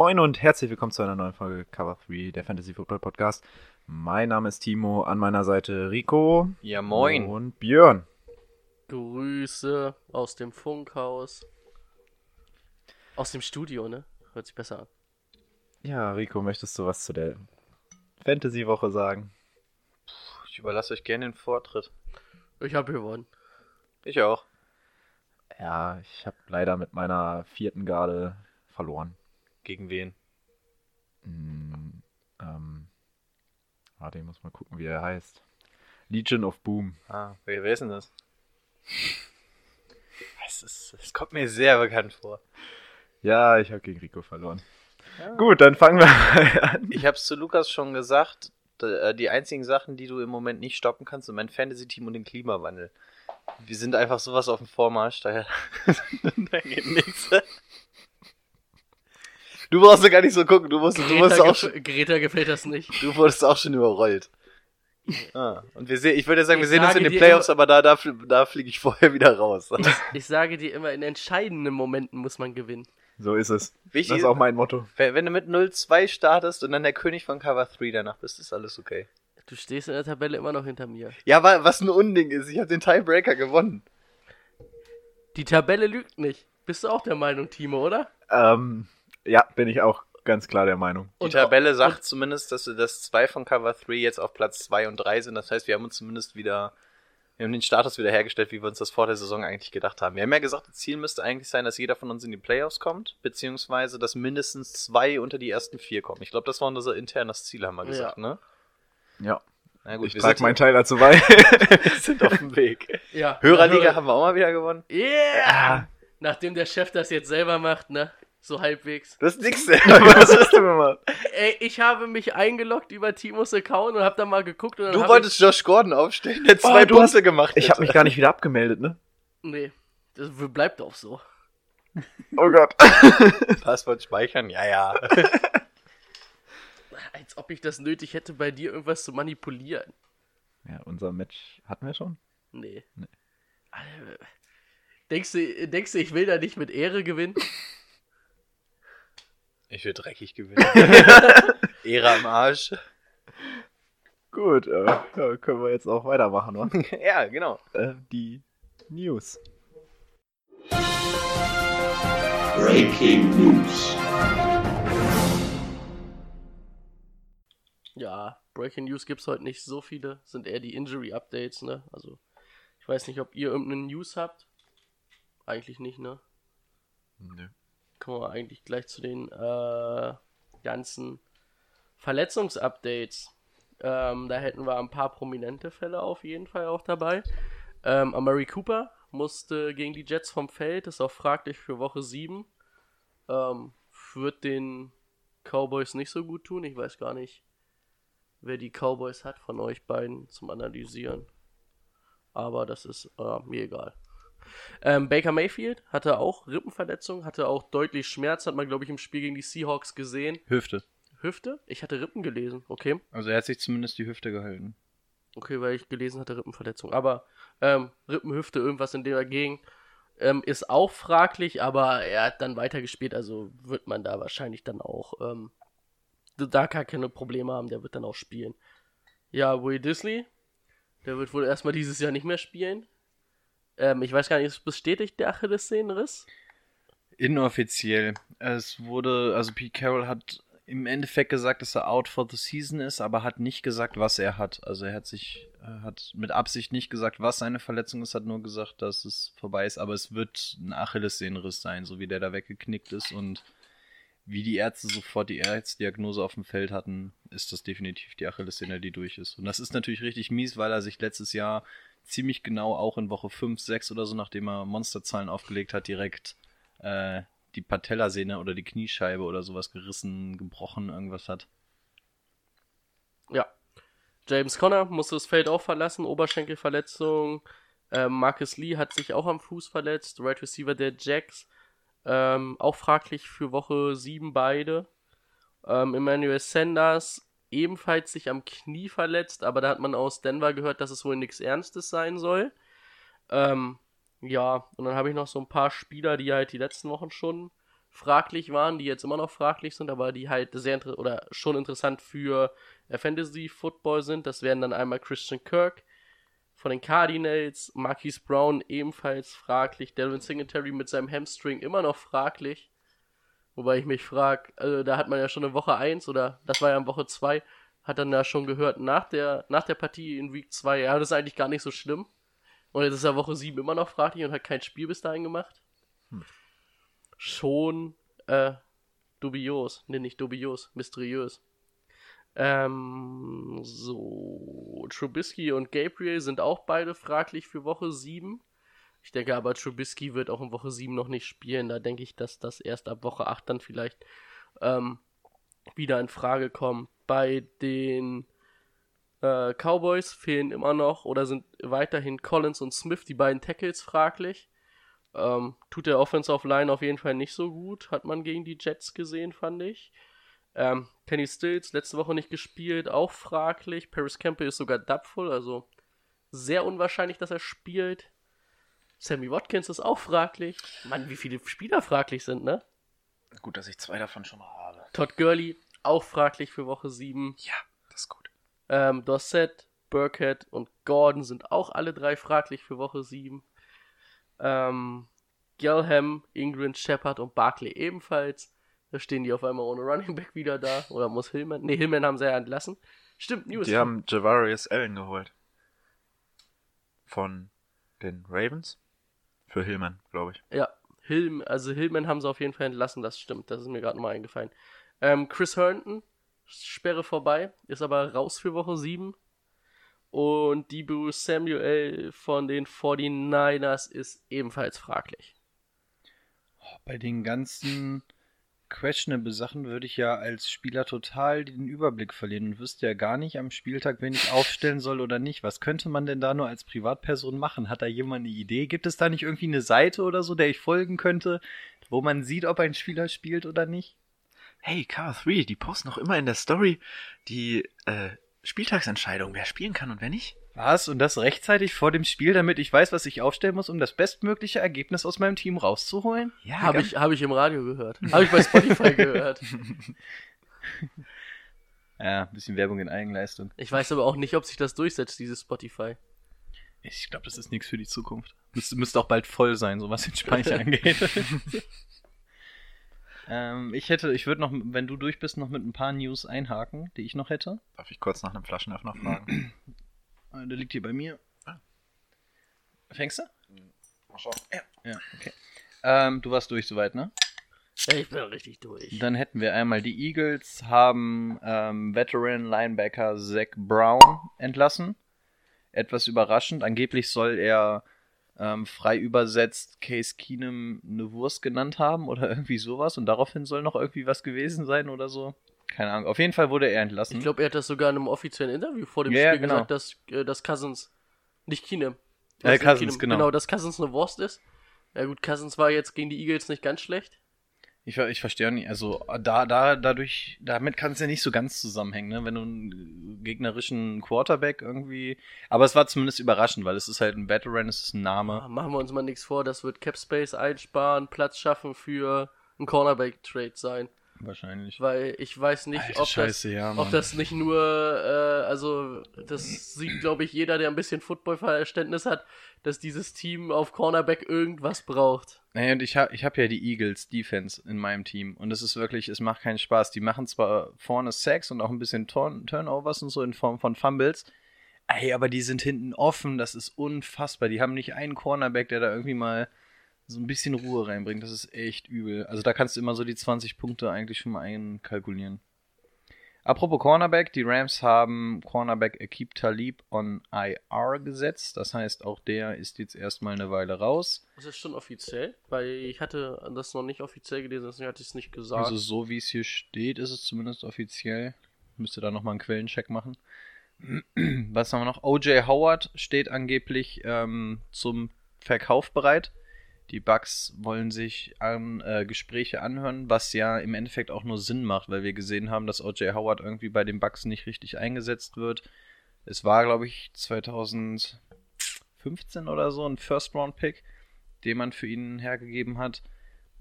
Moin und herzlich willkommen zu einer neuen Folge Cover 3, der Fantasy Football Podcast. Mein Name ist Timo, an meiner Seite Rico. Ja, moin. Und Björn. Grüße aus dem Funkhaus. Aus dem Studio, ne? Hört sich besser an. Ja, Rico, möchtest du was zu der Fantasy-Woche sagen? Ich überlasse euch gerne den Vortritt. Ich habe gewonnen. Ich auch. Ja, ich habe leider mit meiner vierten Garde verloren. Gegen wen? Hm, ähm, warte, ich muss mal gucken, wie er heißt. Legion of Boom. Ah, wer, wer ist denn das? Es, ist, es kommt mir sehr bekannt vor. Ja, ich habe gegen Rico verloren. Gut, dann fangen wir mal an. Ich habe es zu Lukas schon gesagt. äh, Die einzigen Sachen, die du im Moment nicht stoppen kannst, sind mein Fantasy-Team und den Klimawandel. Wir sind einfach sowas auf dem Vormarsch, daher da geht nichts. Du brauchst ja gar nicht so gucken, du musst, du Greta, musst auch gef schon, Greta gefällt das nicht. du wurdest auch schon überrollt. Ah, und wir sehen, ich würde sagen, wir Ich sehen uns in den Playoffs, immer- aber da, da, da fliege ich vorher wieder raus. Ich sage dir immer, in entscheidenden Momenten muss man gewinnen. So ist es. Wichtig Das ist auch mein Motto. Wenn wenn du mit 0-2 startest und dann der König von Cover 3 danach bist, ist alles okay. Du stehst in der Tabelle immer noch hinter mir. Ja, wa- was ein Unding ist, ich habe den Tiebreaker gewonnen. Die Tabelle lügt nicht. Bist du auch der Meinung, Timo, oder? Ähm, ja, bin ich auch ganz klar der Meinung. Die Und- Tabelle und- sagt zumindest, dass, dass zwei von Cover 3 jetzt auf Platz 2 und 3 sind. Das heißt, wir haben uns zumindest wieder, wir haben den Status wieder hergestellt, wie wir uns das vor der Saison eigentlich gedacht haben. Wir haben ja gesagt, das Ziel müsste eigentlich sein, dass jeder von uns in die Playoffs kommt, beziehungsweise dass mindestens zwei unter die ersten vier kommen. Ich glaube, das war unser internes Ziel, haben wir gesagt, ne? Ja. Na gut, ich trage meinen Teil dazu bei. wir sind auf dem Weg. Ja. Hörerliga Hörer- haben wir auch mal wieder gewonnen. Yeah! Nachdem der Chef das jetzt selber macht, ne? So halbwegs. Das ist nix. Was hast du gemacht? Ey, ich habe mich eingeloggt über Timos Account und hab da mal geguckt Du wolltest Josh Gordon aufstellen, der zwei Oh, Punkte hast- gemacht Ich habe mich gar nicht wieder abgemeldet, ne? Ich, nee, das bleibt auch so. Oh Gott. Passwort speichern, ja, ja. Als ob ich das nötig hätte, bei dir irgendwas zu manipulieren. Ja, unser Match hatten wir schon. Nee. Nee. Denkst du, denkst du, ich will da nicht mit Ehre gewinnen? Ich will dreckig gewinnen. Ehre am Arsch. Gut, äh, ja, können wir jetzt auch weitermachen, wa? ja, genau. äh, die News. Breaking News. Ja, Breaking News gibt's heute nicht so viele. Sind eher die Injury Updates, ne? Also, ich weiß nicht, ob ihr irgendeine News habt. Eigentlich nicht, ne? Nö. Kommen wir eigentlich gleich zu den äh, ganzen Verletzungsupdates. Ähm, da hätten wir ein paar prominente Fälle auf jeden Fall auch dabei. Ähm, Amari Cooper musste gegen die Jets vom Feld, ist auch fraglich für Woche 7. Ähm, wird den Cowboys nicht so gut tun. Ich weiß gar nicht, wer die Cowboys hat von euch beiden zum Analysieren. Aber das ist äh, mir egal. Ähm, Baker Mayfield hatte auch Rippenverletzung, hatte auch deutlich Schmerz, hat man, glaube ich, im Spiel gegen die Seahawks gesehen. Hüfte. Hüfte? Ich hatte Rippen gelesen, okay. Also er hat sich zumindest die Hüfte gehalten. Okay, weil ich gelesen hatte, Rippenverletzung. Aber ähm, Rippen, Hüfte, irgendwas in der Gegend ähm, ist auch fraglich, aber er hat dann weitergespielt, also wird man da wahrscheinlich dann auch ähm, da gar keine Probleme haben, der wird dann auch spielen. Ja, Will Disley, der wird wohl erstmal dieses Jahr nicht mehr spielen. Ähm, ich weiß gar nicht, ist bestätigt der Achillessehnenriss? Inoffiziell. Es wurde, also Pete Carroll hat im Endeffekt gesagt, dass er out for the season ist, aber hat nicht gesagt, was er hat. Also er hat sich, äh, hat mit Absicht nicht gesagt, was seine Verletzung ist, hat nur gesagt, dass es vorbei ist, aber es wird ein Achillessehnenriss sein, so wie der da weggeknickt ist und wie die Ärzte sofort die Ärztdiagnose auf dem Feld hatten, ist das definitiv die Achillessehne, die durch ist. Und das ist natürlich richtig mies, weil er sich letztes Jahr ziemlich genau auch in Woche 5, 6 oder so, nachdem er Monsterzahlen aufgelegt hat, direkt äh, die Patellasehne oder die Kniescheibe oder sowas gerissen, gebrochen, irgendwas hat. Ja. James Conner musste das Feld auch verlassen, Oberschenkelverletzung. Ähm, Marcus Lee hat sich auch am Fuß verletzt. Right Receiver der Jacks. Ähm, auch fraglich für Woche 7 beide. Ähm, Emmanuel Sanders ebenfalls sich am Knie verletzt, aber da hat man aus Denver gehört, dass es wohl nichts Ernstes sein soll. Ähm, ja, und dann habe ich noch so ein paar Spieler, die halt die letzten Wochen schon fraglich waren, die jetzt immer noch fraglich sind, aber die halt sehr oder schon interessant für äh, Fantasy Football sind. Das wären dann einmal Christian Kirk von den Cardinals, Marquise Brown ebenfalls fraglich, Devin Singletary mit seinem Hamstring immer noch fraglich. Wobei ich mich frage, also da hat man ja schon in Woche 1 oder das war ja in Woche 2, hat dann ja schon gehört nach der, nach der Partie in Week 2, ja, das ist eigentlich gar nicht so schlimm. Und jetzt ist er Woche 7 immer noch fraglich und hat kein Spiel bis dahin gemacht. Hm. Schon äh, dubios. Ne, nicht dubios, mysteriös. Ähm, so. Trubisky und Gabriel sind auch beide fraglich für Woche 7. Ich denke aber, Trubisky wird auch in Woche 7 noch nicht spielen. Da denke ich, dass das erst ab Woche 8 dann vielleicht ähm, wieder in Frage kommt. Bei den äh, Cowboys fehlen immer noch oder sind weiterhin Collins und Smith, die beiden Tackles, fraglich. Ähm, tut der Offensive Line auf jeden Fall nicht so gut, hat man gegen die Jets gesehen, fand ich. Ähm, Kenny Stills, letzte Woche nicht gespielt, auch fraglich. Paris Campbell ist sogar doubtful, also sehr unwahrscheinlich, dass er spielt. Sammy Watkins ist auch fraglich. Mann, wie viele Spieler fraglich sind, ne? Gut, dass ich zwei davon schon mal habe. Todd Gurley, auch fraglich für Woche 7. Ja, das ist gut. Ähm, Dorset, Burkhead und Gordon sind auch alle drei fraglich für Woche 7. Ähm, Gelham, Ingrid, Shepard und Barkley ebenfalls. Da stehen die auf einmal ohne Running Back wieder da. Oder muss Hillman? Ne, Hillman haben sie ja entlassen. Stimmt, News. Die haben Javarius Allen geholt. Von den Ravens. Für Hillman, glaube ich. Ja, Hill, also Hillman haben sie auf jeden Fall entlassen, das stimmt. Das ist mir gerade nochmal eingefallen. Ähm, Chris Herndon, Sperre vorbei, ist aber raus für Woche 7. Und Debo Samuel von den 49ers ist ebenfalls fraglich. Bei den ganzen questionable Sachen würde ich ja als Spieler total den Überblick verlieren und wüsste ja gar nicht am Spieltag, wen ich aufstellen soll oder nicht. Was könnte man denn da nur als Privatperson machen? Hat da jemand eine Idee? Gibt es da nicht irgendwie eine Seite oder so, der ich folgen könnte, wo man sieht, ob ein Spieler spielt oder nicht? Hey, Cover3, die posten noch immer in der Story die äh, Spieltagsentscheidung, wer spielen kann und wer nicht. Was? Und das rechtzeitig vor dem Spiel, damit ich weiß, was ich aufstellen muss, um das bestmögliche Ergebnis aus meinem Team rauszuholen? Ja, habe ich, hab ich im Radio gehört. habe ich bei Spotify gehört. Ja, ein bisschen Werbung in Eigenleistung. Ich weiß aber auch nicht, ob sich das durchsetzt, dieses Spotify. Ich glaube, das ist nichts für die Zukunft. Müsste, müsste auch bald voll sein, so was den Speicher angeht. ähm, ich hätte, ich würde noch, wenn du durch bist, noch mit ein paar News einhaken, die ich noch hätte. Darf ich kurz nach einem Flaschenöffner fragen? Äh, der liegt hier bei mir. Ah. Fängst du? Mal schauen. Ja. Ja, okay. Ähm, du warst durch soweit, ne? Ich bin richtig durch. Dann hätten wir einmal die Eagles, haben ähm, Veteran Linebacker Zach Brown entlassen. Etwas überraschend. Angeblich soll er ähm, frei übersetzt Case Keenum eine Wurst genannt haben oder irgendwie sowas und daraufhin soll noch irgendwie was gewesen sein oder so. Keine Ahnung. Auf jeden Fall wurde er entlassen. Ich glaube, er hat das sogar in einem offiziellen Interview vor dem ja, Spiel ja, genau. gesagt, dass, äh, dass Cousins, nicht Keenum. Äh, Cousins, Keenum, genau. Genau, dass Cousins eine Wurst ist. Ja gut, Cousins war jetzt gegen die Eagles nicht ganz schlecht. Ich, ich verstehe nicht, also da, da, dadurch, damit kann es ja nicht so ganz zusammenhängen, ne? Wenn du einen gegnerischen Quarterback irgendwie. Aber es war zumindest überraschend, weil es ist halt ein Veteran, es ist ein Name. machen wir uns mal nichts vor, das wird Cap Space einsparen, Platz schaffen für einen Cornerback-Trade sein. Wahrscheinlich. Weil ich weiß nicht, Alter, ob, Scheiße, das, ja, ob das nicht nur, äh, also das sieht, glaube ich, jeder, der ein bisschen Football-Verständnis hat, dass dieses Team auf Cornerback irgendwas braucht. Naja, und ich habe ich hab ja die Eagles Defense in meinem Team und es ist wirklich, es macht keinen Spaß. Die machen zwar vorne Sacks und auch ein bisschen Turn Turnovers und so in Form von Fumbles, ey, aber die sind hinten offen, das ist unfassbar. Die haben nicht einen Cornerback, der da irgendwie mal so ein bisschen Ruhe reinbringt. Das ist echt übel. Also da kannst du immer so die 20 Punkte eigentlich schon mal einkalkulieren. Apropos Cornerback, die Rams haben Cornerback Akib Talib on IR gesetzt. Das heißt, auch der ist jetzt erstmal eine Weile raus. Ist das schon offiziell? Weil ich hatte das noch nicht offiziell gelesen, deswegen hatte ich es nicht gesagt. Also so wie es hier steht, ist es zumindest offiziell. Müsste da nochmal einen Quellencheck machen. Was haben wir noch? OJ Howard steht angeblich ähm, zum Verkauf bereit. Die Bucks wollen sich an, äh, Gespräche anhören, was ja im Endeffekt auch nur Sinn macht, weil wir gesehen haben, dass OJ Howard irgendwie bei den Bucks nicht richtig eingesetzt wird. Es war, glaube ich, 2015 oder so ein First-Round-Pick, den man für ihn hergegeben hat.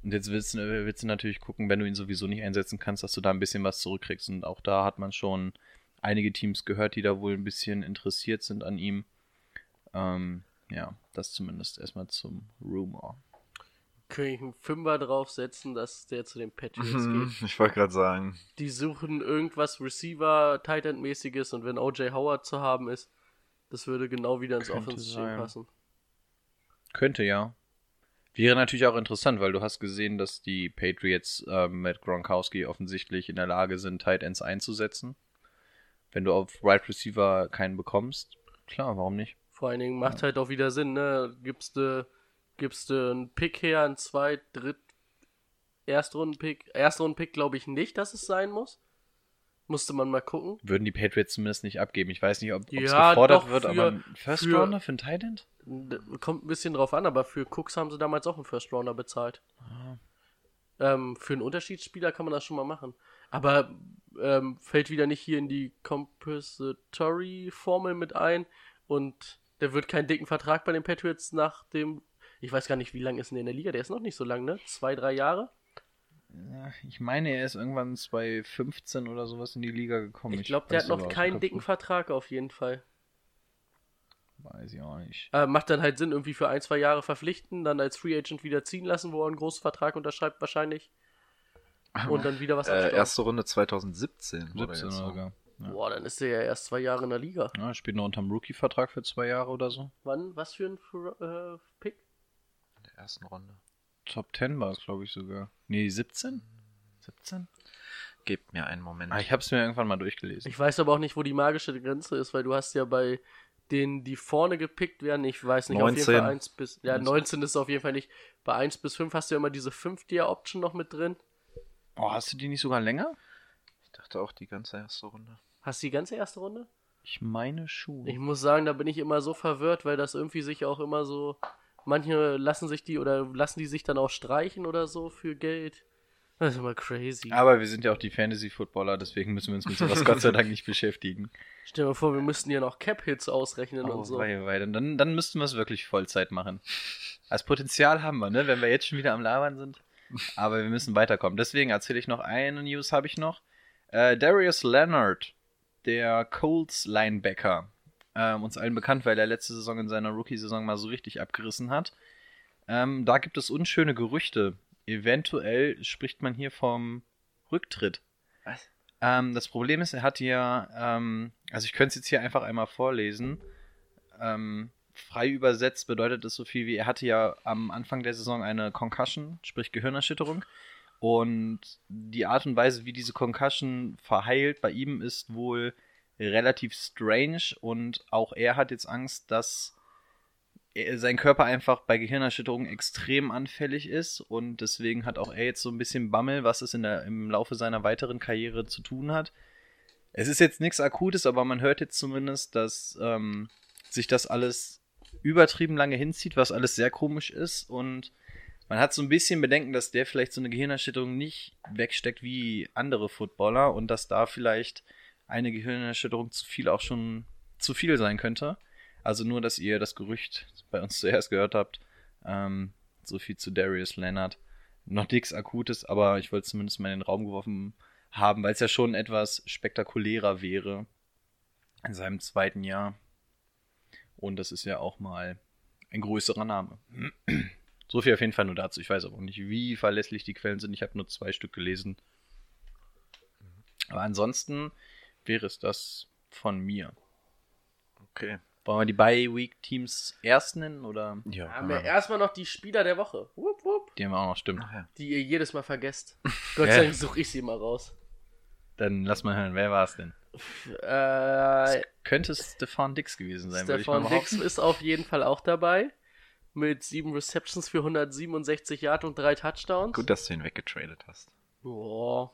Und jetzt willst du, willst du natürlich gucken, wenn du ihn sowieso nicht einsetzen kannst, dass du da ein bisschen was zurückkriegst. Und auch da hat man schon einige Teams gehört, die da wohl ein bisschen interessiert sind an ihm. Ähm, ja, das zumindest erstmal zum Rumor. Könnte ich einen Fünfer draufsetzen, dass der zu den Patriots Mhm, geht. Ich wollte gerade sagen. Die suchen irgendwas Receiver, Tight End mäßiges und wenn OJ Howard zu haben ist, das würde genau wieder ins sein. passen. Könnte ja. Wäre natürlich auch interessant, weil du hast gesehen, dass die Patriots ähm, mit Gronkowski offensichtlich in der Lage sind, Tight Ends einzusetzen. Wenn du auf Right Receiver keinen bekommst, klar, warum nicht? Vor allen Dingen macht halt auch wieder Sinn, ne? Gibst du gibst du einen Pick her, einen Zweit-, Dritt-, Erstrunden-Pick. Erstrunden-Pick glaube ich nicht, dass es sein muss. Musste man mal gucken. Würden die Patriots zumindest nicht abgeben. Ich weiß nicht, ob es Ja, gefordert doch, wird, für- aber ein First für- Rounder für einen Tight End? D- Kommt ein bisschen drauf an, aber für Cooks haben sie damals auch einen First Rounder bezahlt. Ah. Ähm, für einen Unterschiedsspieler kann man das schon mal machen. Aber ähm, fällt wieder nicht hier in die Compository-Formel mit ein und der wird keinen dicken Vertrag bei den Patriots nach dem. Ich weiß gar nicht, wie lange ist denn der in der Liga? Der ist noch nicht so lang, ne? Zwei, drei Jahre? Ja, ich meine, er ist irgendwann 2015 oder sowas in die Liga gekommen. Ich glaube, der hat noch keinen dicken. Vertrag auf jeden Fall. Weiß ich auch nicht. Äh, macht dann halt Sinn, irgendwie für ein, zwei Jahre verpflichten, dann als Free Agent wieder ziehen lassen, wo er einen großen Vertrag unterschreibt wahrscheinlich. Und dann wieder was Äh, erste Runde 2017. wurde 17 jetzt oder so. sogar. Ja. Boah, dann ist er ja erst zwei Jahre in der Liga. Ja, spielt noch unterm Rookie-Vertrag für zwei Jahre oder so. Wann? Was für ein äh, Pick? In der ersten Runde. Top 10 war es, glaube ich, sogar. Nee, 17? 17? Gebt mir einen Moment. Ah, ich habe es mir irgendwann mal durchgelesen. Ich weiß aber auch nicht, wo die magische Grenze ist, weil du hast ja bei denen, die vorne gepickt werden, ich weiß nicht, auf 19. jeden Fall 1 bis. Ja, 19 ist auf jeden Fall nicht. Bei 1 bis 5 hast du ja immer diese 5-Tier-Option noch mit drin. Oh, hast du die nicht sogar länger? Ich dachte auch die ganze erste Runde. Hast du die ganze erste Runde? Ich meine schon. Ich muss sagen, da bin ich immer so verwirrt, weil das irgendwie sich auch immer so. Manche lassen sich die oder lassen die sich dann auch streichen oder so für Geld. Das ist immer crazy. Aber wir sind ja auch die Fantasy-Footballer, deswegen müssen wir uns mit sowas Gott sei Dank nicht beschäftigen. Stell dir mal vor, wir müssten ja noch Cap-Hits ausrechnen und so. Oh, wei, wei, dann, dann müssten wir es wirklich Vollzeit machen. Das Potenzial haben wir, ne? wenn wir jetzt schon wieder am Labern sind. Aber wir müssen weiterkommen. Deswegen erzähle ich noch eine News, habe ich noch. Äh, Darius Leonard, der Colts Linebacker, ähm, uns allen bekannt, weil er letzte Saison in seiner Rookie-Saison mal so richtig abgerissen hat. Ähm, da gibt es unschöne Gerüchte. Eventuell spricht man hier vom Rücktritt. Was? Ähm, das Problem ist, er hat ja, ähm, also ich könnte es jetzt hier einfach einmal vorlesen. Ähm, frei übersetzt bedeutet es so viel wie, er hatte ja am Anfang der Saison eine Concussion, sprich Gehirnerschütterung. Und die Art und Weise, wie diese Concussion verheilt bei ihm, ist wohl relativ strange. Und auch er hat jetzt Angst, dass sein Körper einfach bei Gehirnerschütterung extrem anfällig ist. Und deswegen hat auch er jetzt so ein bisschen Bammel, was es in der, im Laufe seiner weiteren Karriere zu tun hat. Es ist jetzt nichts Akutes, aber man hört jetzt zumindest, dass ähm, sich das alles übertrieben lange hinzieht, was alles sehr komisch ist. Und man hat so ein bisschen Bedenken, dass der vielleicht so eine Gehirnerschütterung nicht wegsteckt wie andere Footballer und dass da vielleicht eine Gehirnerschütterung zu viel auch schon zu viel sein könnte. Also nur, dass ihr das Gerücht bei uns zuerst gehört habt. Ähm, so viel zu Darius Leonard. Noch nichts Akutes, aber ich wollte zumindest mal in den Raum geworfen haben, weil es ja schon etwas spektakulärer wäre in seinem zweiten Jahr. Und das ist ja auch mal ein größerer Name. So viel auf jeden Fall nur dazu. Ich weiß aber auch nicht, wie verlässlich die Quellen sind. Ich habe nur zwei Stück gelesen. Aber ansonsten wäre es das von mir. Okay. Wollen wir die Bye-Week-Teams erst nennen oder? Ja. Haben wir erstmal noch die Spieler der Woche. Wupp, wupp. Die haben wir auch noch, stimmt. Ach ja. Die ihr jedes Mal vergesst. Gott sei Dank suche ich sie mal raus. Dann lass mal hören, wer war es denn? Äh, Könnte es Stefan Dix gewesen sein, Stefan Dix ist auf jeden Fall auch dabei. Mit sieben Receptions für 167 Yards und drei Touchdowns. Gut, dass du ihn weggetradet hast. Boah.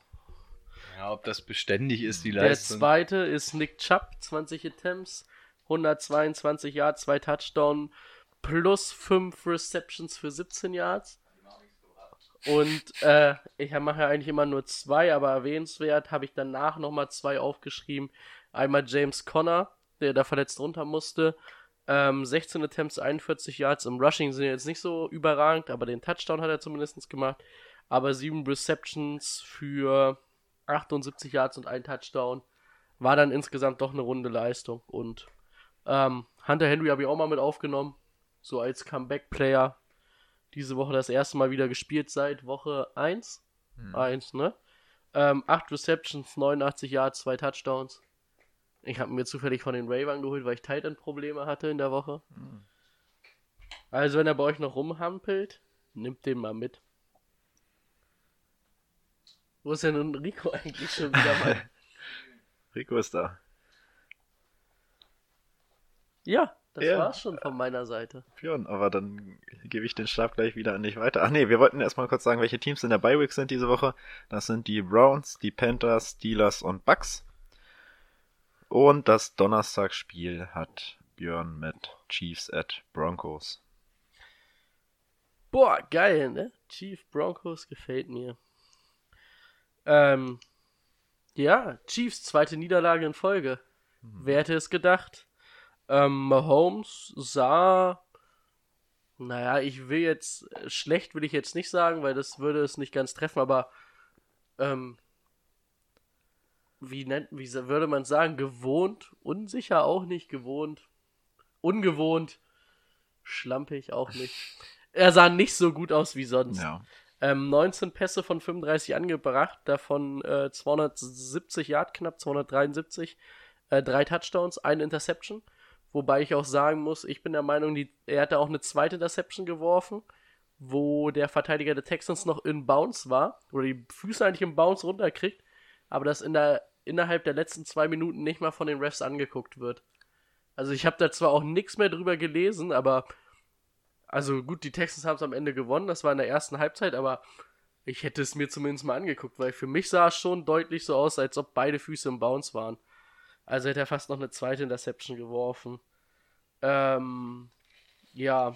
Ja, ob das beständig ist, die Der Leistung. zweite ist Nick Chubb, 20 Attempts, 122 Yards, zwei Touchdowns, plus 5 Receptions für 17 Yards. Und äh, ich mache ja eigentlich immer nur zwei, aber erwähnenswert habe ich danach nochmal zwei aufgeschrieben. Einmal James Conner, der da verletzt runter musste. Ähm, 16 Attempts, 41 Yards. Im Rushing sind jetzt nicht so überragend, aber den Touchdown hat er zumindest gemacht. Aber 7 Receptions für 78 Yards und ein Touchdown. War dann insgesamt doch eine runde Leistung. Und ähm, Hunter Henry habe ich auch mal mit aufgenommen. So als Comeback-Player. Diese Woche das erste Mal wieder gespielt seit Woche 1. 1, ne? Ähm, 8 Receptions, 89 Yards, 2 Touchdowns. Ich habe mir zufällig von den Ravens geholt, weil ich Tight End Probleme hatte in der Woche. Also wenn er bei euch noch rumhampelt, nimmt den mal mit. Wo ist denn nun Rico eigentlich schon wieder mal? Rico ist da. Ja, das Ja. war's schon von meiner Seite. Björn, aber dann gebe ich den Stab gleich wieder an dich weiter. Ach nee, wir wollten erstmal kurz sagen, welche Teams in der Bi-Week sind diese Woche. Das sind die Browns, die Panthers, Steelers und Bucks. Und das Donnerstagsspiel hat Björn mit Chiefs at Broncos. Boah, geil, ne? Chief Broncos gefällt mir. Ähm, ja, Chiefs zweite Niederlage in Folge. Wer hätte es gedacht? Ähm, Mahomes sah, naja, ich will jetzt, schlecht will ich jetzt nicht sagen, weil das würde es nicht ganz treffen, aber, ähm, wie nennt, wie würde man sagen, gewohnt, unsicher auch nicht, gewohnt, ungewohnt, schlampig auch nicht. Er sah nicht so gut aus wie sonst. Ja. Ähm, 19 Pässe von 35 angebracht, davon äh, 270 Yard, knapp 273, äh, drei Touchdowns, eine Interception. Wobei ich auch sagen muss, ich bin der Meinung, die, er hatte auch eine zweite Interception geworfen, wo der Verteidiger der Texans noch in Bounce war, oder die Füße eigentlich im Bounce runterkriegt, aber das in der, innerhalb der letzten zwei Minuten nicht mal von den Refs angeguckt wird. Also ich habe da zwar auch nichts mehr drüber gelesen, aber also gut, die Texans haben es am Ende gewonnen, das war in der ersten Halbzeit, aber ich hätte es mir zumindest mal angeguckt, weil für mich sah es schon deutlich so aus, als ob beide Füße im Bounce waren. Also hätte er fast noch eine zweite Interception geworfen. Ähm, ja.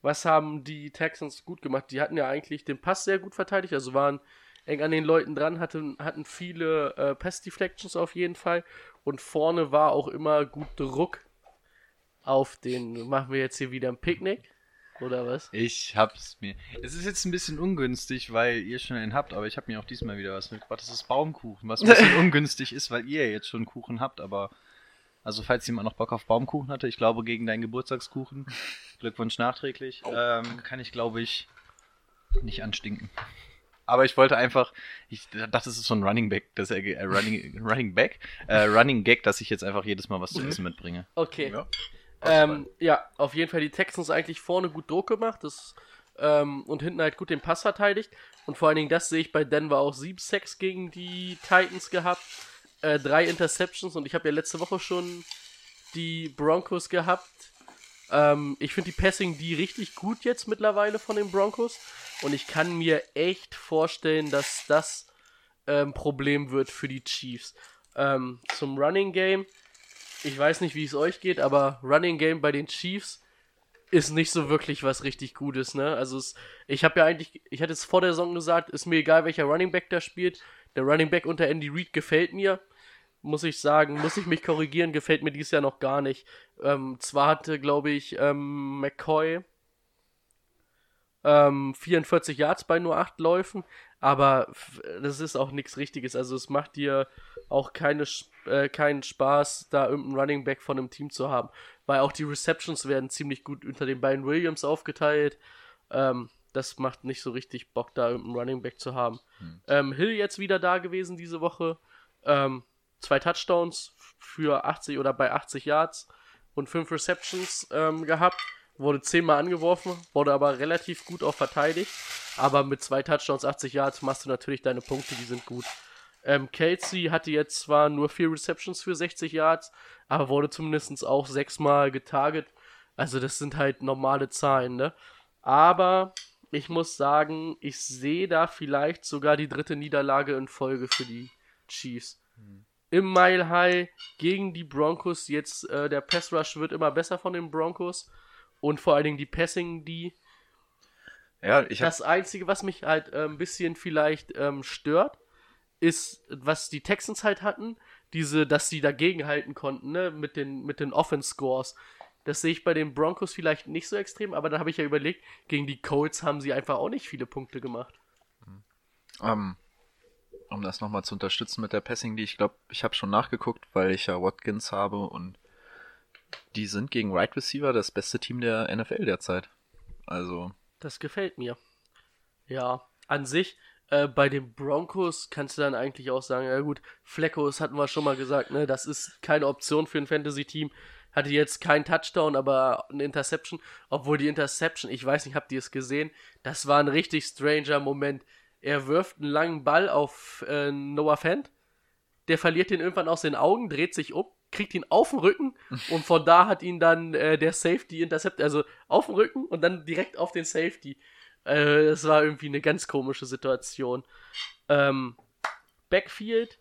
Was haben die Texans gut gemacht? Die hatten ja eigentlich den Pass sehr gut verteidigt, also waren eng an den Leuten dran, hatten, hatten viele äh, Pass-Deflections auf jeden Fall. Und vorne war auch immer gut Druck auf den. Machen wir jetzt hier wieder ein Picknick? Oder was? Ich hab's mir. Es ist jetzt ein bisschen ungünstig, weil ihr schon einen habt, aber ich habe mir auch diesmal wieder was mitgebracht. Das ist Baumkuchen, was ein bisschen ungünstig ist, weil ihr jetzt schon Kuchen habt, aber. Also, falls jemand noch Bock auf Baumkuchen hatte, ich glaube gegen deinen Geburtstagskuchen, Glückwunsch nachträglich, ähm, kann ich glaube ich nicht anstinken. Aber ich wollte einfach, ich dachte, das ist so ein Running Back, dass er, äh, Running, Running Back, äh, Running Gag, dass ich jetzt einfach jedes Mal was zu essen mitbringe. Okay. Ja. Ähm, ja, auf jeden Fall die Texans eigentlich vorne gut Druck gemacht das, ähm, und hinten halt gut den Pass verteidigt. Und vor allen Dingen, das sehe ich bei Denver auch 7 Sacks gegen die Titans gehabt, äh, drei Interceptions und ich habe ja letzte Woche schon die Broncos gehabt. Ähm, ich finde die Passing die richtig gut jetzt mittlerweile von den Broncos und ich kann mir echt vorstellen, dass das ähm, Problem wird für die Chiefs. Ähm, zum Running Game ich weiß nicht, wie es euch geht, aber Running Game bei den Chiefs ist nicht so wirklich was richtig Gutes, ne? Also es, ich habe ja eigentlich, ich hatte es vor der Saison gesagt, ist mir egal, welcher Running Back da spielt. Der Running Back unter Andy Reid gefällt mir, muss ich sagen, muss ich mich korrigieren, gefällt mir dieses Jahr noch gar nicht. Ähm, zwar hatte, glaube ich, ähm, McCoy ähm, 44 Yards bei nur 8 Läufen, aber das ist auch nichts Richtiges. Also es macht dir auch keine, äh, keinen Spaß, da irgendeinen Running Back von einem Team zu haben, weil auch die Receptions werden ziemlich gut unter den beiden Williams aufgeteilt. Ähm, das macht nicht so richtig Bock, da irgendeinen Running Back zu haben. Ähm, Hill jetzt wieder da gewesen diese Woche. Ähm, zwei Touchdowns für 80 oder bei 80 Yards und fünf Receptions ähm, gehabt. Wurde zehnmal angeworfen, wurde aber relativ gut auch verteidigt. Aber mit zwei Touchdowns, 80 Yards machst du natürlich deine Punkte, die sind gut. Ähm, Kelsey hatte jetzt zwar nur vier Receptions für 60 Yards, aber wurde zumindest auch sechsmal getarget. Also das sind halt normale Zahlen, ne? Aber ich muss sagen, ich sehe da vielleicht sogar die dritte Niederlage in Folge für die Chiefs. Im Mile High gegen die Broncos. Jetzt äh, der Pass Rush wird immer besser von den Broncos. Und vor allen Dingen die Passing, die. Ja, ich habe Das Einzige, was mich halt äh, ein bisschen vielleicht ähm, stört, ist, was die Texans halt hatten, diese, dass sie dagegen halten konnten, ne, mit den, mit den Offense-Scores. Das sehe ich bei den Broncos vielleicht nicht so extrem, aber da habe ich ja überlegt, gegen die Colts haben sie einfach auch nicht viele Punkte gemacht. Ähm, um das nochmal zu unterstützen mit der Passing, die ich glaube, ich habe schon nachgeguckt, weil ich ja Watkins habe und die sind gegen Right Receiver das beste Team der NFL derzeit. Also, Das gefällt mir. Ja, an sich, äh, bei den Broncos kannst du dann eigentlich auch sagen, ja gut, Fleckos hatten wir schon mal gesagt, ne, das ist keine Option für ein Fantasy-Team. Hatte jetzt keinen Touchdown, aber eine Interception. Obwohl die Interception, ich weiß nicht, habt ihr es gesehen? Das war ein richtig stranger Moment. Er wirft einen langen Ball auf äh, Noah Fant. Der verliert den irgendwann aus den Augen, dreht sich um, kriegt ihn auf den Rücken und von da hat ihn dann äh, der Safety intercept, also auf den Rücken und dann direkt auf den Safety. Äh, das war irgendwie eine ganz komische Situation. Ähm, Backfield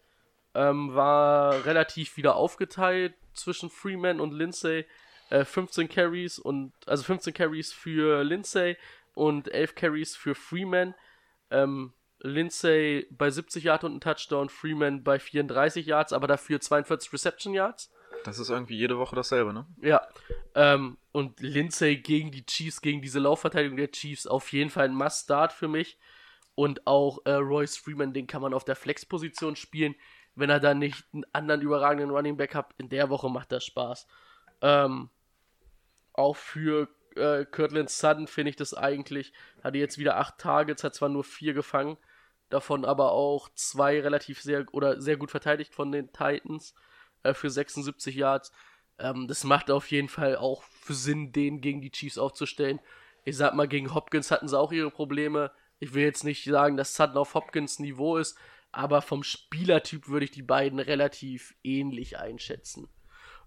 ähm, war relativ wieder aufgeteilt zwischen Freeman und Lindsay. Äh, 15 Carries und also 15 Carries für Lindsay und 11 Carries für Freeman. Ähm, Lindsay bei 70 Yards und ein Touchdown, Freeman bei 34 Yards, aber dafür 42 Reception Yards. das ist irgendwie jede Woche dasselbe, ne? Ja. Ähm, und Lindsay gegen die Chiefs, gegen diese Laufverteidigung der Chiefs, auf jeden Fall ein Must-Start für mich. Und auch äh, Royce Freeman, den kann man auf der Flex-Position spielen, wenn er dann nicht einen anderen überragenden Running Back hat. In der Woche macht das Spaß. Ähm, auch für äh, Kirtland Sutton finde ich das eigentlich. Hatte jetzt wieder acht Targets, hat zwar nur vier gefangen, davon aber auch zwei relativ sehr oder sehr gut verteidigt von den Titans äh, für 76 Yards. Ähm, das macht auf jeden Fall auch für Sinn, den gegen die Chiefs aufzustellen. Ich sag mal, gegen Hopkins hatten sie auch ihre Probleme. Ich will jetzt nicht sagen, dass Sutton auf Hopkins Niveau ist, aber vom Spielertyp würde ich die beiden relativ ähnlich einschätzen.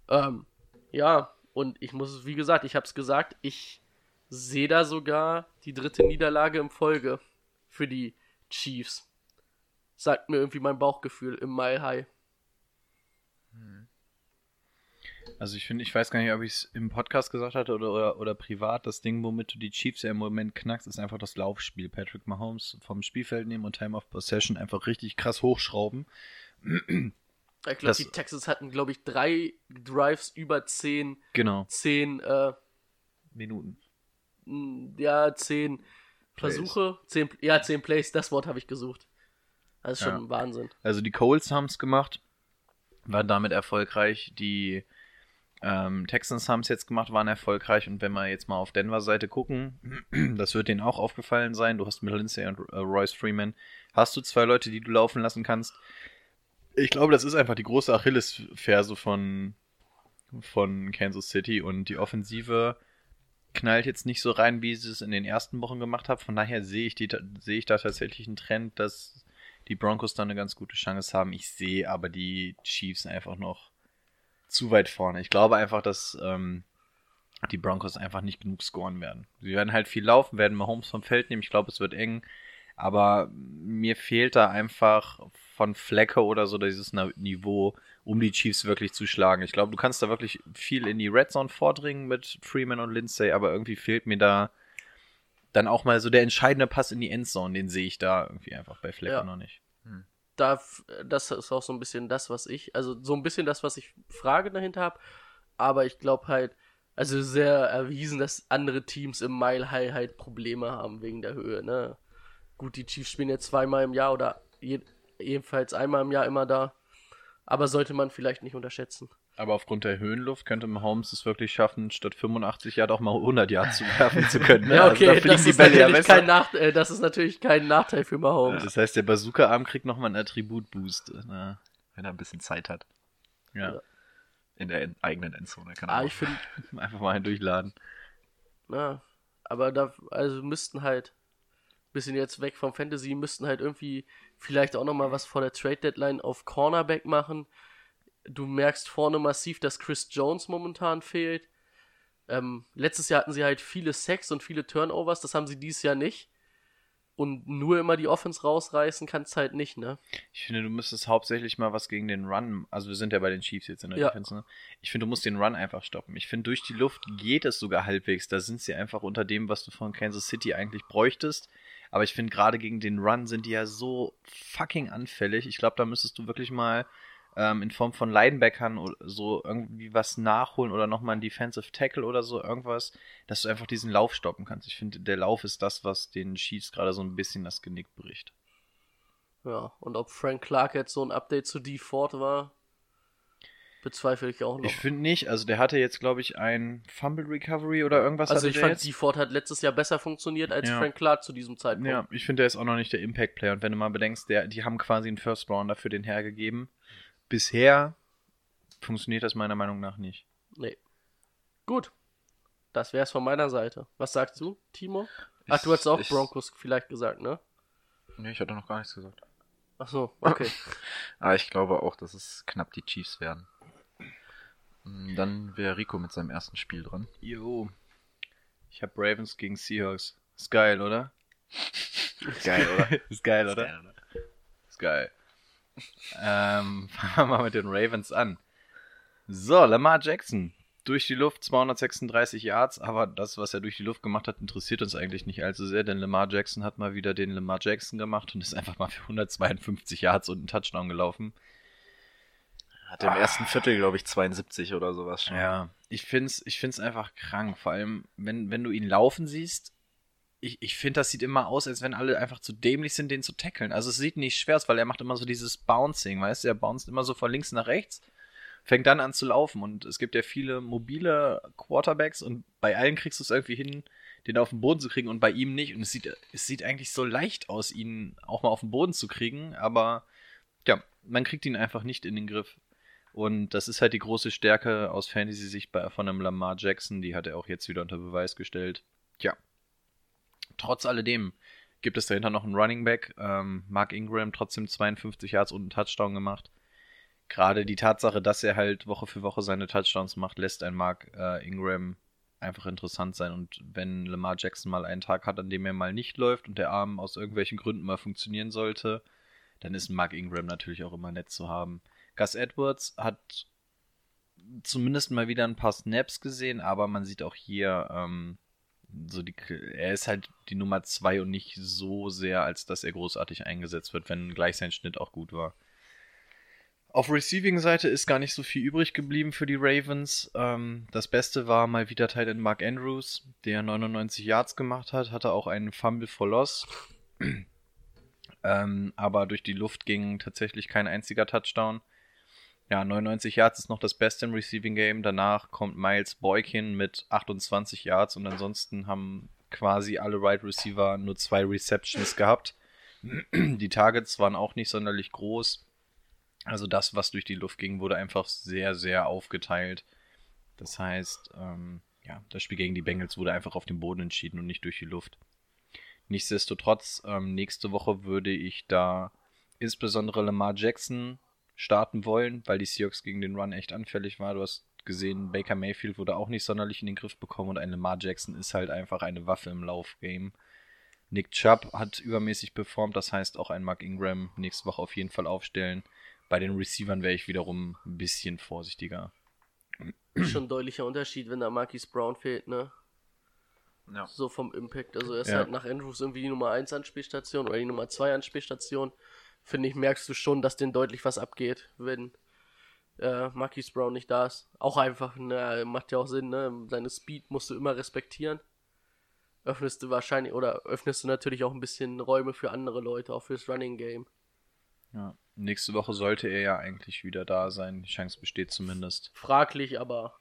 Ähm, ja, und ich muss, wie gesagt, ich habe es gesagt, ich sehe da sogar die dritte Niederlage im Folge für die Chiefs. Sagt mir irgendwie mein Bauchgefühl im Mile High. Also ich finde, ich weiß gar nicht, ob ich es im Podcast gesagt hatte oder, oder, oder privat. Das Ding, womit du die Chiefs ja im Moment knackst, ist einfach das Laufspiel. Patrick Mahomes vom Spielfeld nehmen und Time of Possession einfach richtig krass hochschrauben. Ich glaube, die Texans hatten, glaube ich, drei Drives über zehn, Genau. zehn, äh, Minuten. ja, zehn Plays. Versuche, zehn, ja, zehn Plays, das Wort habe ich gesucht. Das ist Ja. schon Wahnsinn. Also die Coles haben es gemacht, waren damit erfolgreich. Die ähm, Texans haben es jetzt gemacht, waren erfolgreich. Und wenn wir jetzt mal auf Denver-Seite gucken, das wird denen auch aufgefallen sein. Du hast mit Lindsay und äh, Royce Freeman, hast du zwei Leute, die du laufen lassen kannst. Ich glaube, das ist einfach die große Achillesferse von, von Kansas City. Und die Offensive knallt jetzt nicht so rein, wie sie es in den ersten Wochen gemacht hat. Von daher sehe ich, die, sehe ich da tatsächlich einen Trend, dass die Broncos da eine ganz gute Chance haben. Ich sehe aber die Chiefs einfach noch zu weit vorne. Ich glaube einfach, dass ähm, die Broncos einfach nicht genug scoren werden. Sie werden halt viel laufen, werden Mahomes vom Feld nehmen. Ich glaube, es wird eng. Aber mir fehlt da einfach von Flecke oder so dieses Niveau, um die Chiefs wirklich zu schlagen. Ich glaube, du kannst da wirklich viel in die Red Zone vordringen mit Freeman und Lindsay, aber irgendwie fehlt mir da dann auch mal so der entscheidende Pass in die Endzone. Den sehe ich da irgendwie einfach bei Flecke Ja. noch nicht. da, das ist auch so ein bisschen das, was ich, also so ein bisschen das, was ich Frage dahinter habe, aber ich glaube halt, also sehr erwiesen, dass andere Teams im Mile High halt Probleme haben wegen der Höhe, ne? Gut, die Chiefs spielen jetzt zweimal im Jahr oder je, jedenfalls einmal im Jahr immer da, aber sollte man vielleicht nicht unterschätzen. Aber aufgrund der Höhenluft könnte Mahomes es wirklich schaffen, statt 85 Yard auch mal 100 Yard zu werfen zu können. ne? Ja, Also okay, da fliegen das, die ist Bälle ja natürlich kein Nach äh, das ist natürlich kein Nachteil für Mahomes. Das heißt, der Bazooka-Arm kriegt nochmal einen Attribut-Boost. Ne? Wenn er ein bisschen Zeit hat. Ja. In der en- eigenen Endzone. Kann er Ah, auch. ich finde, Einfach mal einen durchladen. Ja, aber da, also müssten halt, bisschen jetzt weg vom Fantasy, müssten halt irgendwie Vielleicht auch nochmal was vor der Trade Deadline auf Cornerback machen. Du merkst vorne massiv, dass Chris Jones momentan fehlt. Ähm, letztes Jahr hatten sie halt viele Sacks und viele Turnovers, das haben sie dieses Jahr nicht. Und nur immer die Offense rausreißen kannst halt nicht, ne? Ich finde, du müsstest hauptsächlich mal was gegen den Run. Also wir sind ja bei den Chiefs jetzt in der Ja. Defense, ne? Ich finde, du musst den Run einfach stoppen. Ich finde, durch die Luft geht es sogar halbwegs. Da sind sie einfach unter dem, was du von Kansas City eigentlich bräuchtest. Aber ich finde, gerade gegen den Run sind die ja so fucking anfällig. Ich glaube, da müsstest du wirklich mal ähm, in Form von Linebackern oder so irgendwie was nachholen oder nochmal ein Defensive Tackle oder so irgendwas, dass du einfach diesen Lauf stoppen kannst. Ich finde, der Lauf ist das, was den Chiefs gerade so ein bisschen das Genick bricht. Ja, und ob Frank Clark jetzt so ein Update zu D Ford war, bezweifle ich auch noch. Ich finde nicht, also der hatte jetzt, glaube ich, ein Fumble Recovery oder irgendwas also hatte ich fand, jetzt. D Ford hat letztes Jahr besser funktioniert als Ja. Frank Clark zu diesem Zeitpunkt. Ja, ich finde, der ist auch noch nicht der Impact-Player. Und wenn du mal bedenkst, der, die haben quasi einen First Rounder für den hergegeben. Bisher funktioniert das meiner Meinung nach nicht. Nee. Gut. Das wär's von meiner Seite. Was sagst du, Timo? Ach, du hast auch ich- Broncos vielleicht gesagt, ne? Nee, ich hatte noch gar nichts gesagt. Ach so, okay. Aber ich glaube auch, dass es knapp die Chiefs werden. Mm, Dann wäre Rico mit seinem ersten Spiel dran. Jo. Ich habe Ravens gegen Seahawks. Ist geil, oder? Geil, oder? ist geil, oder? Ist geil. Ähm, fangen wir mal mit den Ravens an. So, Lamar Jackson. Durch die Luft 236 Yards, aber das, was er durch die Luft gemacht hat, interessiert uns eigentlich nicht allzu sehr, denn Lamar Jackson hat mal wieder den Lamar Jackson gemacht und ist einfach mal für 152 Yards und einen Touchdown gelaufen. Hatte im ersten Viertel, glaube ich, 72 oder sowas schon. Ja, ich find's, ich find's einfach krank. Vor allem, wenn, wenn du ihn laufen siehst, ich, ich finde, das sieht immer aus, als wenn alle einfach zu dämlich sind, den zu tackeln. Also es sieht nicht schwer aus, weil er macht immer so dieses Bouncing, weißt du? Er bounced immer so von links nach rechts, fängt dann an zu laufen. Und es gibt ja viele mobile Quarterbacks und bei allen kriegst du es irgendwie hin, den auf den Boden zu kriegen und bei ihm nicht. Und es sieht, es sieht eigentlich so leicht aus, ihn auch mal auf den Boden zu kriegen, aber ja, man kriegt ihn einfach nicht in den Griff. Und das ist halt die große Stärke aus Fantasy-Sicht von einem Lamar Jackson. Die hat er auch jetzt wieder unter Beweis gestellt. Tja. Trotz alledem gibt es dahinter noch einen Running Back. Ähm, Mark Ingram trotzdem 52 Yards und einen Touchdown gemacht. Gerade die Tatsache, dass er halt Woche für Woche seine Touchdowns macht, lässt ein Mark äh, Ingram einfach interessant sein. Und wenn Lamar Jackson mal einen Tag hat, an dem er mal nicht läuft und der Arm aus irgendwelchen Gründen mal funktionieren sollte, dann ist Mark Ingram natürlich auch immer nett zu haben. Gus Edwards hat zumindest mal wieder ein paar Snaps gesehen, aber man sieht auch hier, ähm, so die, er ist halt die Nummer zwei und nicht so sehr, als dass er großartig eingesetzt wird, wenn gleich sein Schnitt auch gut war. Auf Receiving-Seite ist gar nicht so viel übrig geblieben für die Ravens. Ähm, das Beste war mal wieder Teil in Mark Andrews, der 99 Yards gemacht hat, hatte auch einen Fumble for Loss. ähm, aber durch die Luft ging tatsächlich kein einziger Touchdown. Ja, 99 Yards ist noch das Beste im Receiving Game. Danach kommt Miles Boykin mit 28 Yards und ansonsten haben quasi alle Right Receiver nur zwei Receptions gehabt. Die Targets waren auch nicht sonderlich groß. Also das, was durch die Luft ging, wurde einfach sehr, sehr aufgeteilt. Das heißt, ähm, ja, das Spiel gegen die Bengals wurde einfach auf dem Boden entschieden und nicht durch die Luft. Nichtsdestotrotz, ähm, nächste Woche würde ich da insbesondere Lamar Jackson starten wollen, weil die Seahawks gegen den Run echt anfällig war. Du hast gesehen, Baker Mayfield wurde auch nicht sonderlich in den Griff bekommen und ein Lamar Jackson ist halt einfach eine Waffe im Laufgame. Nick Chubb hat übermäßig performt, das heißt auch ein Mark Ingram nächste Woche auf jeden Fall aufstellen. Bei den Receivern wäre ich wiederum ein bisschen vorsichtiger. Schon ein deutlicher Unterschied, wenn da Marquis Brown fehlt, ne? Ja. So vom Impact. Also er ist Ja. halt nach Andrews irgendwie die Nummer 1 Anspielstation oder die Nummer 2 Anspielstation. Finde ich, merkst du schon, dass denen deutlich was abgeht, wenn äh, Marquis Brown nicht da ist. Auch einfach, ne, macht ja auch Sinn, ne? Seine Speed musst du immer respektieren. Öffnest du wahrscheinlich, oder öffnest du natürlich auch ein bisschen Räume für andere Leute, auch fürs Running Game. Ja. Nächste Woche sollte er ja eigentlich wieder da sein. Die Chance besteht zumindest. Fraglich, aber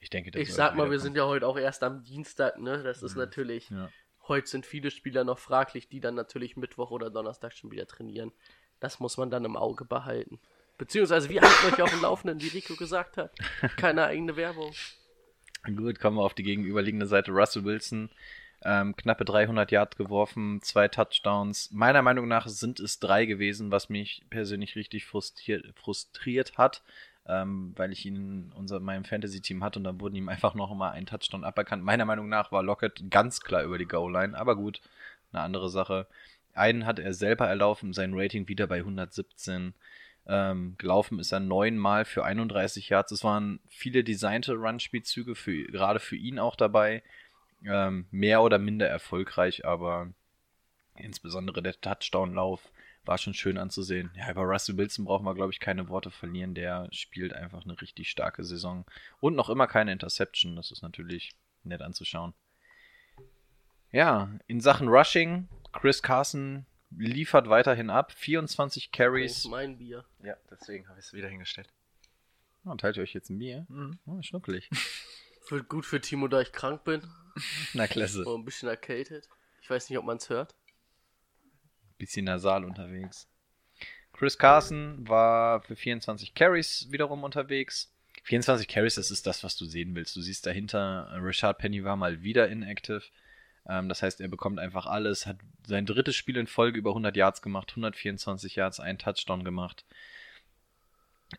Ich denke, der ich sag mal, wir wiederkommen. sind ja heute auch erst am Dienstag, ne? Das ist natürlich. Ja. Heute sind viele Spieler noch fraglich, die dann natürlich Mittwoch oder Donnerstag schon wieder trainieren. Das muss man dann im Auge behalten. Beziehungsweise, wir halten euch auf dem Laufenden, wie Rico gesagt hat. Keine eigene Werbung. Gut, kommen wir auf die gegenüberliegende Seite. Russell Wilson Ähm, knappe 300 Yards geworfen, zwei Touchdowns. Meiner Meinung nach sind es drei gewesen, was mich persönlich richtig frustriert, frustriert hat, ähm, weil ich ihn in unser, meinem Fantasy-Team hatte und dann wurden ihm einfach noch mal ein Touchdown aberkannt. Meiner Meinung nach war Lockett ganz klar über die Goal-Line, aber gut, eine andere Sache. Einen hat er selber erlaufen, sein Rating wieder bei 117. Ähm, gelaufen ist er neunmal für 31 Yards. Es waren viele designte Run-Spielzüge, für, gerade für ihn auch dabei. Ähm, mehr oder minder erfolgreich, aber insbesondere der Touchdown-Lauf war schon schön anzusehen. Ja, über Russell Wilson brauchen wir, glaube ich, keine Worte verlieren. Der spielt einfach eine richtig starke Saison. Und noch immer keine Interception. Das ist natürlich nett anzuschauen. Ja, in Sachen Rushing, Chris Carson liefert weiterhin ab. 24 Das Carries. ist mein Bier. Ja, deswegen habe ich es wieder hingestellt. Oh, teilt ihr euch jetzt ein Bier? Mhm. Oh, schnuckelig. Wird gut für Timo, da ich krank bin. Na, klasse. Und ein bisschen erkältet. Ich weiß nicht, ob man es hört. Bisschen nasal unterwegs. Chris Carson war für 24 Carries wiederum unterwegs. 24 Carries, das ist das, was du sehen willst. Du siehst dahinter, äh, Richard Penny war mal wieder inactive. Ähm, das heißt, er bekommt einfach alles, hat sein drittes Spiel in Folge über 100 Yards gemacht, 124 Yards, einen Touchdown gemacht.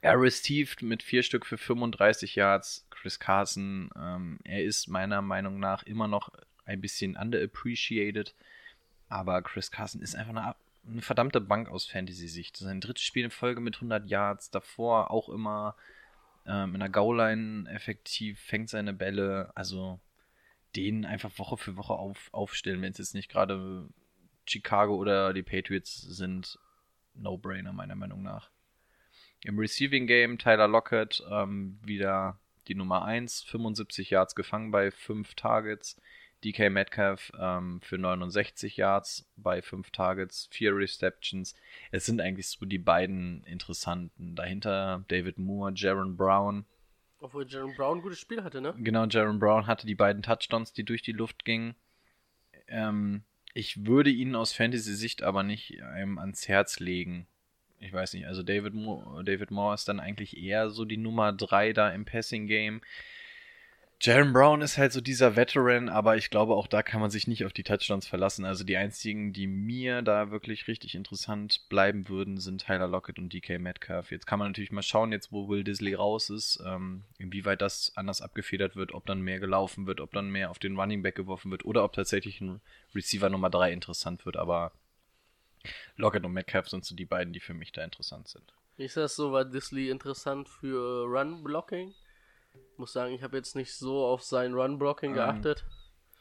Er received mit vier Stück für 35 Yards. Chris Carson, ähm, er ist meiner Meinung nach immer noch ein bisschen underappreciated. Aber Chris Carson ist einfach eine, eine verdammte Bank aus Fantasy-Sicht. Sein drittes Spiel in Folge mit 100 Yards, davor auch immer ähm, in der Goal-Line effektiv, fängt seine Bälle. Also den einfach Woche für Woche auf, aufstellen, wenn es jetzt nicht gerade Chicago oder die Patriots sind. No-brainer, meiner Meinung nach. Im Receiving Game Tyler Lockett ähm, wieder die Nummer 1, 75 Yards gefangen bei 5 Targets. DK Metcalf ähm, für 69 Yards bei 5 Targets, 4 Receptions. Es sind eigentlich so die beiden interessanten. Dahinter David Moore, Jaron Brown. Obwohl Jaron Brown ein gutes Spiel hatte, ne? Genau, Jaron Brown hatte die beiden Touchdowns, die durch die Luft gingen. Ähm, ich würde ihn aus Fantasy-Sicht aber nicht einem ans Herz legen. Ich weiß nicht, also David Moore, David Moore ist dann eigentlich eher so die Nummer 3 da im Passing-Game. Jaron Brown ist halt so dieser Veteran, aber ich glaube, auch da kann man sich nicht auf die Touchdowns verlassen. Also die einzigen, die mir da wirklich richtig interessant bleiben würden, sind Tyler Lockett und DK Metcalf. Jetzt kann man natürlich mal schauen, jetzt wo Will Disley raus ist, ähm, inwieweit das anders abgefedert wird, ob dann mehr gelaufen wird, ob dann mehr auf den Running Back geworfen wird oder ob tatsächlich ein Receiver Nummer 3 interessant wird. Aber Lockett und Metcalf sind so die beiden, die für mich da interessant sind. Ist das so, war Disley interessant für Run-Blocking? Muss sagen, ich habe jetzt nicht so auf sein Run-Blocking Ähm, geachtet.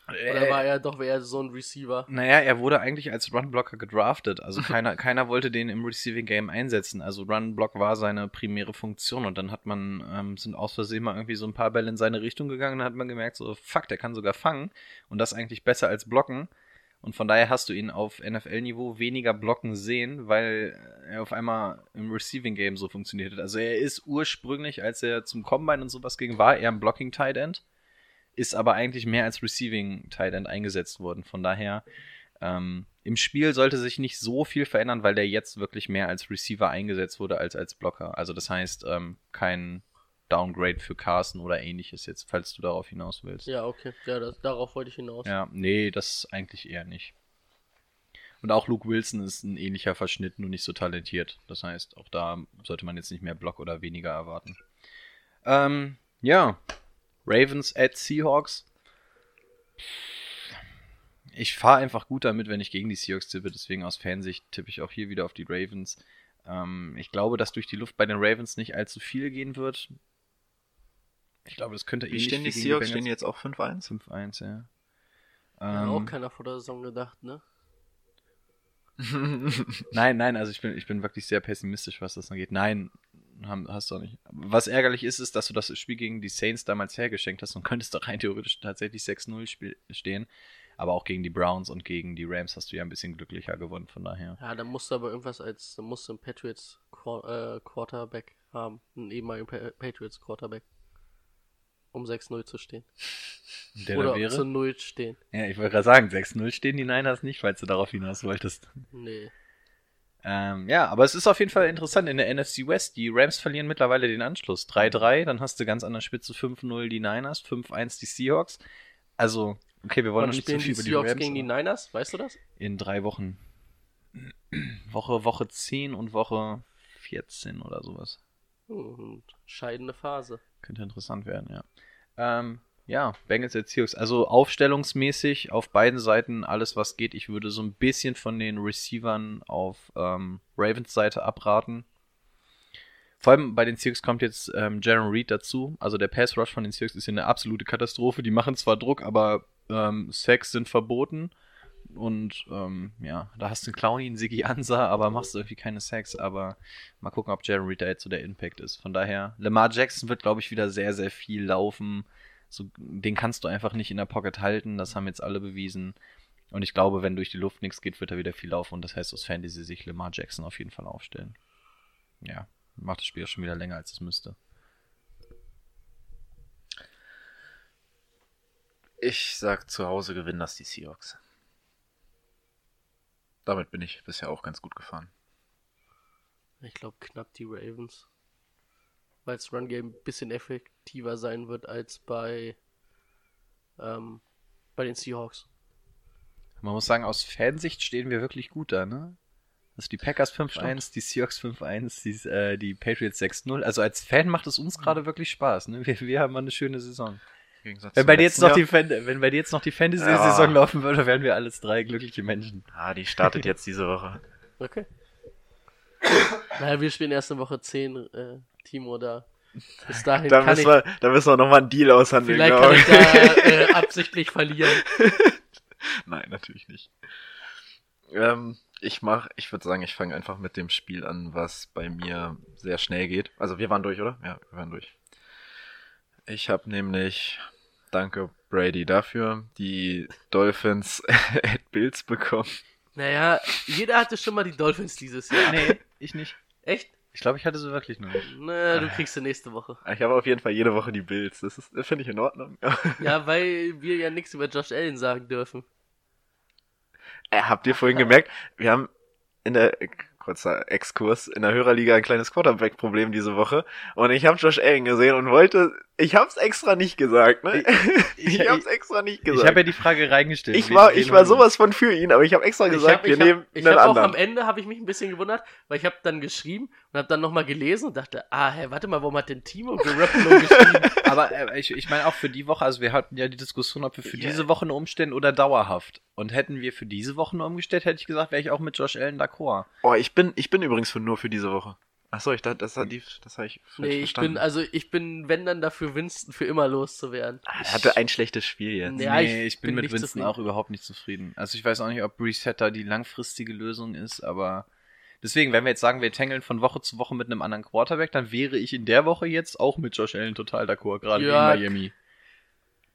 Oder war er doch eher so ein Receiver? Naja, er wurde eigentlich als Runblocker gedraftet. Also keiner, keiner wollte den im Receiving Game einsetzen. Also Runblock war seine primäre Funktion und dann hat man, ähm, sind aus Versehen mal irgendwie so ein paar Bälle in seine Richtung gegangen, dann hat man gemerkt, so, fuck, der kann sogar fangen und das eigentlich besser als blocken. Und von daher hast du ihn auf NFL-Niveau weniger blocken sehen, weil er auf einmal im Receiving Game so funktioniert hat. Also er ist ursprünglich, als er zum Combine und sowas ging, war er ein Blocking Tight End ist aber eigentlich mehr als Receiving Tight End eingesetzt worden. Von daher, ähm, im Spiel sollte sich nicht so viel verändern, weil der jetzt wirklich mehr als Receiver eingesetzt wurde als als Blocker. Also das heißt, ähm, kein Downgrade für Carson oder ähnliches jetzt, falls du darauf hinaus willst. Ja, okay. Ja, das, darauf wollte ich hinaus. Ja, nee, das eigentlich eher nicht. Und auch Luke Wilson ist ein ähnlicher Verschnitt, nur nicht so talentiert. Das heißt, auch da sollte man jetzt nicht mehr Block oder weniger erwarten. Ähm, ja, Ravens at Seahawks. Ich fahre einfach gut damit, wenn ich gegen die Seahawks tippe. Deswegen aus Fansicht tippe ich auch hier wieder auf die Ravens. Ähm, ich glaube, dass durch die Luft bei den Ravens nicht allzu viel gehen wird. Ich glaube, das könnte Wie ähnlich stehen die wie Seahawks? Stehen jetzt auch 5-1? 5-1, ja. Hat Ähm, auch keiner vor der Saison gedacht, ne? Nein, nein, also ich bin, ich bin wirklich sehr pessimistisch, was das angeht. Nein, haben, hast du auch nicht. Was ärgerlich ist, ist, dass du das Spiel gegen die Saints damals hergeschenkt hast und könntest doch rein theoretisch tatsächlich 6-0 spiel- stehen. Aber auch gegen die Browns und gegen die Rams hast du ja ein bisschen glücklicher gewonnen, von daher. Ja, da musst du aber irgendwas als, da musst du einen Patriots äh, Quarterback haben. Einen ehemaligen Pa- Patriots Quarterback. Um 6-0 zu stehen. Der Oder da wäre? zu 0 stehen. Ja, ich wollte gerade sagen, 6-0 stehen die Niners nicht, falls du darauf hinaus wolltest. Nee. Ähm, ja, aber es ist auf jeden Fall interessant in der NFC West. Die Rams verlieren mittlerweile den Anschluss. 3-3, dann hast du ganz an der Spitze 5-0 die Niners, 5-1 die Seahawks. Also Okay, wir wollen Wann noch nicht zu viel die über die Seahawks Rams. gegen die Niners? Weißt du das? In drei Wochen. Woche, Woche 10 und Woche 14 oder sowas. Scheidende Phase. Könnte interessant werden, ja. Ähm, ja, Bengals at Seahawks. Also aufstellungsmäßig auf beiden Seiten alles, was geht. Ich würde so ein bisschen von den Receivern auf ähm, Ravens Seite abraten. Vor allem bei den Seahawks kommt jetzt ähm, Jaron Reed dazu. Also der Pass Rush von den Seahawks ist hier eine absolute Katastrophe. Die machen zwar Druck, aber ähm, Sacks sind verboten. Und ähm, ja, da hast du einen Clowny, einen Sigi Ansa, aber machst du irgendwie keine Sacks. Aber mal gucken, ob Jaron Reed da jetzt so der Impact ist. Von daher, Lamar Jackson wird, glaube ich, wieder sehr, sehr viel laufen. So, den kannst du einfach nicht in der Pocket halten. Das haben jetzt alle bewiesen. Und ich glaube, wenn durch die Luft nichts geht, wird er wieder viel laufen. Und das heißt aus Fantasy sich Lamar Jackson auf jeden Fall aufstellen. Ja, macht das Spiel auch schon wieder länger, als es müsste. Ich sag, zu Hause gewinnen das die Seahawks. Damit bin ich bisher auch ganz gut gefahren. Ich glaube knapp die Ravens. Weil das Run-Game ein bisschen effektiver sein wird als bei, ähm, bei den Seahawks. Man muss sagen, aus Fansicht stehen wir wirklich gut da, ne? Also die Packers 5-1, die Seahawks 5-1, die, äh, die Patriots 6-0. Also als Fan macht es uns gerade wirklich Spaß, ne? Wir, wir haben mal eine schöne Saison. Gegensatz Wenn bei, dir jetzt noch Jahr. die Fan wenn bei dir jetzt noch die Fantasy-Saison Ja. laufen würde, wären wir alles drei glückliche Menschen. Ah, die startet jetzt diese Woche. Okay. naja, wir spielen erst in Woche 10, äh, Timo da. Bis dahin Da kann müssen, ich, wir, da müssen wir nochmal einen Deal aushandeln. vielleicht kann ich da äh, absichtlich verlieren. Nein, natürlich nicht. Ähm, ich mach, ich würde sagen, ich fange einfach mit dem Spiel an, was bei mir sehr schnell geht. Also wir waren durch, oder? Ja, wir waren durch. Ich habe nämlich, danke Brady dafür, die Dolphins at Bills bekommen. Naja, jeder hatte schon mal die Dolphins dieses Jahr. Nee, ich nicht. Echt? Ich glaube, ich hatte sie wirklich noch nicht. Na, du kriegst sie nächste Woche. Ich habe auf jeden Fall jede Woche die Bills. Das ist, das finde ich in Ordnung. Ja, weil wir ja nichts über Josh Allen sagen dürfen. Äh, habt ihr vorhin gemerkt, wir haben in der, kurzer Exkurs, in der Hörerliga ein kleines Quarterback-Problem diese Woche. Und ich habe Josh Allen gesehen und wollte, ich hab's extra nicht gesagt, ne? Ich, ich- hab's extra nicht Ich gesagt. habe ja die Frage reingestellt. ich war, ich war wir? sowas von für ihn, aber ich habe extra gesagt, ich hab, wir ich nehmen hab, ich einen hab auch anderen. am Ende habe ich mich ein bisschen gewundert, weil ich habe dann geschrieben und habe dann nochmal gelesen und dachte, ah, hä, warte mal, warum hat denn Timo Garoppolo geschrieben? Aber äh, ich, ich meine auch für die Woche, also wir hatten ja die Diskussion, ob wir für Ja. diese Woche nur umstellen oder dauerhaft. Und hätten wir für diese Woche nur umgestellt, hätte ich gesagt, wäre ich auch mit Josh Allen d'accord. Oh, ich bin, ich bin übrigens für nur für diese Woche. Achso, ich dachte, das hat die, das habe ich nee, ich verstanden. bin, also ich bin, wenn dann dafür Winston für immer loszuwerden. Ah, er hatte ein schlechtes Spiel jetzt. Ja, nee, ich ich, bin, bin mit Winston zufrieden. auch überhaupt nicht zufrieden. Also ich weiß auch nicht, ob Resetter die langfristige Lösung ist, aber deswegen, wenn wir jetzt sagen, wir tangeln von Woche zu Woche mit einem anderen Quarterback, dann wäre ich in der Woche jetzt auch mit Josh Allen total d'accord, gerade Ja, gegen Miami.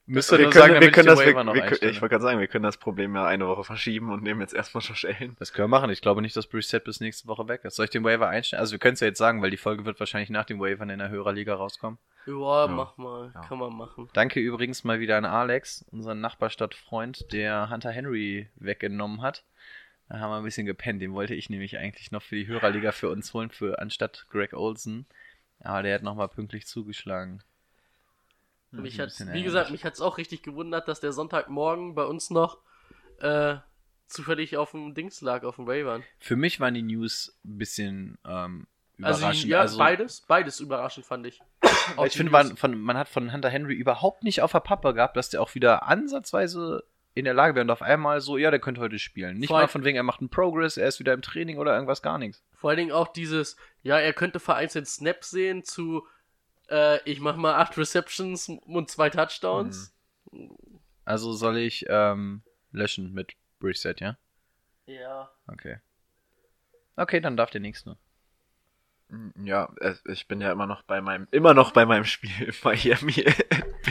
Müsste wir können, sagen, wir können ich das, den wir, Waiver noch wir, ich wollte gerade sagen, wir können das Problem ja eine Woche verschieben und nehmen jetzt erstmal Josh Allen. Das können wir machen. Ich glaube nicht, dass Brissett bis nächste Woche weg ist. Soll ich den Waiver einstellen? Also wir können es ja jetzt sagen, weil die Folge wird wahrscheinlich nach dem Waiver in der Hörerliga rauskommen. Ja, mach mal, Ja. kann man machen. Danke übrigens mal wieder an Alex, unseren Nachbarstadtfreund, der Hunter Henry weggenommen hat. Da haben wir ein bisschen gepennt. Den wollte ich nämlich eigentlich noch für die Hörerliga für uns holen, für anstatt Greg Olsen. Aber der hat nochmal pünktlich zugeschlagen. Mich ein hat's, bisschen wie gesagt, mich hat's auch richtig gewundert, dass der Sonntagmorgen bei uns noch äh, zufällig auf dem Dings lag, auf dem Waivern. Für mich waren die News ein bisschen ähm, Also überraschend. ja, Also, beides, beides überraschend fand ich. Ich finde, man, von, man hat von Hunter Henry überhaupt nicht auf der Pappe gehabt, dass der auch wieder ansatzweise in der Lage wäre und auf einmal so, ja, der könnte heute spielen. Nicht Vor mal von wegen, er macht einen Progress, er ist wieder im Training oder irgendwas, gar nichts. Vor allen Dingen auch dieses, ja, er könnte vereinzelt Snaps sehen zu, äh, ich mach mal acht Receptions und zwei Touchdowns. Also soll ich ähm, löschen mit Reset, ja? Ja. Okay. Okay, dann darf der nächste. Ja, äh, ich bin ja immer noch bei meinem, immer noch bei meinem Spiel Miami.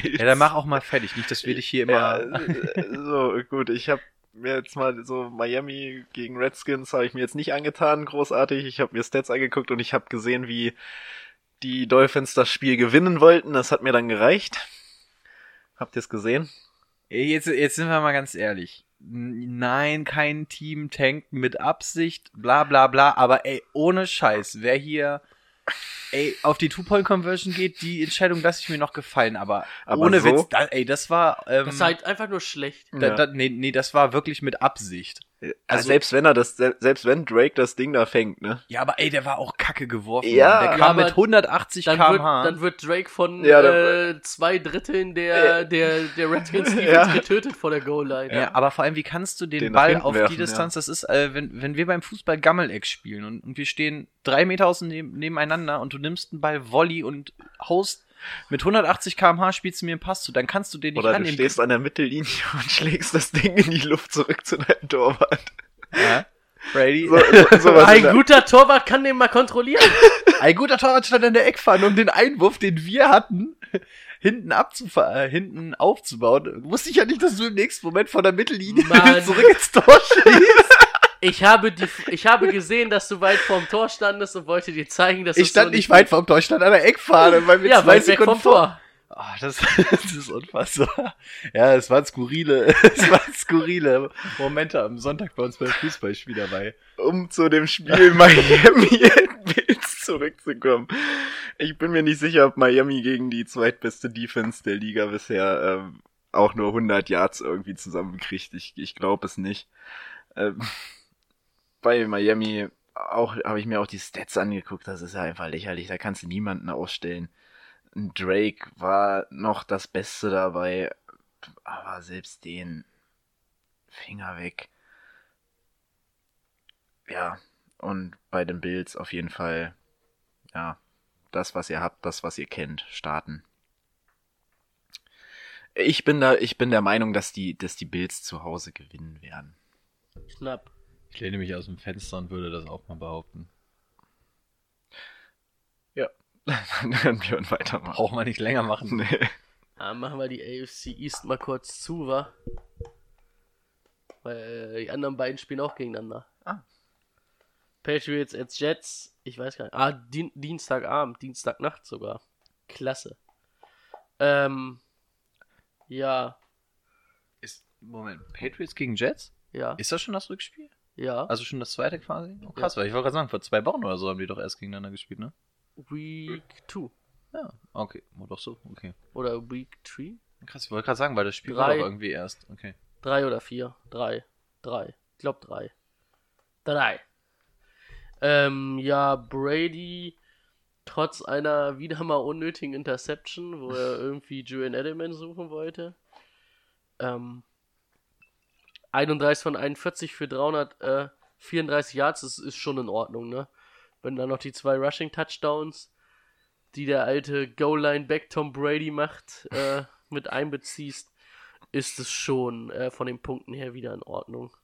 Ja, dann mach auch mal fertig. Nicht, dass wir dich hier immer. Ja, so, gut, ich habe mir jetzt mal so Miami gegen Redskins habe ich mir jetzt nicht angetan, großartig. Ich habe mir Stats angeguckt und ich habe gesehen, wie die Dolphins das Spiel gewinnen wollten. Das hat mir dann gereicht. Habt ihr es gesehen? Jetzt, jetzt sind wir mal ganz ehrlich. Nein, kein Team tankt mit Absicht, bla bla bla. Aber ey, ohne Scheiß, wer hier ey, auf die Two-Point-Conversion geht, die Entscheidung lasse ich mir noch gefallen, aber, Aber ohne so? Witz, da, ey, das war, ähm, Das ist halt einfach nur schlecht. da, Ja. da, nee, nee, das war wirklich mit Absicht. Also, Also- selbst wenn er das, selbst wenn Drake das Ding da fängt, ne? Ja, aber ey, der war auch kacke geworfen. Ja. Mann. der Ja, kam aber mit 180 Dann wird, km/h. dann wird Drake von Ja, äh, zwei Dritteln der, der, der Redskins Defense Ja. getötet vor der Goal-Line. Ja, aber vor allem, wie kannst du den, Den Ball auf die werfen, Distanz, das ist, äh, wenn, wenn wir beim Fußball Gammeleck spielen und, und wir stehen drei Meter außen neben, nebeneinander und du nimmst einen Ball Volley und haust mit 180 km/h spielst du mir einen Pass zu, dann kannst du den nicht Oder du annehmen. stehst an der Mittellinie und schlägst das Ding in die Luft zurück zu deinem Torwart. Ja. Brady. So, so, Ein guter Torwart kann den mal kontrollieren. Ein guter Torwart stand an der Eckfahne, um den Einwurf, den wir hatten, hinten abzufa äh, hinten aufzubauen. Wusste ich ja nicht, dass du im nächsten Moment von der Mittellinie Mann. zurück ins Tor schießt. Ich habe, die, ich habe gesehen, dass du weit vorm Tor standest und wollte dir zeigen, dass Ich stand so nicht weit vom Tor, ich stand an der Eckfahne, weil wir Ja, zwei weit weg Sekunden vom vor. Tor. Ah, das, das ist unfassbar. Ja, es waren skurrile, es waren skurrile Momente am Sonntag bei uns beim Fußballspiel dabei. um zu dem Spiel Miami Bills zurückzukommen. Ich bin mir nicht sicher, ob Miami gegen die zweitbeste Defense der Liga bisher ähm, auch nur 100 Yards irgendwie zusammenkriegt. Ich, ich glaube es nicht. Ähm, bei Miami auch habe ich mir auch die Stats angeguckt. Das ist ja einfach lächerlich. Da kannst du niemanden ausstellen. Drake war noch das Beste dabei, aber selbst den Finger weg. Ja, und bei den Bills auf jeden Fall, ja, das, was ihr habt, das, was ihr kennt, starten. Ich bin da, ich bin der Meinung, dass die, dass die Bills zu Hause gewinnen werden. Knapp. Ich lehne mich aus dem Fenster und würde das auch mal behaupten. Ja, dann können wir weitermachen. Braucht man nicht länger machen. Nee. Ah, machen wir die AFC East mal kurz zu, wa? Weil äh, die anderen beiden spielen auch gegeneinander. Ah. Patriots als Jets, ich weiß gar nicht. Ah, Dien Dienstagabend, Dienstagnacht sogar. Klasse. Ähm, ja, Ist, Moment, Patriots gegen Jets? ja, Ist das schon das Rückspiel? Ja. Also schon das zweite quasi? Oh, krass, weil ich wollte gerade sagen, vor zwei Wochen oder so haben die doch erst gegeneinander gespielt, ne? Week 2 Ja, okay. Oh, doch so, okay. oder Week 3? Krass, ich wollte gerade sagen, weil das Spiel war Drei. doch irgendwie erst. Okay. Drei oder vier? Drei. Drei. Ich glaube drei. Drei. Ähm, ja, Brady, trotz einer wieder mal unnötigen Interception, wo er irgendwie Julian Edelman suchen wollte. Ähm, 31 von 41 für 334 Yards, das ist schon in Ordnung, ne? Wenn dann noch die zwei Rushing Touchdowns, die der alte Goal-Line-Back Tom Brady macht, äh, mit einbeziehst, ist es schon äh, von den Punkten her wieder in Ordnung.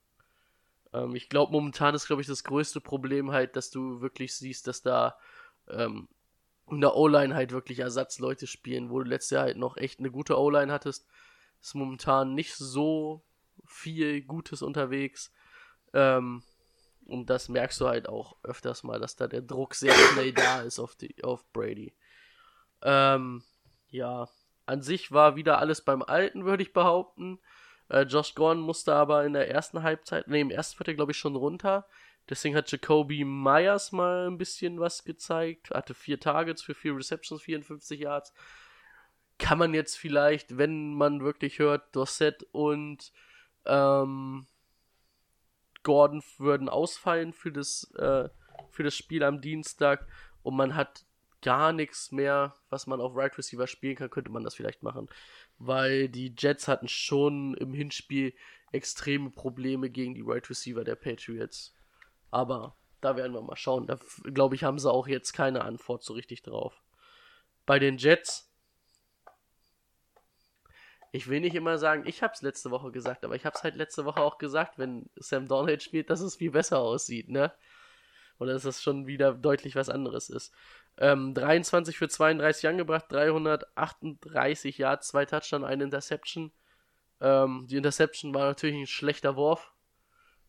Ähm, ich glaube, momentan ist, glaube ich, das größte Problem halt, dass du wirklich siehst, dass da ähm, in der O-Line halt wirklich Ersatzleute spielen, wo du letztes Jahr halt noch echt eine gute O-Line hattest. Ist momentan nicht so viel Gutes unterwegs. Ähm, und das merkst du halt auch öfters mal, dass da der Druck sehr schnell da ist auf, die, auf Brady. Ähm, ja, an sich war wieder alles beim Alten, würde ich behaupten. Äh, Josh Gordon musste aber in der ersten Halbzeit, ne, im ersten Viertel, glaube ich, schon runter. Deswegen hat Jacoby Myers mal ein bisschen was gezeigt. Hatte vier Targets für vier Receptions, 54 Yards. Kann man jetzt vielleicht, wenn man wirklich hört, Dorset und ähm, Gordon würden ausfallen für das, äh, für das Spiel am Dienstag und man hat gar nichts mehr, was man auf Right Receiver spielen kann, könnte man das vielleicht machen. Weil die Jets hatten schon im Hinspiel extreme Probleme gegen die Right Receiver der Patriots. Aber da werden wir mal schauen. Da glaube ich, haben sie auch jetzt keine Antwort so richtig drauf. Bei den Jets. Ich will nicht immer sagen, ich habe es letzte Woche gesagt, aber ich habe es halt letzte Woche auch gesagt, wenn Sam Donald spielt, dass es viel besser aussieht, ne? Oder dass es schon wieder deutlich was anderes ist. Ähm, 23 für 32 angebracht, 338 Yards, zwei Touchdown, eine Interception. Ähm, die Interception war natürlich ein schlechter Wurf,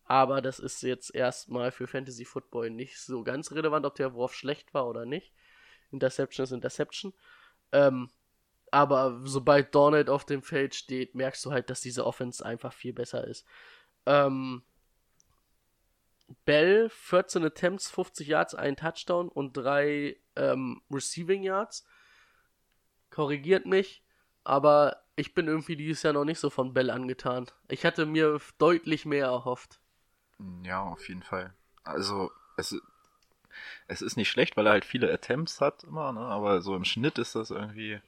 aber das ist jetzt erstmal für Fantasy Football nicht so ganz relevant, ob der Wurf schlecht war oder nicht. Interception ist Interception. Ähm, aber sobald Donald auf dem Feld steht, merkst du halt, dass diese Offense einfach viel besser ist. Ähm, Bell 14 Attempts, 50 Yards, ein Touchdown und drei ähm, Receiving Yards. Korrigiert mich, aber ich bin irgendwie dieses Jahr noch nicht so von Bell angetan. Ich hatte mir deutlich mehr erhofft. Ja, auf jeden Fall. Also, es, es ist nicht schlecht, weil er halt viele Attempts hat immer, ne? aber so im Schnitt ist das irgendwie.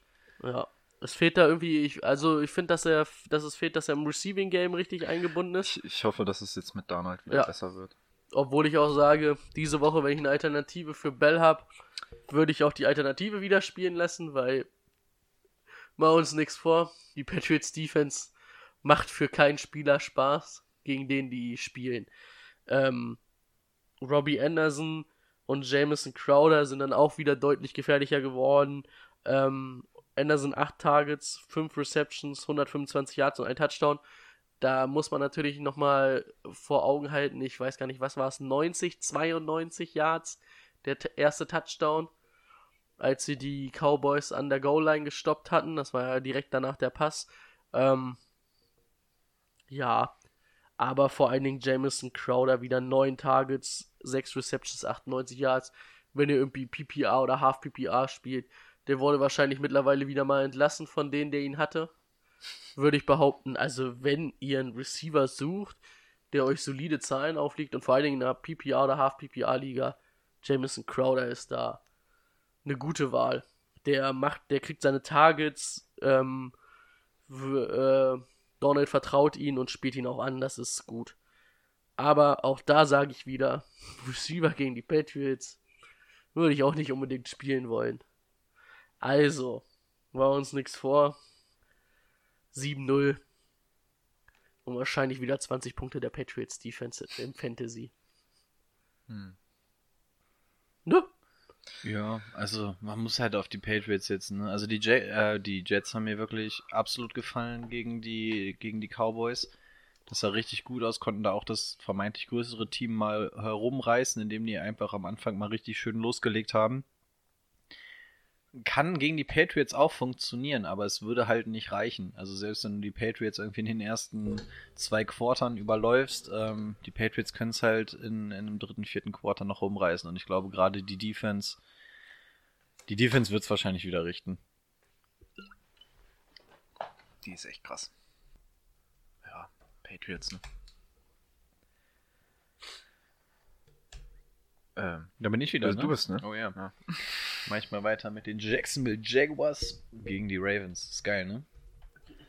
Ja. Es fehlt da irgendwie, ich, also ich finde, dass er, dass es fehlt, dass er im Receiving Game richtig eingebunden ist. Ich, ich hoffe, dass es jetzt mit Donald wieder Ja. besser wird. Obwohl ich auch sage, diese Woche, wenn ich eine Alternative für Bell habe, würde ich auch die Alternative wieder spielen lassen, weil machen wir uns nichts vor. Die Patriots Defense macht für keinen Spieler Spaß, gegen den die spielen. Ähm, Robbie Anderson und Jameson Crowder sind dann auch wieder deutlich gefährlicher geworden. Ähm, Anderson 8 Targets, 5 Receptions, 125 Yards und ein Touchdown. Da muss man natürlich nochmal vor Augen halten, ich weiß gar nicht, was war es, 90, 92 Yards, der erste Touchdown, als sie die Cowboys an der Goal-Line gestoppt hatten. Das war ja direkt danach der Pass. Ähm, ja, aber vor allen Dingen Jameson Crowder wieder 9 Targets, 6 Receptions, 98 Yards. Wenn ihr irgendwie PPR oder Half PPR spielt, der wurde wahrscheinlich mittlerweile wieder mal entlassen von denen, der ihn hatte. Würde ich behaupten. Also, wenn ihr einen Receiver sucht, der euch solide Zahlen aufliegt und vor allen Dingen in einer PPR oder Half PPR Liga, Jameson Crowder ist da eine gute Wahl. Der macht, der kriegt seine Targets, ähm, äh, Donald vertraut ihn und spielt ihn auch an, das ist gut. Aber auch da sage ich wieder, Receiver gegen die Patriots würde ich auch nicht unbedingt spielen wollen. Also, war uns nichts vor. 7-0. Und wahrscheinlich wieder 20 Punkte der Patriots Defense im Fantasy. Hm. Ne? Ja, also man muss halt auf die Patriots setzen. Ne? Also die, J äh, die Jets haben mir wirklich absolut gefallen gegen die, gegen die Cowboys. Das sah richtig gut aus, konnten da auch das vermeintlich größere Team mal herumreißen, indem die einfach am Anfang mal richtig schön losgelegt haben. Kann gegen die Patriots auch funktionieren, aber es würde halt nicht reichen. Also selbst wenn du die Patriots irgendwie in den ersten zwei Quartern überläufst, ähm, die Patriots können es halt in, in einem dritten, vierten Quarter noch rumreißen. Und ich glaube gerade die Defense, die Defense wird es wahrscheinlich wieder richten. Die ist echt krass. Ja, Patriots, ne? Ähm, Da bin ich wieder, Du- ne? du bist, ne? Oh ja. Ja. Mach ich mal weiter mit den Jacksonville Jaguars gegen die Ravens. Ist geil, ne?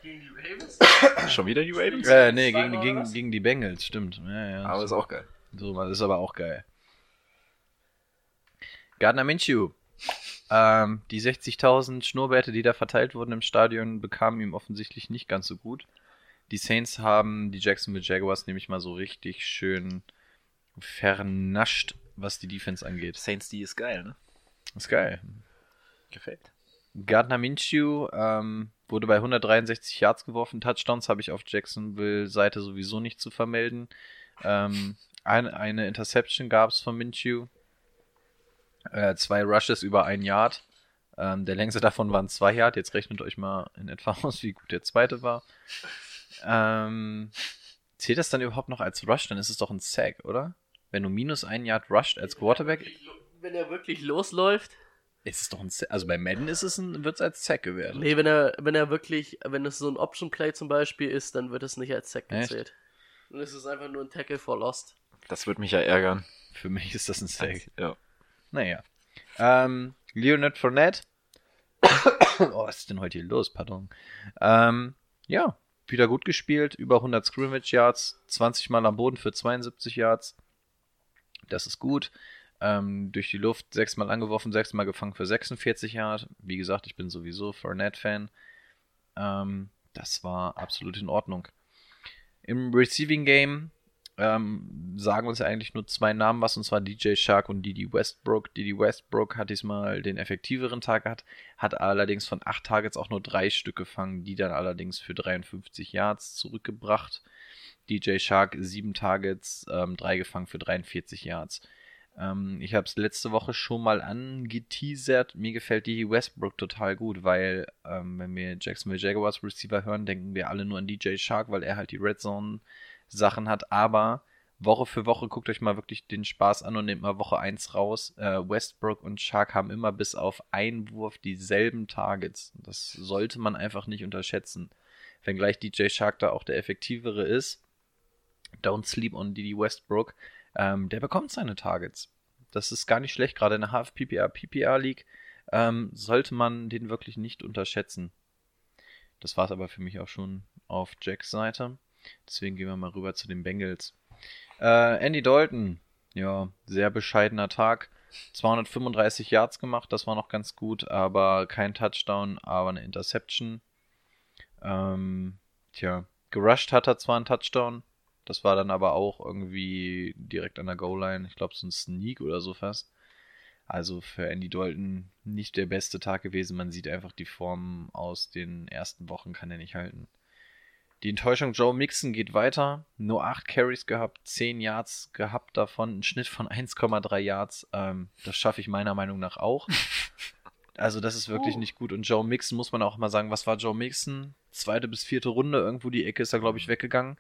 Gegen die Ravens? schon wieder die Ravens? Äh, nee, gegen, gegen, gegen die Bengals, stimmt. Ja, ja. Aber ist auch geil. So, das ist aber auch geil. Gardner Minshew. Ähm, die 60.000 Schnurrbärte, die da verteilt wurden im Stadion, bekamen ihm offensichtlich nicht ganz so gut. Die Saints haben die Jacksonville Jaguars nämlich mal so richtig schön vernascht, was die Defense angeht. Saints, die ist geil, ne? Ist geil. Gefällt. Gardner Minshew ähm, wurde bei 163 Yards geworfen. Touchdowns habe ich auf Jacksonville Seite sowieso nicht zu vermelden. Ähm, ein, eine Interception gab es von Minshew. Äh, zwei Rushes über ein Yard. Ähm, der längste davon waren zwei Yard. Jetzt rechnet euch mal in etwa aus, wie gut der zweite war. Ähm, zählt das dann überhaupt noch als Rush? Dann ist es doch ein Sack, oder? Wenn du minus ein Yard rusht als Quarterback, Wenn er wirklich losläuft? ist es doch ein. Also bei Madden ist es ein, wird es als Sack gewertet. Nee, wenn er, wenn er wirklich, wenn es so ein Option Play zum Beispiel ist, dann wird es nicht als Sack Echt? gezählt. Dann ist es einfach nur ein Tackle for Lost. Das würde mich ja ärgern. Für mich ist das ein Sack. Ja. Naja. Ähm, Leonard Fournette. oh, was ist denn heute hier los? Pardon. Ähm, ja, wieder gut gespielt. Über 100 Scrimmage Yards. 20 Mal am Boden für 72 Yards. Das ist gut. Ähm, durch die Luft sechsmal angeworfen, sechsmal gefangen für 46 Yards. Wie gesagt, ich bin sowieso Fournette-Fan. Ähm, das war absolut in Ordnung. Im Receiving Game ähm, sagen uns ja eigentlich nur zwei Namen was, und zwar DJ Shark und Didi Westbrook. Didi Westbrook hat diesmal den effektiveren Tag gehabt, hat allerdings von acht Targets auch nur drei Stück gefangen, die dann allerdings für 53 Yards zurückgebracht. DJ Shark sieben Targets, ähm, drei gefangen für 43 Yards. Ähm, ich habe es letzte Woche schon mal angeteasert. Mir gefällt Didi Westbrook total gut, weil ähm, wenn wir Jacksonville Jaguars Receiver hören, denken wir alle nur an DJ Shark, weil er halt die Red Zone Sachen hat, aber Woche für Woche guckt euch mal wirklich den Spaß an und nehmt mal Woche 1 raus. Äh, Westbrook und Shark haben immer bis auf Einwurf dieselben Targets. Das sollte man einfach nicht unterschätzen. Wenngleich DJ Shark da auch der effektivere ist. Don't sleep on Didi Westbrook. Ähm, der bekommt seine Targets. Das ist gar nicht schlecht, gerade in der Half-PPR, PPR-League ähm, sollte man den wirklich nicht unterschätzen. Das war es aber für mich auch schon auf Jacks Seite. Deswegen gehen wir mal rüber zu den Bengals. Äh, Andy Dalton, ja, sehr bescheidener Tag. 235 Yards gemacht, das war noch ganz gut, aber kein Touchdown, aber eine Interception. Ähm, tja, gerusht hat er zwar einen Touchdown, das war dann aber auch irgendwie direkt an der Goal-Line. Ich glaube, so ein Sneak oder so fast. Also für Andy Dalton nicht der beste Tag gewesen. Man sieht einfach die Form aus den ersten Wochen kann er nicht halten. Die Enttäuschung Joe Mixon geht weiter. Nur 8 Carries gehabt, 10 Yards gehabt davon, ein Schnitt von 1,3 Yards. Ähm, das schaffe ich meiner Meinung nach auch. Also das ist wirklich Oh. nicht gut. Und Joe Mixon muss man auch mal sagen, was war Joe Mixon? Zweite bis vierte Runde, irgendwo die Ecke ist er, glaube ich, weggegangen.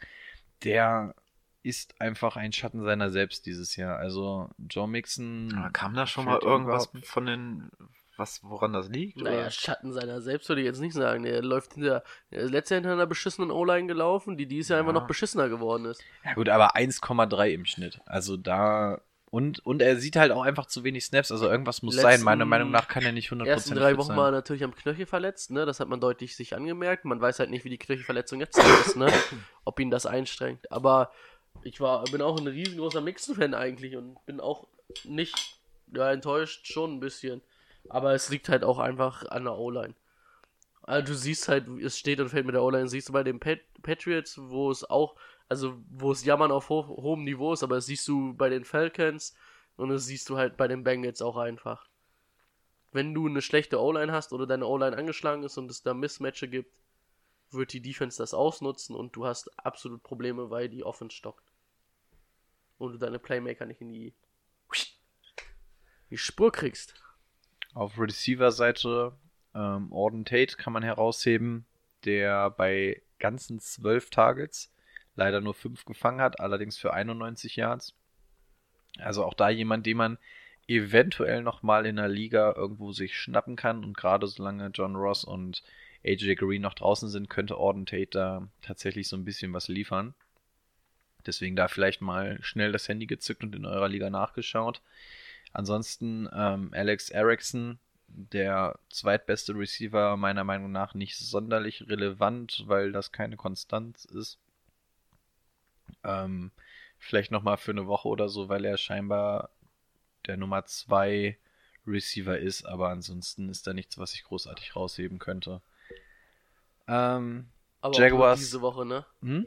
Der ist einfach ein Schatten seiner selbst dieses Jahr. Also Joe Mixon. Aber kam da schon mal irgendwas überhaupt von den, was, woran das liegt? Naja, oder? Schatten seiner selbst würde ich jetzt nicht sagen. Der läuft hinter, der ist letztes Jahr hinter einer beschissenen O-Line gelaufen, die dieses Jahr einfach Ja. noch beschissener geworden ist. Ja gut, aber 1,3 im Schnitt. Also da. Und, und er sieht halt auch einfach zu wenig Snaps. Also irgendwas muss sein. Letzten- Meiner Meinung nach kann er nicht 100% ersten drei Wochen sein. war er natürlich am Knöchel verletzt, ne? Das hat man deutlich sich angemerkt. Man weiß halt nicht, wie die Knöchelverletzung jetzt ist, ne? Ob ihn das einstrengt. Aber ich war, bin auch ein riesengroßer Mixen-Fan eigentlich und bin auch nicht, ja, enttäuscht schon ein bisschen. Aber es liegt halt auch einfach an der O-Line. Also du siehst halt, es steht und fällt mit der O-Line. Siehst du bei den Pat Patriots, wo es auch, also wo es Jammern auf ho hohem Niveau ist, aber das siehst du bei den Falcons und das siehst du halt bei den Bengals auch einfach wenn du eine schlechte O-Line hast oder deine O-Line angeschlagen ist und es da Mismatche gibt, wird die Defense das ausnutzen und du hast absolut Probleme, weil die Offense stockt. Und du deine Playmaker nicht in die, die Spur kriegst. Auf Receiver-Seite ähm, Orden Tate kann man herausheben, der bei ganzen 12 Targets leider nur 5 gefangen hat, allerdings für 91 Yards. Also auch da jemand, den man eventuell nochmal in der Liga irgendwo sich schnappen kann und gerade solange John Ross und AJ Green noch draußen sind, könnte Orden Tate da tatsächlich so ein bisschen was liefern. Deswegen da vielleicht mal schnell das Handy gezückt und in eurer Liga nachgeschaut. Ansonsten ähm, Alex Erickson, der zweitbeste Receiver, meiner Meinung nach nicht sonderlich relevant, weil das keine Konstanz ist. Ähm, vielleicht nochmal für eine Woche oder so, weil er scheinbar der Nummer 2 Receiver ist, aber ansonsten ist da nichts, was ich großartig rausheben könnte. Ähm, Aber Jaguars- auch nur diese Woche, ne? hm?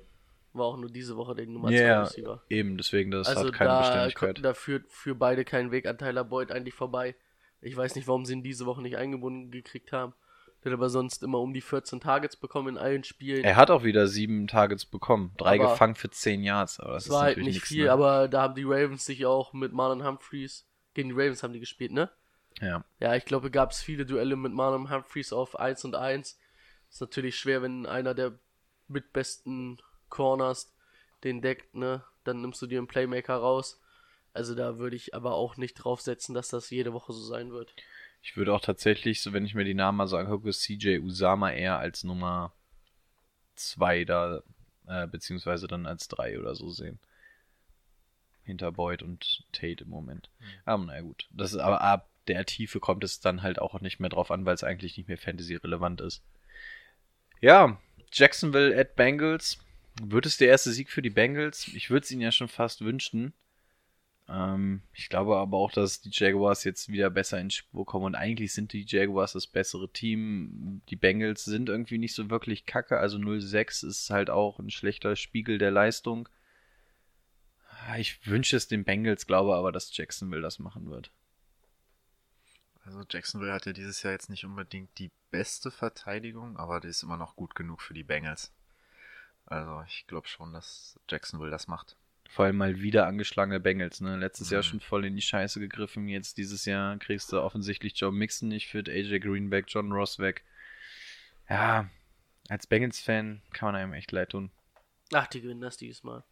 War auch nur diese Woche der Nummer 2 Ja, Receiver. eben, deswegen, das also hat keine da, Beständigkeit. da führt für beide kein Weg an Tyler Boyd eigentlich vorbei. Ich weiß nicht, warum sie ihn diese Woche nicht eingebunden gekriegt haben. Der hat aber sonst immer um die 14 Targets bekommen in allen Spielen. Er hat auch wieder sieben Targets bekommen. Drei Aber- gefangen für zehn Yards. Aber das war halt nicht nichts, viel, ne? aber da haben die Ravens sich auch mit Marlon Humphreys, gegen die Ravens haben die gespielt, ne? Ja. Ja, ich glaube, gab es viele Duelle mit Marlon Humphreys auf 1 und 1. Ist natürlich schwer, wenn einer der mitbesten Corners den deckt, ne? Dann nimmst du dir einen Playmaker raus. Also da würde ich aber auch nicht draufsetzen, dass das jede Woche so sein wird. Ich würde auch tatsächlich, so wenn ich mir die Namen mal so angucke, CJ Usama eher als Nummer zwei da, äh, beziehungsweise dann als drei oder so sehen. Hinter Boyd und Tate im Moment. Aber naja gut. Das ist, aber ab der Tiefe kommt es dann halt auch nicht mehr drauf an, weil es eigentlich nicht mehr Fantasy-relevant ist. Ja, Jacksonville at Bengals. Wird es der erste Sieg für die Bengals? Ich würde es ihnen ja schon fast wünschen. Ähm, ich glaube aber auch, dass die Jaguars jetzt wieder besser in Spur kommen und eigentlich sind die Jaguars das bessere Team. Die Bengals sind irgendwie nicht so wirklich kacke, also 0-6 ist halt auch ein schlechter Spiegel der Leistung. Ich wünsche es den Bengals, glaube aber, dass Jacksonville das machen wird. Also Jacksonville hat ja dieses Jahr jetzt nicht unbedingt die beste Verteidigung, aber die ist immer noch gut genug für die Bengals. Also ich glaube schon, dass Jacksonville das macht. Vor allem mal wieder angeschlagene Bengals, ne? Letztes Jahr Mhm. schon voll in die Scheiße gegriffen. Jetzt dieses Jahr kriegst du offensichtlich Joe Mixon nicht fit, AJ Green weg, John Ross weg. Ja, als Bengals-Fan kann man einem echt leid tun. Ach, die gewinnen das dieses Mal.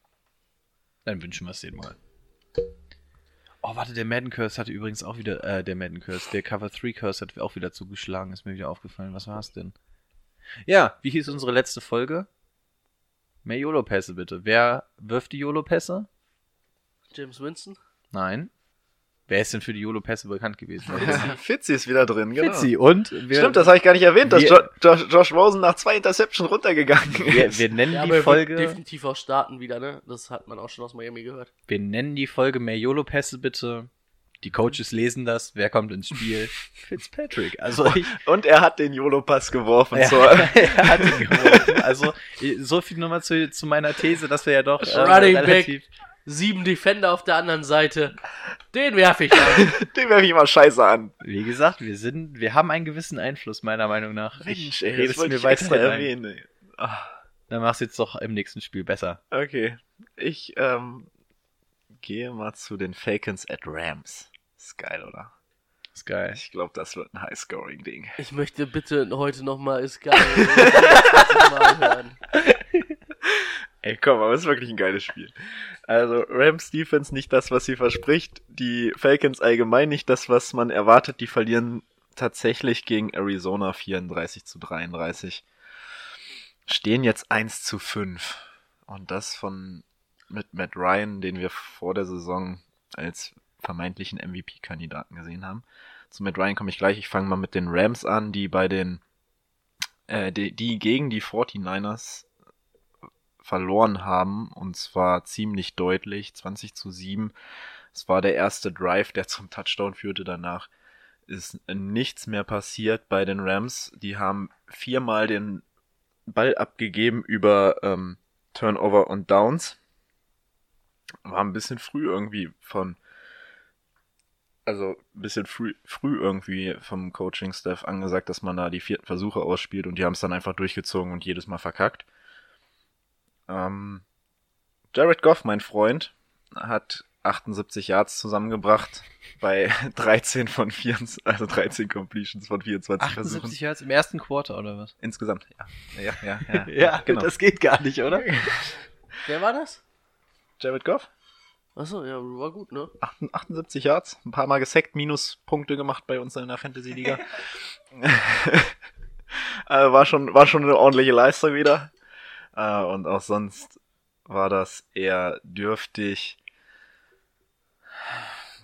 Dann wünschen wir es denen mal. Oh, warte, der Madden Curse hatte übrigens auch wieder, äh, der Madden Curse, der Cover 3 Curse hat auch wieder zugeschlagen, ist mir wieder aufgefallen. Was war's denn? Ja, wie hieß unsere letzte Folge? Mehr YOLO-Pässe bitte. Wer wirft die YOLO-Pässe? James Winston? Nein. Wer ist denn für die YOLO-Pässe bekannt gewesen? Fitzy ist wieder drin, genau. Fitzy. Und? Wir, Stimmt, das habe ich gar nicht erwähnt, dass wir- jo Josh, Josh Rosen nach zwei Interception runtergegangen wir, ist. wir nennen Ja, die Folge. definitiv auch starten wieder, ne? Das hat man auch schon aus Miami gehört. Wir nennen die Folge mehr YOLO-Pässe bitte. Die Coaches lesen das. Wer kommt ins Spiel? Fitzpatrick. Also ich, Und er hat den YOLO-Pass geworfen. er, Zur, er hat ihn geworfen. Also so viel nochmal zu, zu meiner These, dass wir ja doch äh, Running back. relativ. Sieben Defender auf der anderen Seite. Den werfe ich an. den werfe ich mal scheiße an. Wie gesagt, wir sind, wir haben einen gewissen Einfluss meiner Meinung nach. Mensch, ich ey, rede das es wollte mir ich extra erwähnen. Ah, Dann mach's jetzt doch im nächsten Spiel besser. okay. Ich ähm, gehe mal zu den Falcons at Rams. Ist geil, oder? Ist geil. Ich glaube, das wird ein High-Scoring-Ding. Ich möchte bitte heute nochmal ist geil. mal hören. Ey, komm, aber es ist wirklich ein geiles Spiel. Also, Rams Defense nicht das, was sie verspricht. Die Falcons allgemein nicht das, was man erwartet. Die verlieren tatsächlich gegen Arizona 34 zu 33. Stehen jetzt 1 zu 5. Und das von mit Matt Ryan, den wir vor der Saison als vermeintlichen MVP-Kandidaten gesehen haben. Zu Matt Ryan komme ich gleich. Ich fange mal mit den Rams an, die bei den äh, die, die gegen die 49ers verloren haben und zwar ziemlich deutlich, 20 zu 7. Es war der erste Drive, der zum Touchdown führte. Danach ist nichts mehr passiert bei den Rams. Die haben viermal den Ball abgegeben über ähm, Turnover und Downs. War ein bisschen früh irgendwie von, also ein bisschen früh, früh irgendwie vom Coaching-Staff angesagt, dass man da die vierten Versuche ausspielt und die haben es dann einfach durchgezogen und jedes Mal verkackt. Ähm, Jared Goff, mein Freund, hat 78 Yards zusammengebracht bei 13 von 24, also 13 Completions von 24 Versuchen. 78 Yards im ersten Quarter oder was? Insgesamt, ja. Ja, ja, ja. genau. das geht gar nicht, oder? Wer war das? Jared Goff, Achso, ja, war gut, ne? 78 Yards, ein paar Mal gesackt, Minuspunkte gemacht bei uns in der Fantasy-Liga. äh, war, schon, war schon eine ordentliche Leistung wieder. Äh, und auch sonst war das eher dürftig.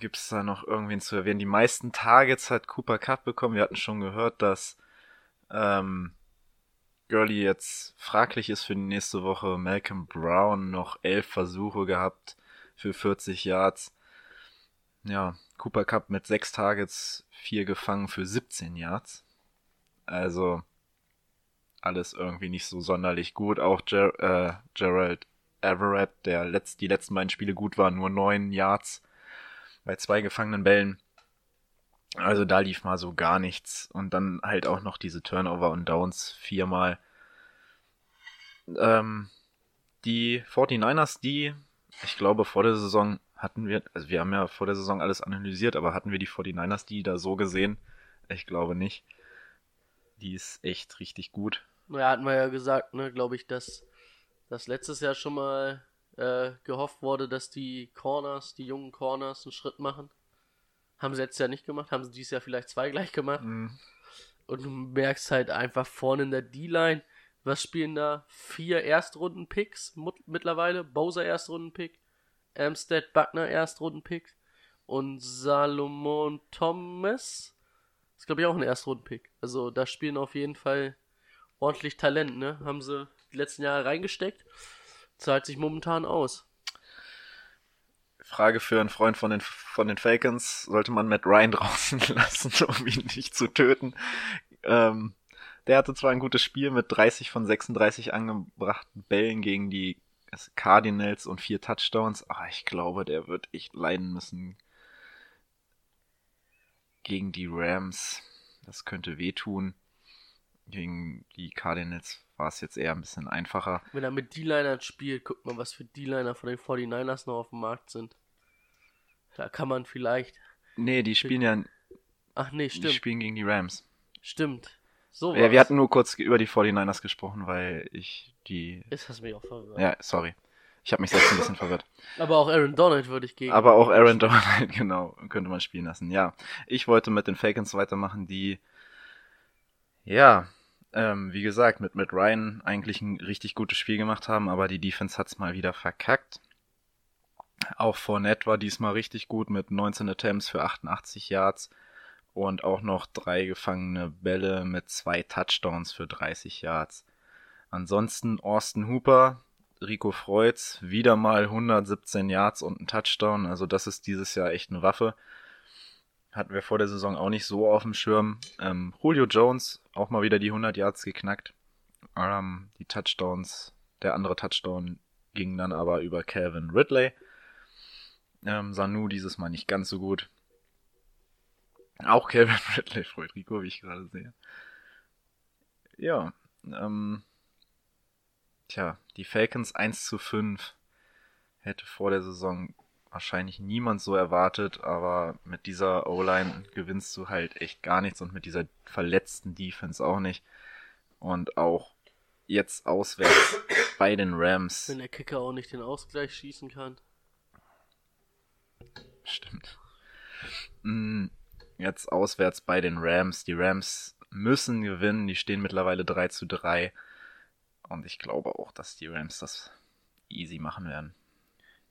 Gibt es da noch irgendwen zu erwähnen? Die meisten Targets hat Cooper Cup bekommen. Wir hatten schon gehört, dass ähm, Gurley jetzt fraglich ist für die nächste Woche. Malcolm Brown noch elf Versuche gehabt für 40 Yards. Ja, Cooper Cup mit sechs Targets, vier gefangen für 17 Yards. Also alles irgendwie nicht so sonderlich gut. Auch Ger äh, Gerald Everett, der letzt die letzten beiden Spiele gut waren, nur neun Yards bei zwei gefangenen Bällen. Also da lief mal so gar nichts. Und dann halt auch noch diese Turnover und Downs viermal. Ähm, die 49ers, die, ich glaube, vor der Saison hatten wir, also wir haben ja vor der Saison alles analysiert, aber hatten wir die 49ers, die da so gesehen? Ich glaube nicht. Die ist echt richtig gut. Naja, hatten wir ja gesagt, ne, glaube ich, dass, dass letztes Jahr schon mal äh, gehofft wurde, dass die Corners, die jungen Corners, einen Schritt machen. Haben sie letztes Jahr nicht gemacht, haben sie dieses Jahr vielleicht zwei gleich gemacht. Mhm. Und du merkst halt einfach vorne in der D-Line, was spielen da? Vier Erstrunden-Picks mittlerweile. Bowser Erstrunden-Pick, Amstead Buckner Erstrunden-Pick und Salomon Thomas ist, glaube ich, auch ein Erstrunden-Pick. Also da spielen auf jeden Fall ordentlich Talent, ne? Haben sie die letzten Jahre reingesteckt. Zahlt sich momentan aus. Frage für einen Freund von den, von den Falcons. Sollte man Matt Ryan draußen lassen, um ihn nicht zu töten? Ähm, der hatte zwar ein gutes Spiel mit 30 von 36 angebrachten Bällen gegen die Cardinals und vier Touchdowns, aber ich glaube, der wird echt leiden müssen gegen die Rams. Das könnte wehtun. Gegen die Cardinals war es jetzt eher ein bisschen einfacher. Wenn er mit D-Linern spielt, guckt mal, was für D-Liner von den 49ers noch auf dem Markt sind. Da kann man vielleicht. Nee, die spielen ja, Ach nee, die stimmt. spielen gegen die Rams. Stimmt. So Ja, wir hatten nur kurz über die 49ers gesprochen, weil ich die. Ist das mich auch verwirrt. Ja, sorry. Ich habe mich selbst ein bisschen verwirrt. Aber auch Aaron Donald würde ich gegen. Aber auch Aaron Donald, genau, könnte man spielen lassen. Ja, ich wollte mit den Falcons weitermachen, die, ja, ähm, wie gesagt, mit, mit Ryan eigentlich ein richtig gutes Spiel gemacht haben, aber die Defense hat's mal wieder verkackt. Auch Fournette war diesmal richtig gut mit 19 Attempts für 88 Yards und auch noch drei gefangene Bälle mit zwei Touchdowns für 30 Yards. Ansonsten Austin Hooper, Rico Freud's, wieder mal 117 Yards und ein Touchdown. Also das ist dieses Jahr echt eine Waffe. Hatten wir vor der Saison auch nicht so auf dem Schirm. Ähm, Julio Jones auch mal wieder die 100 Yards geknackt. Ähm, die Touchdowns, der andere Touchdown ging dann aber über Calvin Ridley. Ähm, Sanu dieses Mal nicht ganz so gut. Auch Calvin Ridley freut Rico, wie ich gerade sehe. Ja, ähm, tja, die Falcons 1 zu 5 hätte vor der Saison wahrscheinlich niemand so erwartet, aber mit dieser O-Line gewinnst du halt echt gar nichts und mit dieser verletzten Defense auch nicht. Und auch jetzt auswärts bei den Rams. Wenn der Kicker auch nicht den Ausgleich schießen kann. Stimmt. Jetzt auswärts bei den Rams. Die Rams müssen gewinnen. Die stehen mittlerweile 3 zu 3. Und ich glaube auch, dass die Rams das easy machen werden.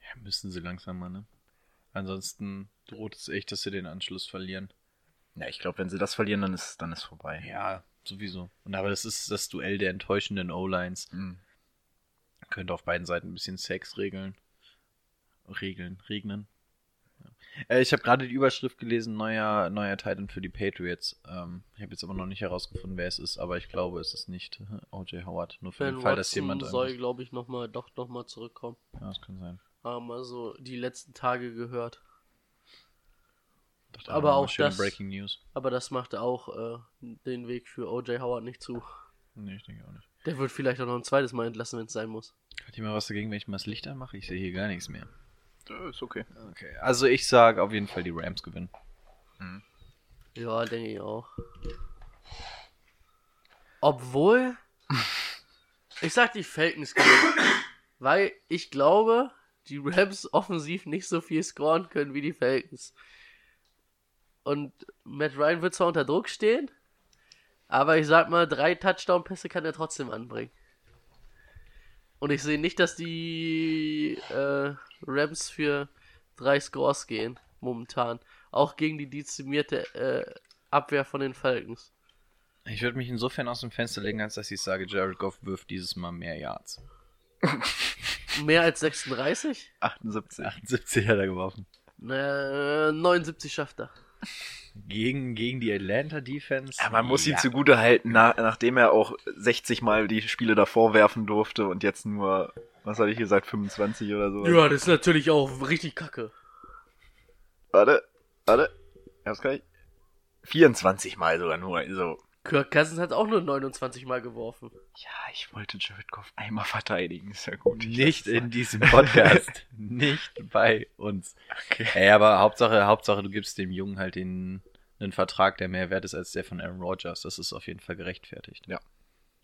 Ja, müssen sie langsam mal, ne? Ansonsten droht es echt, dass sie den Anschluss verlieren. Ja, ich glaube, wenn sie das verlieren, dann ist dann ist vorbei. Ja, sowieso. Und aber das ist das Duell der enttäuschenden O-Lines. Mhm. Könnte auf beiden Seiten ein bisschen Sex regeln. Regeln, regnen. Äh, ich habe gerade die Überschrift gelesen, neuer, neuer Titan für die Patriots. Ähm, ich habe jetzt aber noch nicht herausgefunden, wer es ist, aber ich glaube, es ist nicht O.J. Howard. Nur für Ben den Fall, Watson dass jemand. soll, glaube ich, noch mal, doch noch mal zurückkommen. Ja, das kann sein. Haben wir so die letzten Tage gehört. Dachte, Aber auch das- Breaking News. Aber das macht auch äh, den Weg für O.J. Howard nicht zu. Nee, ich denke auch nicht. Der wird vielleicht auch noch ein zweites Mal entlassen, wenn es sein muss. Hat jemand was dagegen, wenn ich mal das Licht anmache? Ich sehe hier gar nichts mehr. Ist okay. Okay, also ich sage auf jeden Fall, die Rams gewinnen. Ja, denke ich auch. Obwohl. ich sag die Falcons gewinnen. Weil ich glaube, die Rams offensiv nicht so viel scoren können wie die Falcons. Und Matt Ryan wird zwar unter Druck stehen, aber ich sag mal, drei Touchdown-Pässe kann er trotzdem anbringen. Und ich sehe nicht, dass die äh, Rams für drei Scores gehen, momentan. Auch gegen die dezimierte äh, Abwehr von den Falcons. Ich würde mich insofern aus dem Fenster legen, als dass ich sage, Jared Goff wirft dieses Mal mehr Yards. Mehr als 36? 78. 78 hat er geworfen. Naja, 79 schafft er. Gegen, gegen die Atlanta Defense. Ja, man muss ja. ihm zugute halten, na, nachdem er auch 60 Mal die Spiele davor werfen durfte und jetzt nur, was hatte ich gesagt, 25 oder so. Ja, das ist natürlich auch richtig kacke. Warte, warte. Ich hab's gleich. 24 Mal sogar nur. Also, Kirk Cousins hat auch nur 29 Mal geworfen. ja, ich wollte Jared Goff einmal verteidigen. Ist ja gut. Ich Nicht in diesem Podcast. nicht bei uns. Okay. Ey, aber Hauptsache, Hauptsache, du gibst dem Jungen halt den, einen Vertrag, der mehr wert ist als der von Aaron Rodgers. Das ist auf jeden Fall gerechtfertigt. Ja.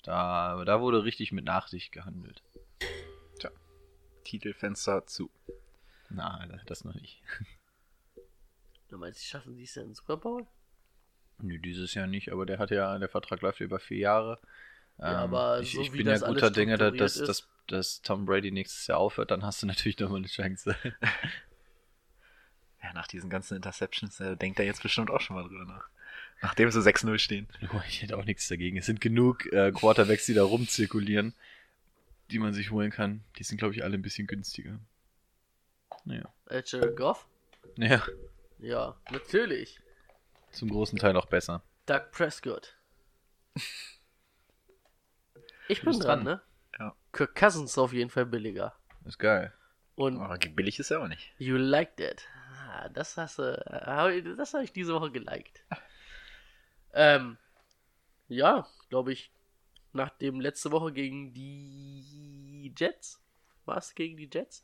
Da, da wurde richtig mit Nachsicht gehandelt. Titelfenster zu. Na, das noch nicht. Du meinst, die schaffen dies ja in den Super Bowl? Nö, dieses Jahr nicht, aber der hat ja, der Vertrag läuft über vier Jahre. Ja, Ähm, aber ich, so ich wie bin das ja guter Dinge, dass, dass, dass Tom Brady nächstes Jahr aufhört, dann hast du natürlich nochmal eine Chance. Ja, nach diesen ganzen Interceptions äh, denkt er jetzt bestimmt auch schon mal drüber nach. Nachdem sie 6-0 stehen. Ich hätte auch nichts dagegen. Es sind genug äh, Quarterbacks, die da rumzirkulieren, die man sich holen kann. Die sind, glaube ich, alle ein bisschen günstiger. Naja. Äh, Jared Goff? Ja, Ja, natürlich. zum großen Teil auch besser. Doug Prescott. Ich bin dran, dran. ne? Ja. Kirk Cousins ist auf jeden Fall billiger. Ist geil. Und Aber billig ist er auch nicht. you liked it. Das hast du. Das habe ich diese Woche geliked. ähm, ja, glaube ich, nachdem letzte Woche gegen die Jets, war es gegen die Jets,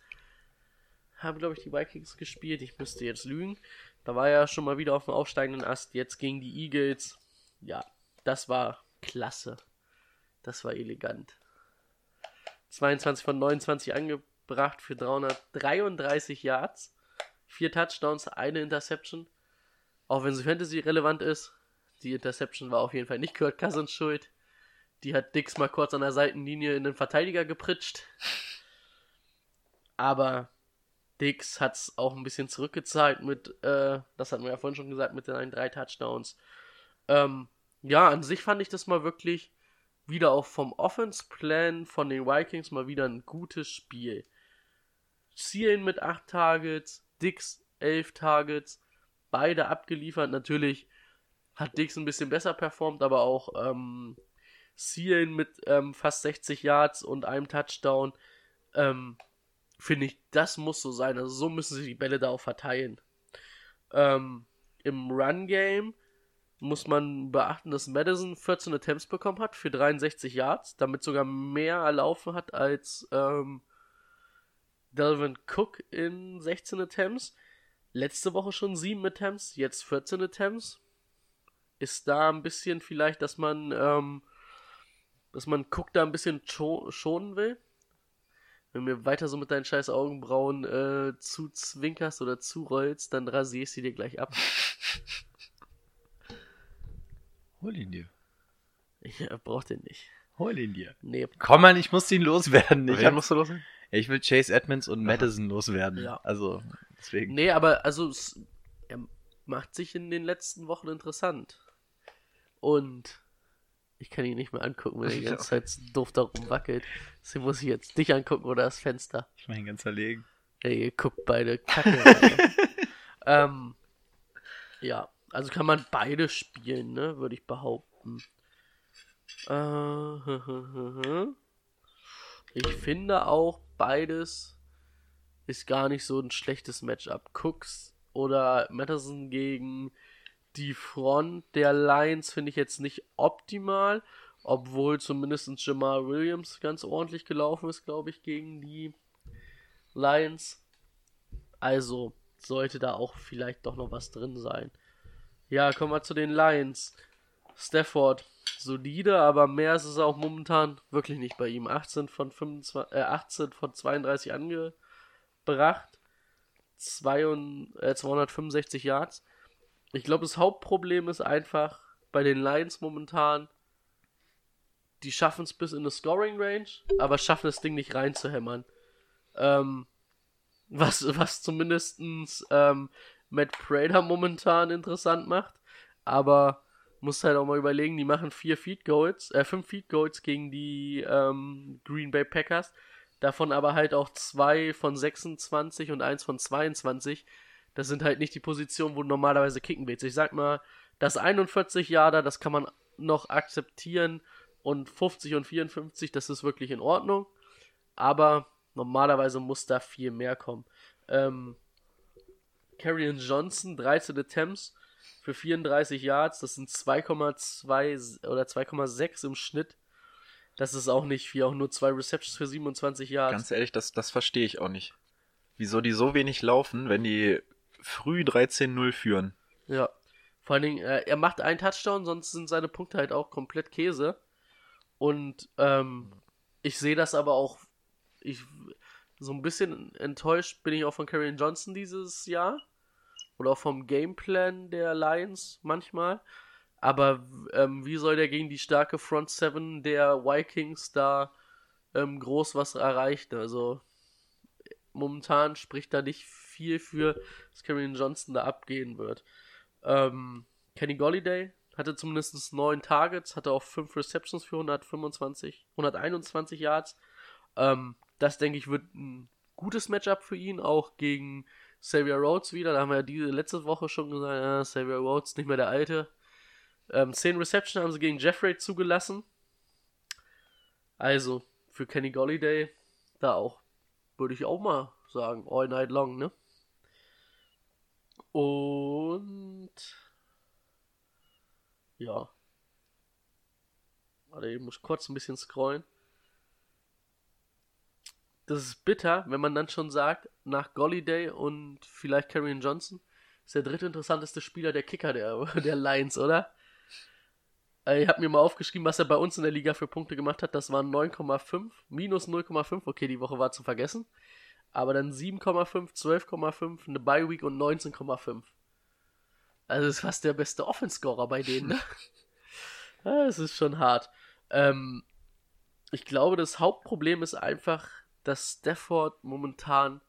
haben, glaube ich, die Vikings gespielt. Ich müsste jetzt lügen. Da war er schon mal wieder auf dem aufsteigenden Ast. Jetzt gegen die Eagles. Ja, das war klasse. Das war elegant. 22 von 29 ange gebracht für 333 Yards, vier Touchdowns, eine Interception. Auch wenn sie Fantasy relevant ist, die Interception war auf jeden Fall nicht Kurt Cousins schuld. Die hat Dix mal kurz an der Seitenlinie in den Verteidiger gepritscht. Aber Dix hat es auch ein bisschen zurückgezahlt mit, äh, das hatten wir ja vorhin schon gesagt, mit den drei Touchdowns. Ähm, ja, an sich fand ich das mal wirklich wieder auch vom Offense-Plan von den Vikings mal wieder ein gutes Spiel. Zielen mit 8 Targets, Dix 11 Targets, beide abgeliefert. Natürlich hat Dix ein bisschen besser performt, aber auch ähm, Zielen mit ähm, fast 60 Yards und einem Touchdown. Ähm, Finde ich, das muss so sein. Also so müssen sie die Bälle da auch verteilen. Ähm, Im Run-Game muss man beachten, dass Madison 14 Attempts bekommen hat für 63 Yards, damit sogar mehr erlaufen hat als ähm, Delvin Cook in 16 Attempts. Letzte Woche schon 7 Attempts, jetzt 14 Attempts. Ist da ein bisschen vielleicht, dass man, ähm, dass man Cook da ein bisschen schonen will. Wenn du mir weiter so mit deinen scheiß Augenbrauen äh, zuzwinkerst oder zurollst, dann rasierst du dir gleich ab. Hol ihn dir. Ja, braucht den nicht. Hol ihn dir. Nee. Komm mal, ich muss ihn loswerden. Ich, hab, musst du loswerden? Ich will Chase Edmonds und Madison loswerden. Ja. Also, deswegen. Nee, aber also es, er macht sich in den letzten Wochen interessant. Und ich kann ihn nicht mehr angucken, wenn er die ganze Zeit so doof da rumwackelt. Deswegen muss ich jetzt dich angucken oder das Fenster. Ich ihn ganz verlegen. Ey, ihr guckt beide kacke. Ähm, ja, also kann man beide spielen, ne, würde ich behaupten. Äh, ich finde auch beides ist gar nicht so ein schlechtes Matchup. Cooks oder Madison gegen die Front der Lions finde ich jetzt nicht optimal, obwohl zumindest Jamal Williams ganz ordentlich gelaufen ist, glaube ich, gegen die Lions. Also sollte da auch vielleicht doch noch was drin sein. Ja, kommen wir zu den Lions. Stafford, solide, aber mehr ist es auch momentan wirklich nicht bei ihm. 18 von, 25, äh, 18 von 32 angebracht. 2, äh, 265 Yards. Ich glaube, das Hauptproblem ist einfach bei den Lions momentan, die schaffen es bis in eine Scoring Range, aber schaffen das Ding nicht reinzuhämmern. Ähm, was, was zumindest ähm, Matt Prater momentan interessant macht. Aber muss halt auch mal überlegen, die machen vier Feed Goals, äh, fünf Feed Goals gegen die ähm, Green Bay Packers. Davon aber halt auch zwei von 26 und eins von 22. Das sind halt nicht die Positionen, wo du normalerweise kicken willst. Ich sag mal, das 41 Jahre, das kann man noch akzeptieren. Und 50 und 54, das ist wirklich in Ordnung. Aber normalerweise muss da viel mehr kommen. Ähm, Carrion Johnson, 13 Attempts für 34 Yards, das sind 2,2 oder 2,6 im Schnitt. Das ist auch nicht viel, auch nur zwei Receptions für 27 Yards. Ganz ehrlich, das, das verstehe ich auch nicht. Wieso die so wenig laufen, wenn die früh 13-0 führen. Ja. Vor allen Dingen, äh, er macht einen Touchdown, sonst sind seine Punkte halt auch komplett Käse. Und ähm, ich sehe das aber auch, ich so ein bisschen enttäuscht bin ich auch von Karrion Johnson dieses Jahr. Oder vom Gameplan der Lions manchmal. Aber ähm, wie soll der gegen die starke Front 7 der Vikings da ähm, groß was erreichen? Also momentan spricht da nicht viel für, dass Karrion Johnson da abgehen wird. Ähm, Kenny Golliday hatte zumindest neun Targets, hatte auch fünf Receptions für 125, 121 Yards. Ähm, das denke ich wird ein gutes Matchup für ihn, auch gegen Xavier Rhodes wieder. Da haben wir ja diese letzte Woche schon gesagt, ja, Xavier Rhodes nicht mehr der alte. Ähm, 10 Reception haben sie gegen Jeffrey zugelassen. Also, für Kenny Golliday, da auch, würde ich auch mal sagen, all night long, ne? Und ja. Warte, ich muss kurz ein bisschen scrollen. Das ist bitter, wenn man dann schon sagt, nach Golliday und vielleicht Karrion Johnson ist der dritte interessanteste Spieler der Kicker der, der Lions, oder? Äh, Ich habe mir mal aufgeschrieben, was er bei uns in der Liga für Punkte gemacht hat. Das waren 9,5, minus 0,5. Okay, die Woche war zu vergessen. Aber dann 7,5, 12,5, eine Bye Week und 19,5. Also ist fast der beste Offense-Scorer bei denen. Ne? Das ist schon hart. Ähm, ich glaube, das Hauptproblem ist einfach, dass Stafford momentan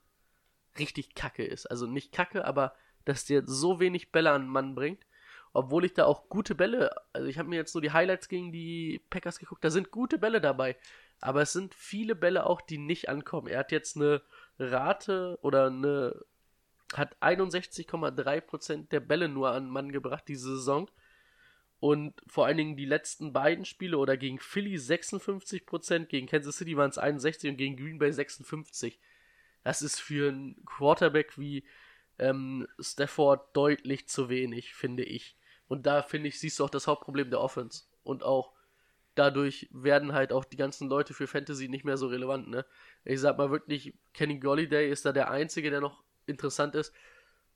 richtig kacke ist. Also nicht kacke, aber dass der so wenig Bälle an den Mann bringt. Obwohl ich da auch gute Bälle, also ich habe mir jetzt nur die Highlights gegen die Packers geguckt, da sind gute Bälle dabei. Aber es sind viele Bälle auch, die nicht ankommen. Er hat jetzt eine Rate oder eine, hat 61,3% der Bälle nur an Mann gebracht diese Saison. Und vor allen Dingen die letzten beiden Spiele oder gegen Philly 56%, gegen Kansas City waren es 61 und gegen Green Bay 56. Das ist für einen Quarterback wie ähm, Stafford deutlich zu wenig, finde ich. Und da finde ich, siehst du auch das Hauptproblem der Offense. Und auch dadurch werden halt auch die ganzen Leute für Fantasy nicht mehr so relevant, ne? Ich sag mal wirklich, Kenny Golliday ist da der Einzige, der noch interessant ist,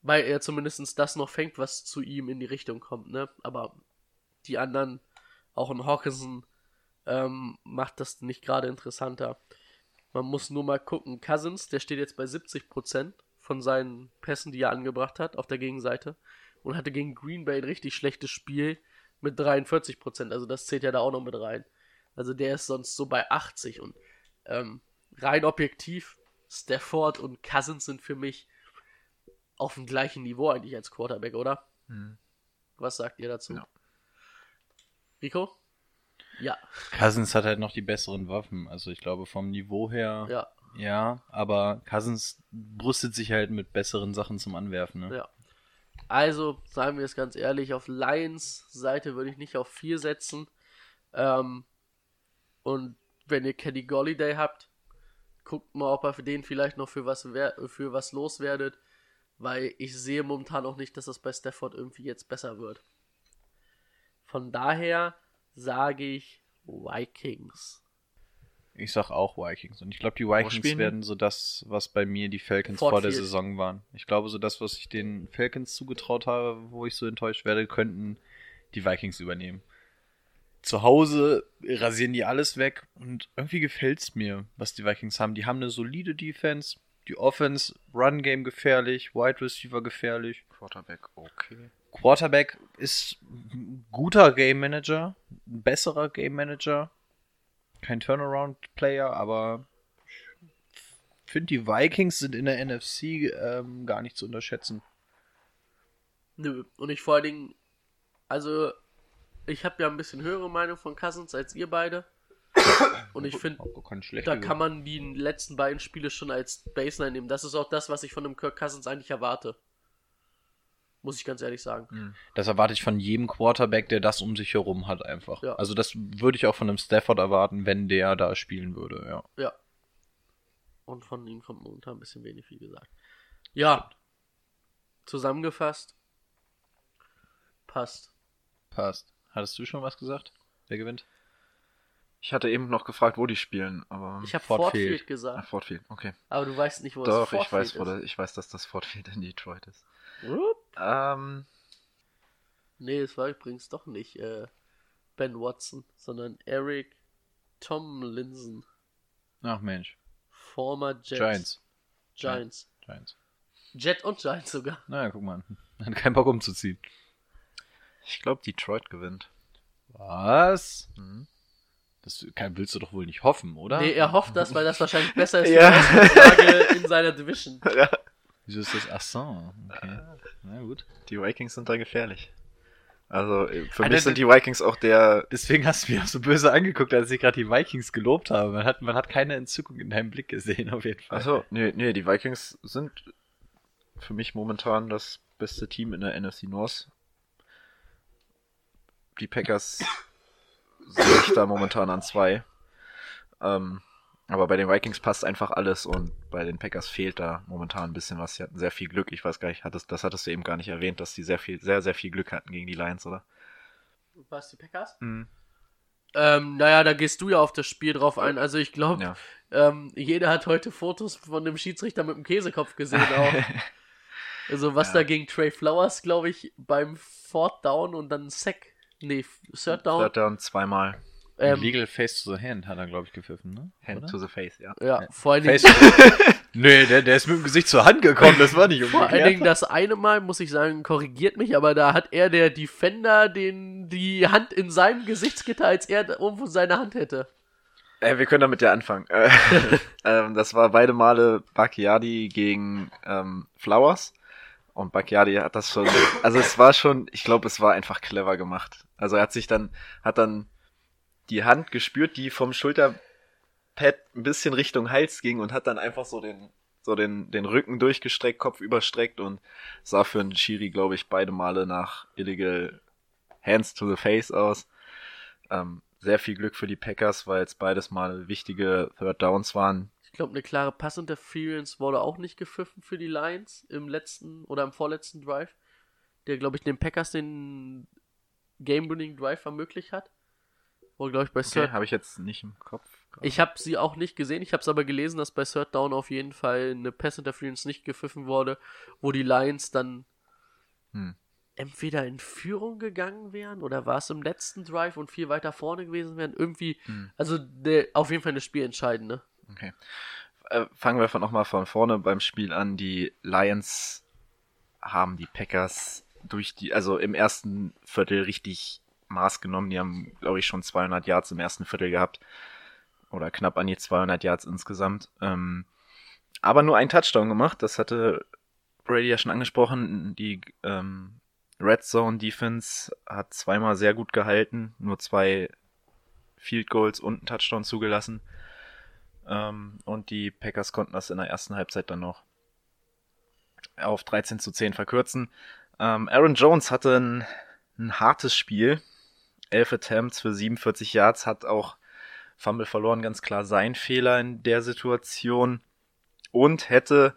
weil er zumindest das noch fängt, was zu ihm in die Richtung kommt, ne? Aber die anderen, auch ein Hawkinson, ähm, macht das nicht gerade interessanter. Man muss nur mal gucken. Cousins, der steht jetzt bei 70% von seinen Pässen, die er angebracht hat, auf der Gegenseite. Und hatte gegen Green Bay ein richtig schlechtes Spiel mit 43%. Also das zählt ja da auch noch mit rein. Also der ist sonst so bei 80. Und ähm, rein objektiv, Stafford und Cousins sind für mich auf dem gleichen Niveau eigentlich als Quarterback, oder? Hm. Was sagt ihr dazu? Ja. Rico? Ja, Cousins hat halt noch die besseren Waffen. Also ich glaube vom Niveau her, ja, ja, aber Cousins brüstet sich halt mit besseren Sachen zum Anwerfen. Ne? ja. Also, sagen wir es ganz ehrlich, auf Lions Seite würde ich nicht auf 4 setzen. Ähm, und wenn ihr Kenny Golliday habt, guckt mal, ob ihr für den vielleicht noch für was, für was loswerdet. Weil ich sehe momentan auch nicht, dass das bei Stafford irgendwie jetzt besser wird. Von daher sage ich Vikings. Ich sag auch Vikings. Und ich glaube, die Vikings werden so das, was bei mir die Falcons Ford vor der Field. Saison waren. Ich glaube, so das, was ich den Falcons zugetraut habe, wo ich so enttäuscht werde, könnten die Vikings übernehmen. Zu Hause rasieren die alles weg und irgendwie gefällt's mir, was die Vikings haben. Die haben eine solide Defense, die Offense, Run Game gefährlich, Wide Receiver gefährlich. Quarterback, okay. Quarterback ist ein guter Game Manager, ein besserer Game Manager. Kein Turnaround-Player, aber ich finde, die Vikings sind in der NFC ähm, gar nicht zu unterschätzen. Nö, und ich vor allen Dingen, also, ich habe ja ein bisschen höhere Meinung von Cousins als ihr beide. Und ich finde, da kann man die letzten beiden Spiele schon als Baseline nehmen. Das ist auch das, was ich von dem Kirk Cousins eigentlich erwarte. Muss ich ganz ehrlich sagen. Das erwarte ich von jedem Quarterback, der das um sich herum hat, einfach. Ja. Also, das würde ich auch von einem Stafford erwarten, wenn der da spielen würde, ja. Ja. Und von ihm kommt momentan ein bisschen wenig, wie gesagt. Ja. Zusammengefasst. Passt. Passt. Hattest du schon was gesagt? Wer gewinnt? Ich hatte eben noch gefragt, wo die spielen, aber. Ich habe Ford Ford Field. Field Ah, gesagt. Fort Field, okay. Aber du weißt nicht, wo Doch, das Ford ich weiß, ist. das, ich weiß, dass das Fort Field in Detroit ist. Rup. Ähm, Nee, es war übrigens doch nicht äh, Ben Watson, sondern Eric Tomlinson, Ach Mensch. former Jets. Giants. Giants. Giants. Jet und Giants sogar. Naja, guck mal. Hat keinen Bock umzuziehen. ich glaube, Detroit gewinnt. Was? Mhm. Das kann, willst du doch wohl nicht hoffen, oder? Nee, er hofft das, weil das wahrscheinlich besser ist Ja. in seiner Division. Wieso ist das? Ach so, okay. Na gut. Die Vikings sind da gefährlich. Also, äh, für Alter, mich sind die Vikings auch der. Deswegen hast du mich auch so böse angeguckt, als ich gerade die Vikings gelobt habe. Man hat, man hat keine Entzückung in deinem Blick gesehen, auf jeden Fall. Achso, nee, nee, die Vikings sind für mich momentan das beste Team in der NFC North. Die Packers sehe ich da momentan an zwei. Ähm, aber bei den Vikings passt einfach alles und bei den Packers fehlt da momentan ein bisschen was. Sie hatten sehr viel Glück. Ich weiß gar nicht, hattest, das hattest du eben gar nicht erwähnt, dass die sehr viel, sehr, sehr viel Glück hatten gegen die Lions, oder? Was, die Packers? Mhm. Ähm, naja, da gehst du ja auf das Spiel drauf ein. Also ich glaube, Ja. ähm, jeder hat heute Fotos von dem Schiedsrichter mit dem Käsekopf gesehen auch. Also was Ja. da gegen Trey Flowers, glaube ich, beim Fourth Down und dann Sack Nee, Third Down. Third Down zweimal. Ähm, Legal Face to the Hand hat er, glaube ich, gepfiffen, ne? Hand Oder? to the face, ja. ja, vor allen Dingen, nee, der, der ist mit dem Gesicht zur Hand gekommen, das war nicht vor allen umgekehrt. Dingen das eine Mal, muss ich sagen, korrigiert mich, aber da hat er, der Defender, den, die Hand in seinem Gesichtsgitter, als er irgendwo seine Hand hätte. Äh, wir können damit ja anfangen. Äh, ähm, das war beide Male Bacchiadi gegen ähm, Flowers. Und Bacchiadi hat das schon, also es war schon, ich glaube, es war einfach clever gemacht. Also er hat sich dann, hat dann die Hand gespürt, die vom Schulterpad ein bisschen Richtung Hals ging und hat dann einfach so den, so den, den Rücken durchgestreckt, Kopf überstreckt und sah für einen Schiri, glaube ich, beide Male nach Illegal Hands to the Face aus. Ähm, sehr viel Glück für die Packers, weil es beides mal wichtige Third Downs waren. Ich glaube, eine klare Passinterference wurde auch nicht gepfiffen für die Lions im letzten oder im vorletzten Drive, der, glaube ich, den Packers den Game-Winning Drive ermöglicht hat. Wo, glaube ich, bei Okay, habe ich jetzt nicht im Kopf. Ich habe sie auch nicht gesehen, ich habe es aber gelesen, dass bei Third Down auf jeden Fall eine Pass Interference nicht gepfiffen wurde, wo die Lions dann Hm. entweder in Führung gegangen wären oder war es im letzten Drive und viel weiter vorne gewesen wären. Irgendwie, Hm. also der, auf jeden Fall eine Spielentscheidende. Okay. Äh, fangen wir nochmal von vorne beim Spiel an. Die Lions haben die Packers durch die, also im ersten Viertel richtig Maß genommen. Die haben, glaube ich, schon 200 Yards im ersten Viertel gehabt. Oder knapp an die 200 Yards insgesamt. Ähm, aber nur ein Touchdown gemacht. Das hatte Brady ja schon angesprochen. Die ähm, Red Zone Defense hat zweimal sehr gut gehalten. Nur zwei Field Goals und einen Touchdown zugelassen. Ähm, und die Packers konnten das in der ersten Halbzeit dann noch auf 13 zu 10 verkürzen. Ähm, Aaron Jones hatte ein, ein hartes Spiel. 11 Attempts für 47 Yards, hat auch Fumble verloren, ganz klar sein Fehler in der Situation. Und hätte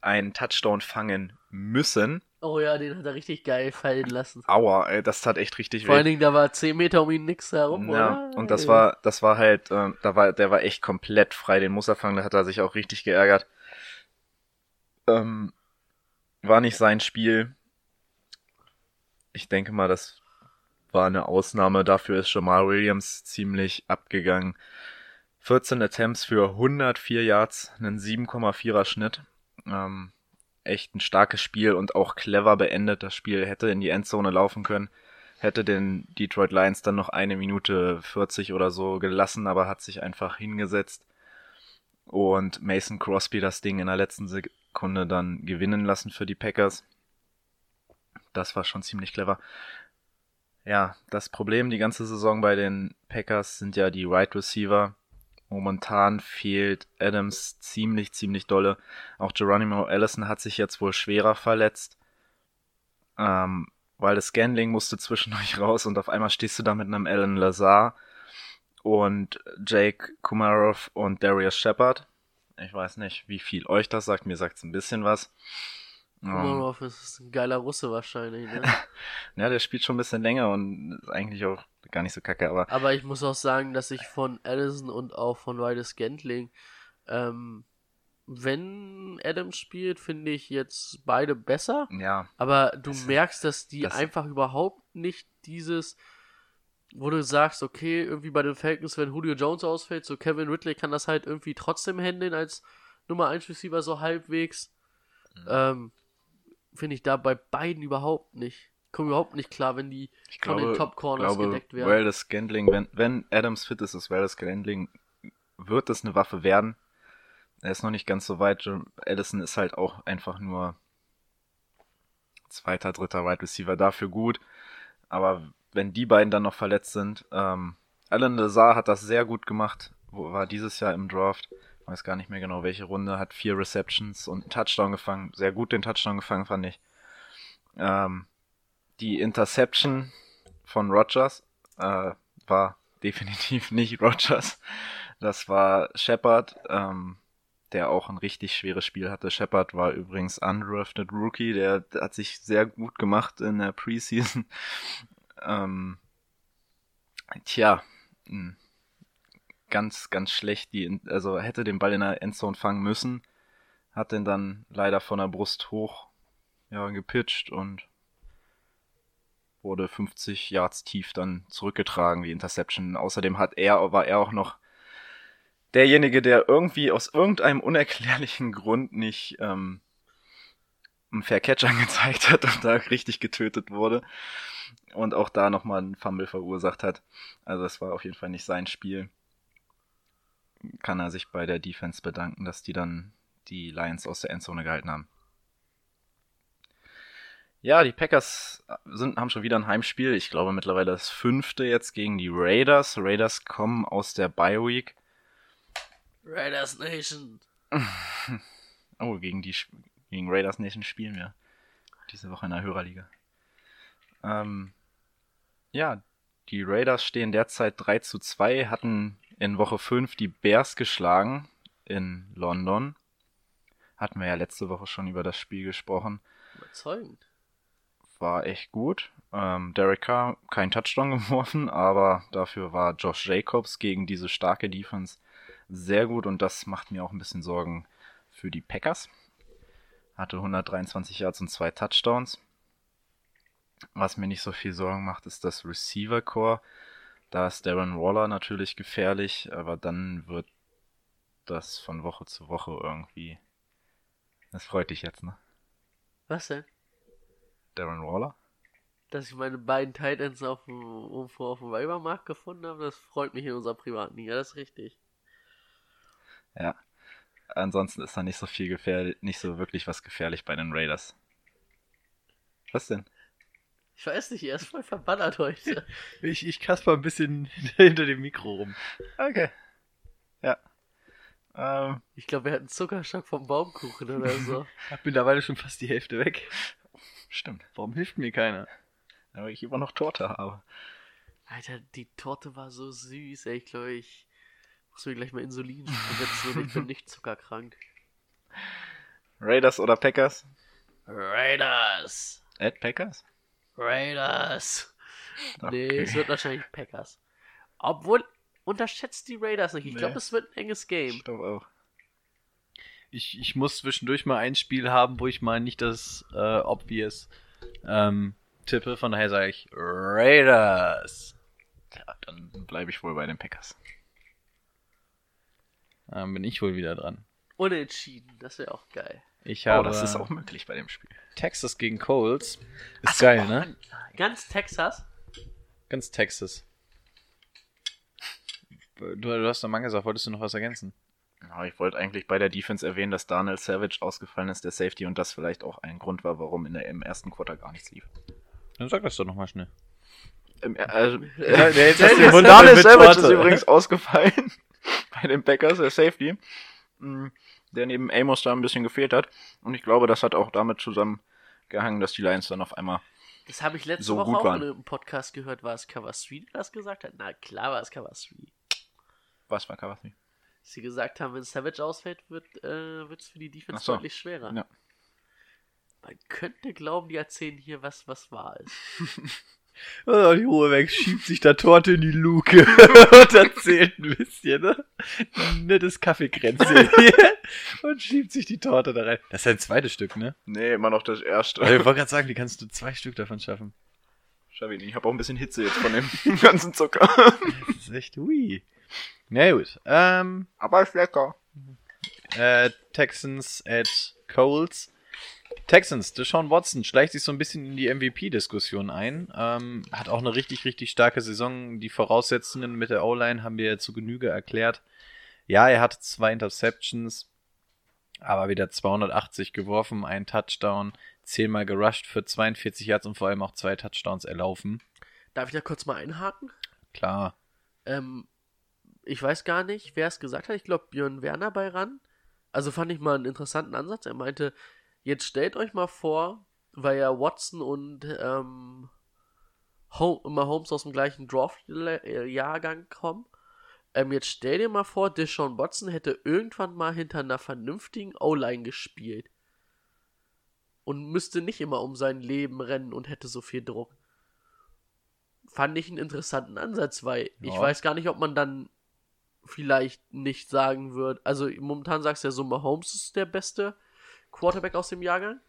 einen Touchdown fangen müssen. Oh ja, den hat er richtig geil fallen lassen. Aua, ey, das tat echt richtig Vor allen weh. Dingen, da war 10 Meter um ihn nix herum, Ja, oder? und das war, das war halt, ähm, da war, der war echt komplett frei, den muss er fangen, da hat er sich auch richtig geärgert. Ähm, war nicht sein Spiel. Ich denke mal, das war eine Ausnahme. Dafür ist Jamal Williams ziemlich abgegangen. 14 Attempts für 104 Yards, einen 7,4er Schnitt. Ähm, echt ein starkes Spiel und auch clever beendet. Das Spiel hätte in die Endzone laufen können. Hätte den Detroit Lions dann noch eine Minute 40 oder so gelassen, aber hat sich einfach hingesetzt und Mason Crosby das Ding in der letzten Sekunde dann gewinnen lassen für die Packers. Das war schon ziemlich clever. Ja, das Problem die ganze Saison bei den Packers sind ja die Right Receiver. Momentan fehlt Adams ziemlich, ziemlich dolle. Auch Geronimo Allison hat sich jetzt wohl schwerer verletzt. Ähm, weil das Scanling musste zwischendurch raus und auf einmal stehst du da mit einem Alan Lazar und Jake Kumarov und Darius Shepard. Ich weiß nicht, wie viel euch das sagt. Mir sagt es ein bisschen was. Ähm, Kumarov ist ein geiler Russe wahrscheinlich, ne? ja, der spielt schon ein bisschen länger und ist eigentlich auch gar nicht so kacke, aber Aber ich muss auch sagen, dass ich von Allison und auch von Ryder Scantling, ähm, wenn Adams spielt, finde ich jetzt beide besser. ja, Aber du Das- merkst, dass die das- einfach überhaupt nicht dieses, wo du sagst, okay, irgendwie bei den Falcons, wenn Julio Jones ausfällt, so Kevin Ridley kann das halt irgendwie trotzdem handeln als Nummer 1 Receiver so halbwegs. Mhm. Ähm, finde ich da bei beiden überhaupt nicht. Kommt überhaupt nicht klar, wenn die ich von glaube, den Top Corners glaube gedeckt werden. Well, das Scandling, wenn, wenn Adams fit ist, ist Well, das Scandling, wird das eine Waffe werden. Er ist noch nicht ganz so weit. Allison ist halt auch einfach nur zweiter, dritter Wide Receiver dafür gut. Aber wenn die beiden dann noch verletzt sind, ähm, Alan Lazar hat das sehr gut gemacht. War dieses Jahr im Draft? Weiß gar nicht mehr genau welche Runde. Hat vier Receptions und einen Touchdown gefangen. Sehr gut den Touchdown gefangen, fand ich. Ähm, die Interception von Rogers äh, war definitiv nicht Rogers. Das war Shepard, ähm, der auch ein richtig schweres Spiel hatte. Shepard war übrigens undrafted Rookie, der, hat sich sehr gut gemacht in der Preseason. ähm, tja, mh, ganz, ganz schlecht. Die, also hätte den Ball in der Endzone fangen müssen, hat den dann leider von der Brust hoch ja, gepitcht und wurde 50 Yards tief dann zurückgetragen, die Interception. Außerdem hat er, war er auch noch derjenige, der irgendwie aus irgendeinem unerklärlichen Grund nicht ähm, einen Fair Catch angezeigt hat und da richtig getötet wurde. Und auch da nochmal einen Fumble verursacht hat. Also es war auf jeden Fall nicht sein Spiel. Kann er sich bei der Defense bedanken, dass die dann die Lions aus der Endzone gehalten haben. Ja, die Packers sind, haben schon wieder ein Heimspiel. Ich glaube mittlerweile das fünfte jetzt gegen die Raiders. Raiders kommen aus der Bye Week. Raiders Nation. Oh, gegen die gegen Raiders Nation spielen wir diese Woche in der Hörerliga. Ähm, ja, die Raiders stehen derzeit 3 zu 2, hatten in Woche 5 die Bears geschlagen in London. Hatten wir ja letzte Woche schon über das Spiel gesprochen. Überzeugend. War echt gut. Ähm, Derek Carr kein Touchdown geworfen, aber dafür war Josh Jacobs gegen diese starke Defense sehr gut und das macht mir auch ein bisschen Sorgen für die Packers. Hatte 123 Yards und zwei Touchdowns. Was mir nicht so viel Sorgen macht, ist das Receiver Core. Da ist Darren Waller natürlich gefährlich, aber dann wird das von Woche zu Woche irgendwie. Das freut dich jetzt, ne? Was denn? Darren Waller? Dass ich meine beiden Titans auf dem, auf dem Weibermarkt gefunden habe, das freut mich in unserer privaten Liga, das ist richtig. Ja. Ansonsten ist da nicht so viel gefährlich, nicht so wirklich was gefährlich bei den Raiders. Was denn? Ich weiß nicht, er ist voll verbannert heute. Ich, ich kasper ein bisschen hinter dem Mikro rum. Okay. Ja. Ähm, Ich glaube, er hat einen Zuckerschock vom Baumkuchen oder so. Hab mittlerweile schon fast die Hälfte weg. stimmt. Warum hilft mir keiner? Aber ich immer noch Torte habe. Alter, die Torte war so süß, ey. Ich glaube, ich muss mir gleich mal Insulin spritzen ich bin nicht zuckerkrank. Raiders oder Packers? Raiders! Ed Packers? Raiders! Nee, Okay. es wird wahrscheinlich Packers. Obwohl, unterschätzt die Raiders nicht. Ich Nee. glaube, es wird ein enges Game. Ich glaube auch. Ich, ich muss zwischendurch mal ein Spiel haben, wo ich mal nicht das äh, Obvious ähm, tippe. Von daher sage ich Raiders. Ja, dann bleibe ich wohl bei den Packers. Dann bin ich wohl wieder dran. Unentschieden, das wäre auch geil. Ich Oh, habe das ist auch möglich bei dem Spiel. Texas gegen Colts. Ist so, geil, oh ne? Ganz Texas? Ganz Texas. Du, du hast doch mal gesagt, wolltest du noch was ergänzen? Ja, ich wollte eigentlich bei der Defense erwähnen, dass Daniel Savage ausgefallen ist, der Safety, und das vielleicht auch ein Grund war, warum in der, im ersten Quarter gar nichts lief. Dann sag das doch nochmal schnell. Im, äh, Ja, jetzt hast du Daniel Savage ist übrigens ausgefallen bei den Packers, der Safety, mh, der neben Amos da ein bisschen gefehlt hat. Und ich glaube, das hat auch damit zusammengehangen, dass die Lions dann auf einmal Das habe ich letzte So Woche auch waren. in einem Podcast gehört. War es Cover 3, der das gesagt hat? Na klar war es Cover 3. was war Cavassi? Sie gesagt haben, wenn Savage ausfällt, wird äh, es für die Defense so. deutlich schwerer. Ja. Man könnte glauben, die erzählen hier was, was wahr ist. Oh, die Ruhe weg, schiebt sich da Torte in die Luke und erzählt ein bisschen, ne? Nettes Kaffeekränzchen hier und schiebt sich die Torte da rein. Das ist ein zweites Stück, ne? Nee, immer noch das erste. Also, ich wollte gerade sagen, wie kannst du zwei Stück davon schaffen? Schaffe ich nicht. Ich habe auch ein bisschen Hitze jetzt von dem ganzen Zucker. Das ist echt ui. Na gut. Ähm, Aber ist lecker. äh, Texans at Colts. Texans, Deshaun Watson schleicht sich so ein bisschen in die MVP-Diskussion ein. Ähm, hat auch eine richtig, richtig starke Saison. Die Voraussetzungen mit der O-Line haben wir ja zu Genüge erklärt. Ja, er hat zwei Interceptions, aber wieder 280 geworfen, ein Touchdown, zehnmal gerusht für 42 Yards und vor allem auch zwei Touchdowns erlaufen. Darf ich da kurz mal einhaken? Klar. Ähm, ich weiß gar nicht, wer es gesagt hat. Ich glaube, Björn Werner bei ran. Also fand ich mal einen interessanten Ansatz. Er meinte, jetzt stellt euch mal vor, weil ja Watson und ähm, Hom Mahomes aus dem gleichen Draft-Jahrgang kommen. Ähm, jetzt stell dir mal vor, Deshaun Watson hätte irgendwann mal hinter einer vernünftigen O-Line gespielt. Und müsste nicht immer um sein Leben rennen und hätte so viel Druck. Fand ich einen interessanten Ansatz, weil ich Ja. weiß gar nicht, ob man dann vielleicht nicht sagen wird. Also momentan sagst du ja so, Mahomes ist der beste Quarterback aus dem Jahrgang.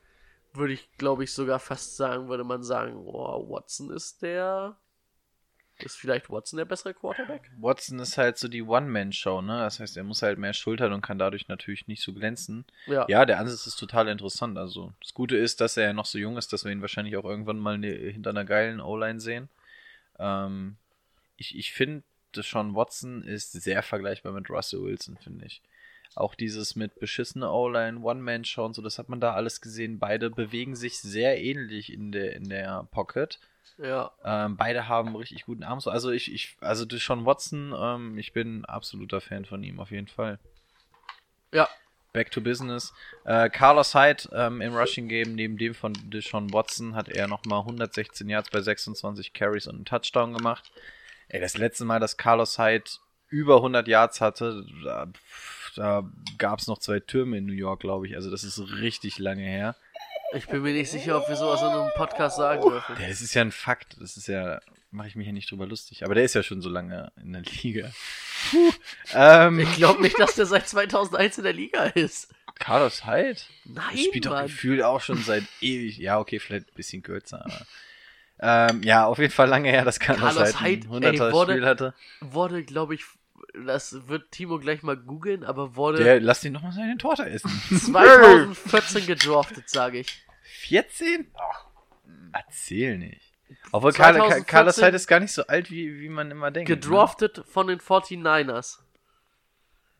würde ich, glaube ich, sogar fast sagen, würde man sagen, oh, Watson ist der. Ist vielleicht Watson der bessere Quarterback? Watson ist halt so die One-Man-Show, ne? Das heißt, er muss halt mehr schultern und kann dadurch natürlich nicht so glänzen. Ja. Ja, der Ansatz ist total interessant. Also, das Gute ist, dass er ja noch so jung ist, dass wir ihn wahrscheinlich auch irgendwann mal ne- hinter einer geilen O-Line sehen. Ähm, ich ich finde, Sean Watson ist sehr vergleichbar mit Russell Wilson, finde ich. Auch dieses mit beschissener O-Line, One-Man-Show und so, das hat man da alles gesehen. Beide bewegen sich sehr ähnlich in der, in der Pocket. Ja. Ähm, beide haben richtig guten Arm. Also ich, ich, also Deshaun Watson, ähm, ich bin absoluter Fan von ihm, auf jeden Fall. Ja. Back to Business. Äh, Carlos Hyde ähm, im Rushing Game, neben dem von Deshaun Watson, hat er nochmal 116 Yards bei 26 Carries und einen Touchdown gemacht. Ey, das letzte Mal, dass Carlos Hyde über 100 Yards hatte, da, gab es noch zwei Türme in New York, glaube ich. Also das ist richtig lange her. Ich bin mir nicht sicher, ob wir sowas in einem Podcast sagen dürfen. Ja, das ist ja ein Fakt. Das ist ja, mache ich mich ja nicht drüber lustig. Aber der ist ja schon so lange in der Liga. Puh. Ähm, Ich glaube nicht, dass der seit 2001 in der Liga ist. Carlos Hyde? Nein, spielt doch gefühlt auch schon seit ewig. Ja, okay, vielleicht ein bisschen kürzer, aber. Ähm, ja, auf jeden Fall lange her, dass Carlos, Carlos Hyde Hyde, ey, 100er wurde- Spiel hatte. Wurde, glaube ich, das wird Timo gleich mal googeln, aber wurde Der, lass ihn doch mal seine Torte essen. 2014 gedraftet, sage ich. 14? Ach, erzähl nicht. Obwohl Carl- 2014 Carlos Hyde ist gar nicht so alt, wie, wie man immer denkt. Ne? Gedraftet von den 49ers.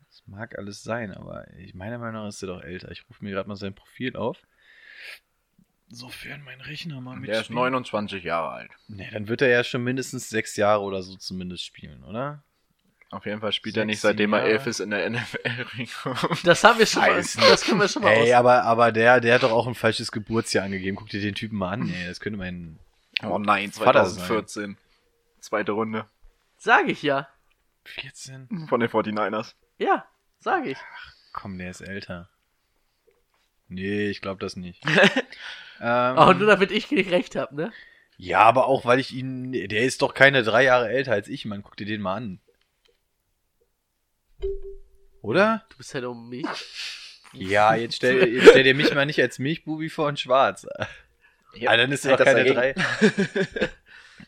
Das mag alles sein, aber ich meiner Meinung nach ist er doch älter. Ich rufe mir gerade mal sein Profil auf. Sofern mein Rechner mal mit. Der ist 29 Jahre alt. Ne, dann wird er ja schon mindestens sechs Jahre oder so zumindest spielen, oder? Auf jeden Fall spielt er nicht, 16 seitdem er Jahre. elf ist in der NFL. Rico. Das haben wir schon mal, Scheiße. das können wir schon mal Ey, aus. aber, aber der, der hat doch auch ein falsches Geburtsjahr angegeben. Guck dir den Typen mal an, ey. Das könnte mein. oh nein, Vater sein. 2014. Zweite Runde Sag ich ja. 14? von den 49ers. Ja, sag ich. Komm, der ist älter. Nee, ich glaube das nicht. ähm, Oh, nur damit ich nicht recht habe, ne? ja, aber auch, weil ich ihn. Der ist doch keine drei Jahre älter als ich, Mann. Guck dir den mal an. Oder? Du bist halt um mich. Ja, jetzt stell, jetzt stell dir mich mal nicht als Milchbubi vor und schwarz. Ja, dann ist er doch keine drei.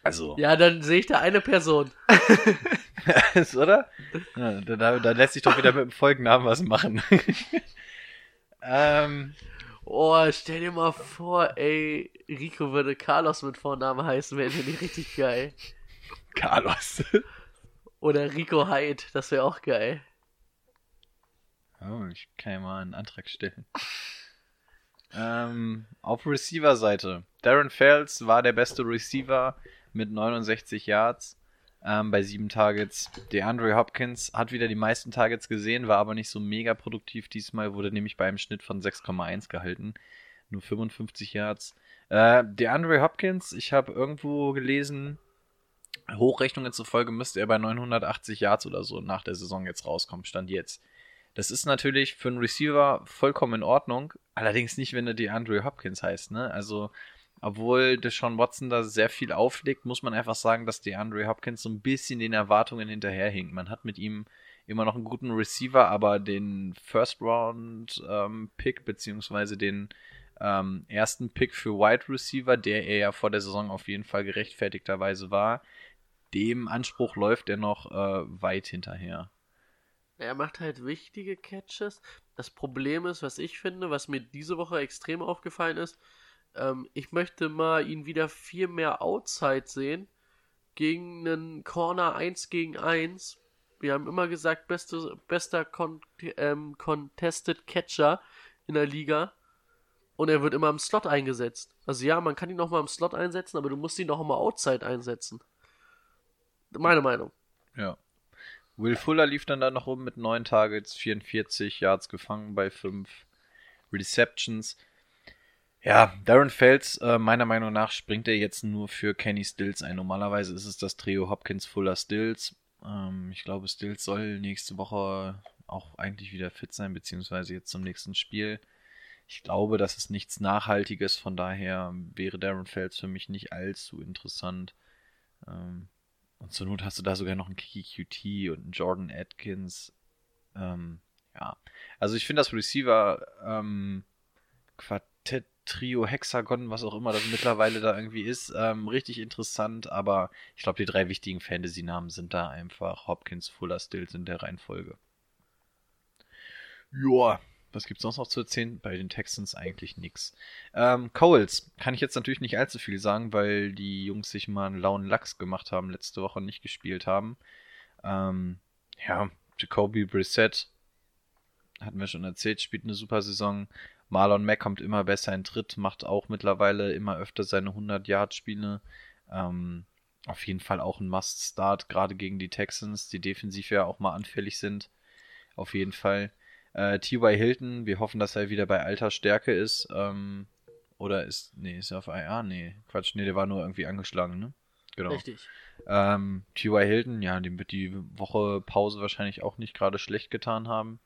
Also, Ja, dann sehe ich da eine Person. oder? Ja, da, da, da lässt sich doch wieder mit dem Folgennamen was machen. ähm, Oh, stell dir mal vor, ey, Rico würde Carlos mit Vornamen heißen, wäre der nicht richtig geil. Carlos. Oder Rico Hyde, das wäre auch geil. Oh, ich kann ja mal einen Antrag stellen. ähm, auf Receiver-Seite. Darren Fells war der beste Receiver mit 69 Yards ähm, bei sieben Targets. DeAndre Hopkins hat wieder die meisten Targets gesehen, war aber nicht so mega produktiv diesmal, wurde nämlich bei einem Schnitt von 6,1 gehalten. Nur 55 Yards. Äh, DeAndre Hopkins, ich habe irgendwo gelesen, Hochrechnungen zufolge müsste er bei 980 Yards oder so nach der Saison jetzt rauskommen, stand jetzt. Das ist natürlich für einen Receiver vollkommen in Ordnung, allerdings nicht, wenn er DeAndre Hopkins heißt, ne? Also, obwohl Deshaun Watson da sehr viel auflegt, muss man einfach sagen, dass DeAndre Hopkins so ein bisschen den Erwartungen hinterherhinkt. Man hat mit ihm immer noch einen guten Receiver, aber den First Round ähm, Pick beziehungsweise den ähm, ersten Pick für Wide Receiver, der er ja vor der Saison auf jeden Fall gerechtfertigterweise war, dem Anspruch läuft er noch äh, weit hinterher. Er macht halt wichtige Catches. Das Problem ist, was ich finde, was mir diese Woche extrem aufgefallen ist, ähm, ich möchte mal ihn wieder viel mehr Outside sehen gegen einen Corner 1 gegen 1. Wir haben immer gesagt, beste, bester Con ähm, Contested Catcher in der Liga. Und er wird immer im Slot eingesetzt. Also ja, man kann ihn noch mal im Slot einsetzen, aber du musst ihn doch mal Outside einsetzen. Meine Meinung. Ja. Will Fuller lief dann da noch rum mit 9 Targets, 44 Yards gefangen bei 5 Receptions. Ja, Darren Fells, äh, meiner Meinung nach, springt er jetzt nur für Kenny Stills ein. Normalerweise ist es das Trio Hopkins, Fuller, Stills. Ähm, ich glaube, Stills soll nächste Woche auch eigentlich wieder fit sein, beziehungsweise jetzt zum nächsten Spiel. Ich glaube, das ist nichts Nachhaltiges, von daher wäre Darren Fells für mich nicht allzu interessant. Ähm, und zur Not hast du da sogar noch einen Kiki QT und einen Jordan Atkins. Ähm, ja. Also ich finde das Receiver ähm, Quartett Trio, Hexagon, was auch immer das mittlerweile da irgendwie ist. Ähm, richtig interessant, aber ich glaube, die drei wichtigen Fantasy-Namen sind da einfach Hopkins, Fuller, Stills in der Reihenfolge. Joa, was gibt's sonst noch zu erzählen? Bei den Texans eigentlich nix. Ähm, Coles kann ich jetzt natürlich nicht allzu viel sagen, weil die Jungs sich mal einen lauen Lachs gemacht haben, letzte Woche nicht gespielt haben. Ähm, ja, Jacoby Brissett, hatten wir schon erzählt, spielt eine super Saison. Marlon Mack kommt immer besser in Tritt, macht auch mittlerweile immer öfter seine 100-Yard-Spiele. Ähm, auf jeden Fall auch ein Must-Start, gerade gegen die Texans, die defensiv ja auch mal anfällig sind. Auf jeden Fall. Äh, T.Y. Hilton, wir hoffen, dass er wieder bei alter Stärke ist. Ähm, oder ist, nee, ist er auf IA? Nee, Quatsch, nee, der war nur irgendwie angeschlagen, ne? Genau. Richtig. Ähm, T.Y. Hilton, ja, dem wird die Woche Pause wahrscheinlich auch nicht gerade schlecht getan haben.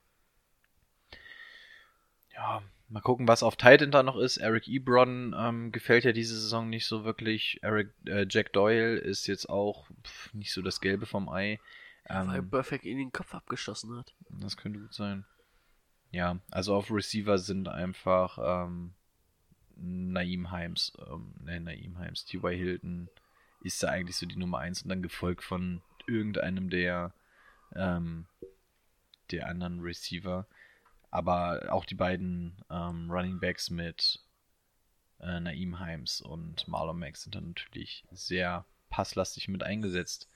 Ja, mal gucken, was auf Titan da noch ist. Eric Ebron ähm, gefällt ja diese Saison nicht so wirklich. Eric, äh, Jack Doyle ist jetzt auch pff, nicht so das Gelbe vom Ei. Weil Ähm, Perfect in den Kopf abgeschossen hat. das könnte gut sein. Ja, also auf Receiver sind einfach ähm, Naim Himes, ähm, ne, Naim Himes, T.Y. Hilton ist da eigentlich so die Nummer 1 und dann gefolgt von irgendeinem der, ähm, der anderen Receiver. Aber auch die beiden ähm, Running Backs mit äh, Naim Himes und Marlon Mack sind dann natürlich sehr passlastig mit eingesetzt.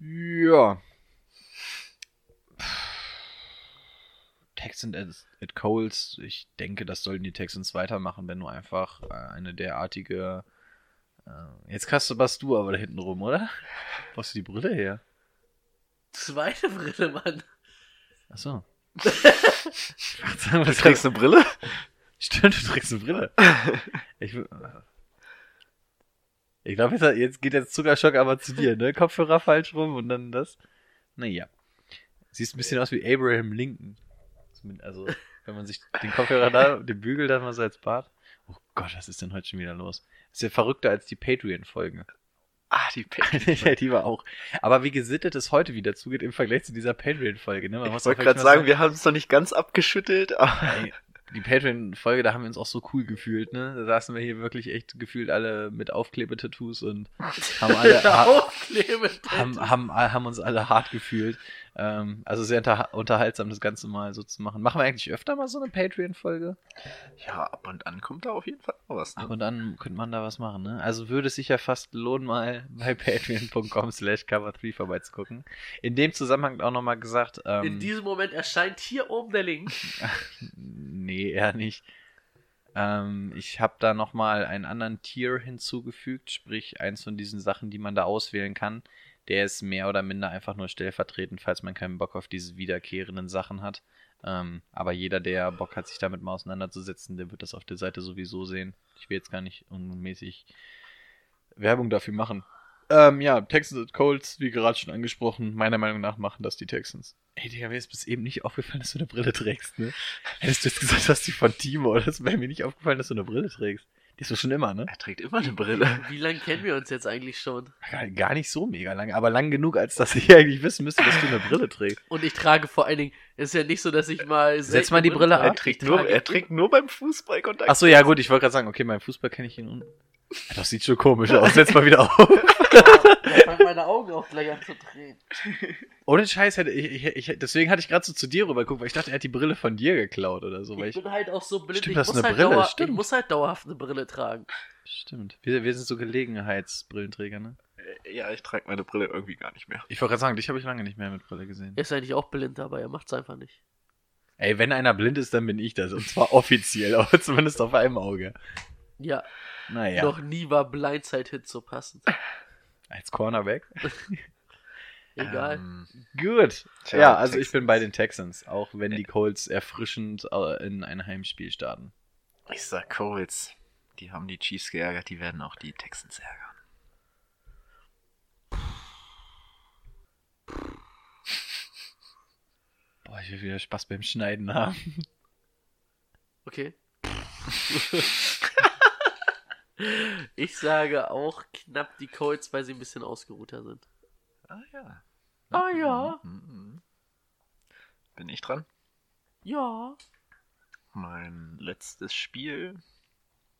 Ja, Texans at, at Coles, ich denke, das sollten die Texans weitermachen, wenn du einfach äh, eine derartige. Äh, jetzt kasperst du aber da hinten rum, oder? Wo hast du die Brille her? Zweite Brille, Mann. Achso. Du trägst eine Brille? Stimmt, du trägst eine Brille. Ich, ich glaube, jetzt, jetzt geht jetzt Zuckerschock aber zu dir, ne? Kopfhörer falsch rum und dann das. Naja. Siehst ein bisschen aus wie Abraham Lincoln. Zumindest- Also, wenn man sich den Kopfhörer da, den Bügel dann mal so als Bart. Oh Gott, was ist denn heute schon wieder los? ist ja verrückter als die Patreon-Folge. Ah, die ja, die war auch. Aber wie gesittet es heute wieder zugeht im Vergleich zu dieser Patreon-Folge, ne? Man Ich wollte gerade sagen, wir haben es noch nicht ganz abgeschüttelt, aber die Patreon-Folge, da haben wir uns auch so cool gefühlt, ne? Da saßen wir hier wirklich echt gefühlt alle mit Aufklebetattoos und haben alle ha Aufkleben. haben, haben, haben uns alle hart gefühlt. Ähm, also sehr unter unterhaltsam, das Ganze mal so zu machen. Machen wir eigentlich öfter mal so eine Patreon-Folge? ja, ab und an kommt da auf jeden Fall noch was. Ab Ne? und an könnte man da was machen, ne? Also würde es sich ja fast lohnen, mal bei patreon.com slash cover3 vorbeizugucken. In dem Zusammenhang auch nochmal gesagt, ähm, In diesem Moment erscheint hier oben der Link. Nee, eher nicht. Ähm, ich habe da nochmal einen anderen Tier hinzugefügt, sprich eins von diesen Sachen, die man da auswählen kann. Der ist mehr oder minder einfach nur stellvertretend, falls man keinen Bock auf diese wiederkehrenden Sachen hat. Ähm, aber jeder, der Bock hat, sich damit mal auseinanderzusetzen, der wird das auf der Seite sowieso sehen. Ich will jetzt gar nicht unmäßig Werbung dafür machen. Ähm, ja, Texans und Colts, wie gerade schon angesprochen, meiner Meinung nach machen das die Texans. Ey, Digga, mir ist bis eben nicht aufgefallen, dass du eine Brille trägst, ne? Hättest du jetzt gesagt, du hast die von Timo, oder? Das wäre mir nicht aufgefallen, dass du eine Brille trägst. Die ist doch schon immer, ne? Er trägt immer eine Brille. Wie lange kennen wir uns jetzt eigentlich schon? Gar, gar nicht so mega lang, aber lang genug, als dass ich eigentlich wissen müsste, dass du eine Brille trägst. Und ich trage vor allen Dingen, es ist ja nicht so, dass ich mal. Setz mal die Brille ab. Er trägt, nur, er trägt nur beim Fußball Kontakt. Achso, ja gut, ich wollte gerade sagen, okay, beim Fußball kenne ich ihn. Das sieht schon komisch aus. Setz mal wieder auf. Da fangen meine Augen auch gleich an zu drehen. Ohne Scheiß hätte ich, ich, ich deswegen hatte ich gerade so zu dir rüber geguckt, weil ich dachte, er hat die Brille von dir geklaut oder so. Weil Ich ich, bin halt auch so blind, Stimmt, ich, das muss eine halt Brille, dauer, stimmt. ich muss halt dauerhaft eine Brille tragen. stimmt. Wir, wir sind so Gelegenheitsbrillenträger, ne? Ja, ich trage meine Brille irgendwie gar nicht mehr. Ich wollte gerade sagen, dich habe ich lange nicht mehr mit Brille gesehen. Er ist eigentlich auch blind, aber er macht's einfach nicht. Ey, wenn einer blind ist, dann bin ich das. Und zwar offiziell, aber zumindest auf einem Auge. Ja, Naja. noch nie war Blindside-Hit so passend. Als Cornerback. Egal. Ähm, Gut. Tja, ja, also ich Texans. bin bei den Texans, auch wenn die Colts erfrischend äh, in ein Heimspiel starten. ich sag Colts. Die haben die Chiefs geärgert, die werden auch die Texans ärgern. Boah, ich will wieder Spaß beim Schneiden haben. Okay. ich sage auch knapp die Colts, weil sie ein bisschen ausgeruhter sind. Ah ja. Ah ja. Mhm. Bin ich dran? Ja. Mein letztes Spiel.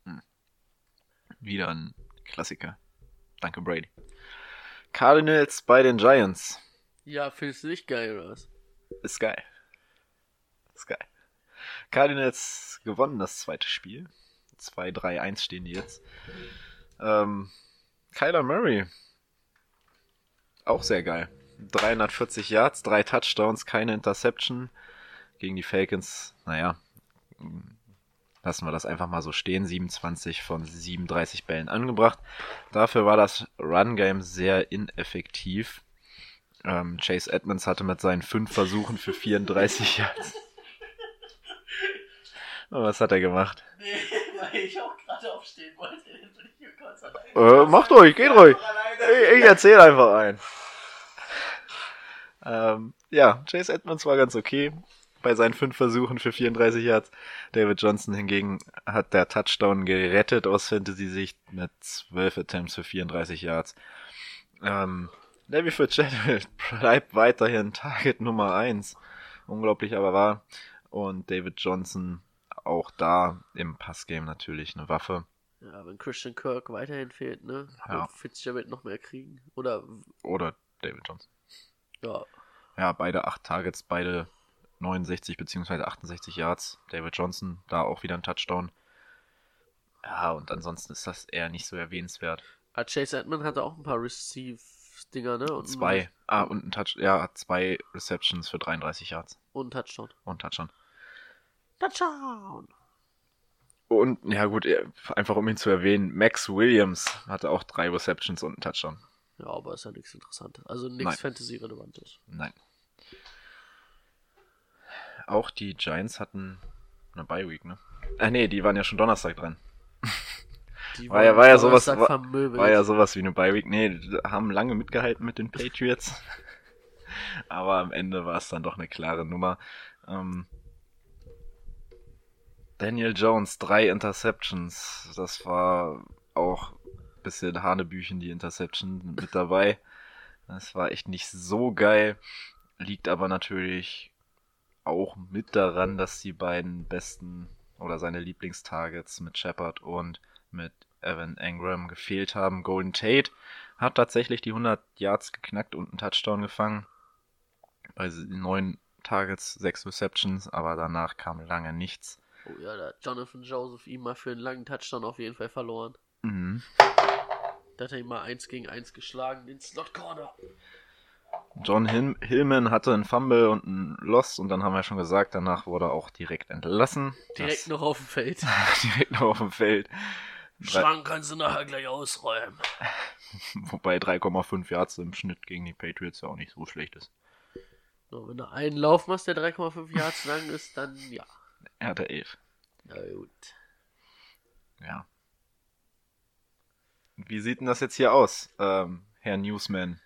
Hm. Wieder ein Klassiker. Danke, Brady. Cardinals bei den Giants. Ja, findest du nicht geil, oder was? Ist geil. Ist geil. Cardinals gewonnen das zweite Spiel. 2-3-1 stehen die jetzt. Ähm, Kyler Murray. Auch sehr geil. 340 Yards, drei Touchdowns, keine Interception. Gegen die Falcons, naja, lassen wir das einfach mal so stehen. 27 von 37 Bällen angebracht. Dafür war das Run-Game sehr ineffektiv. Ähm, Chase Edmonds hatte mit seinen fünf Versuchen für 34 Yards. Oh, was hat er gemacht? Weil ich auch gerade aufstehen wollte. Äh, macht ruhig, geht ruhig. Ich, ich erzähle einfach ein. Ähm, ja, Chase Edmonds war ganz okay bei seinen fünf Versuchen für 34 Yards. David Johnson hingegen hat der Touchdown gerettet aus Fantasy-Sicht mit 12 Attempts für 34 Yards. Ähm, Levi Fitzgerald bleibt weiterhin Target Nummer 1. Unglaublich aber wahr. Und David Johnson auch da im Passgame natürlich eine Waffe. Ja, wenn Christian Kirk weiterhin fehlt, ne? Ja. Wird Fitzgerald noch mehr kriegen. Oder, Oder David Johnson. ja. Ja, beide 8 Targets, beide 69 bzw. 68 Yards. David Johnson, da auch wieder ein Touchdown. Ja, und ansonsten ist das eher nicht so erwähnenswert. Ah, Chase Edmond hatte auch ein paar Receive-Dinger, ne? Und Zwei. Ah, und ein Touch, ja, zwei Receptions für 33 Yards. Und ein Touchdown. Und Touchdown. Touchdown! Und, ja gut, eh, einfach um ihn zu erwähnen, Max Williams hatte auch drei Receptions und einen Touchdown. Ja, aber ist ja nichts Interessantes. Also nichts. Fantasy-Relevantes. Nein. Auch die Giants hatten eine Bye-Week, ne? Ah, nee, die waren ja schon Donnerstag dran. Die War ja, war ja sowas, war, war ja sowas wie eine Bye-Week. Nee, die haben lange mitgehalten mit den Patriots. Aber am Ende war es dann doch eine klare Nummer. Ähm, Daniel Jones, drei Interceptions. Das war auch ein bisschen Hanebüchen, die Interception mit dabei. Das war echt nicht so geil. Liegt aber natürlich auch mit daran, dass die beiden besten oder seine Lieblingstargets mit Shepard und mit Evan Engram gefehlt haben. Golden Tate hat tatsächlich die 100 Yards geknackt und einen Touchdown gefangen. Bei neun Targets, sechs Receptions, aber danach kam lange nichts. Oh ja, da hat Jonathan Joseph ihm mal für einen langen Touchdown auf jeden Fall verloren. Mhm. Da hat er ihn mal 1 gegen 1 geschlagen, den Slot Corner. John Hil Hillman hatte einen Fumble und einen Loss und dann haben wir schon gesagt, danach wurde er auch direkt entlassen. Direkt Das- noch auf dem Feld. direkt noch auf dem Feld. Schrank kannst du nachher gleich ausräumen. wobei 3,5 Yards im Schnitt gegen die Patriots ja auch nicht so schlecht ist. So, wenn du einen Lauf machst, der 3,5 Yards lang ist, dann ja. Er hatte 11. Na gut. Ja. Wie sieht denn das jetzt hier aus, ähm, Herr Newsman?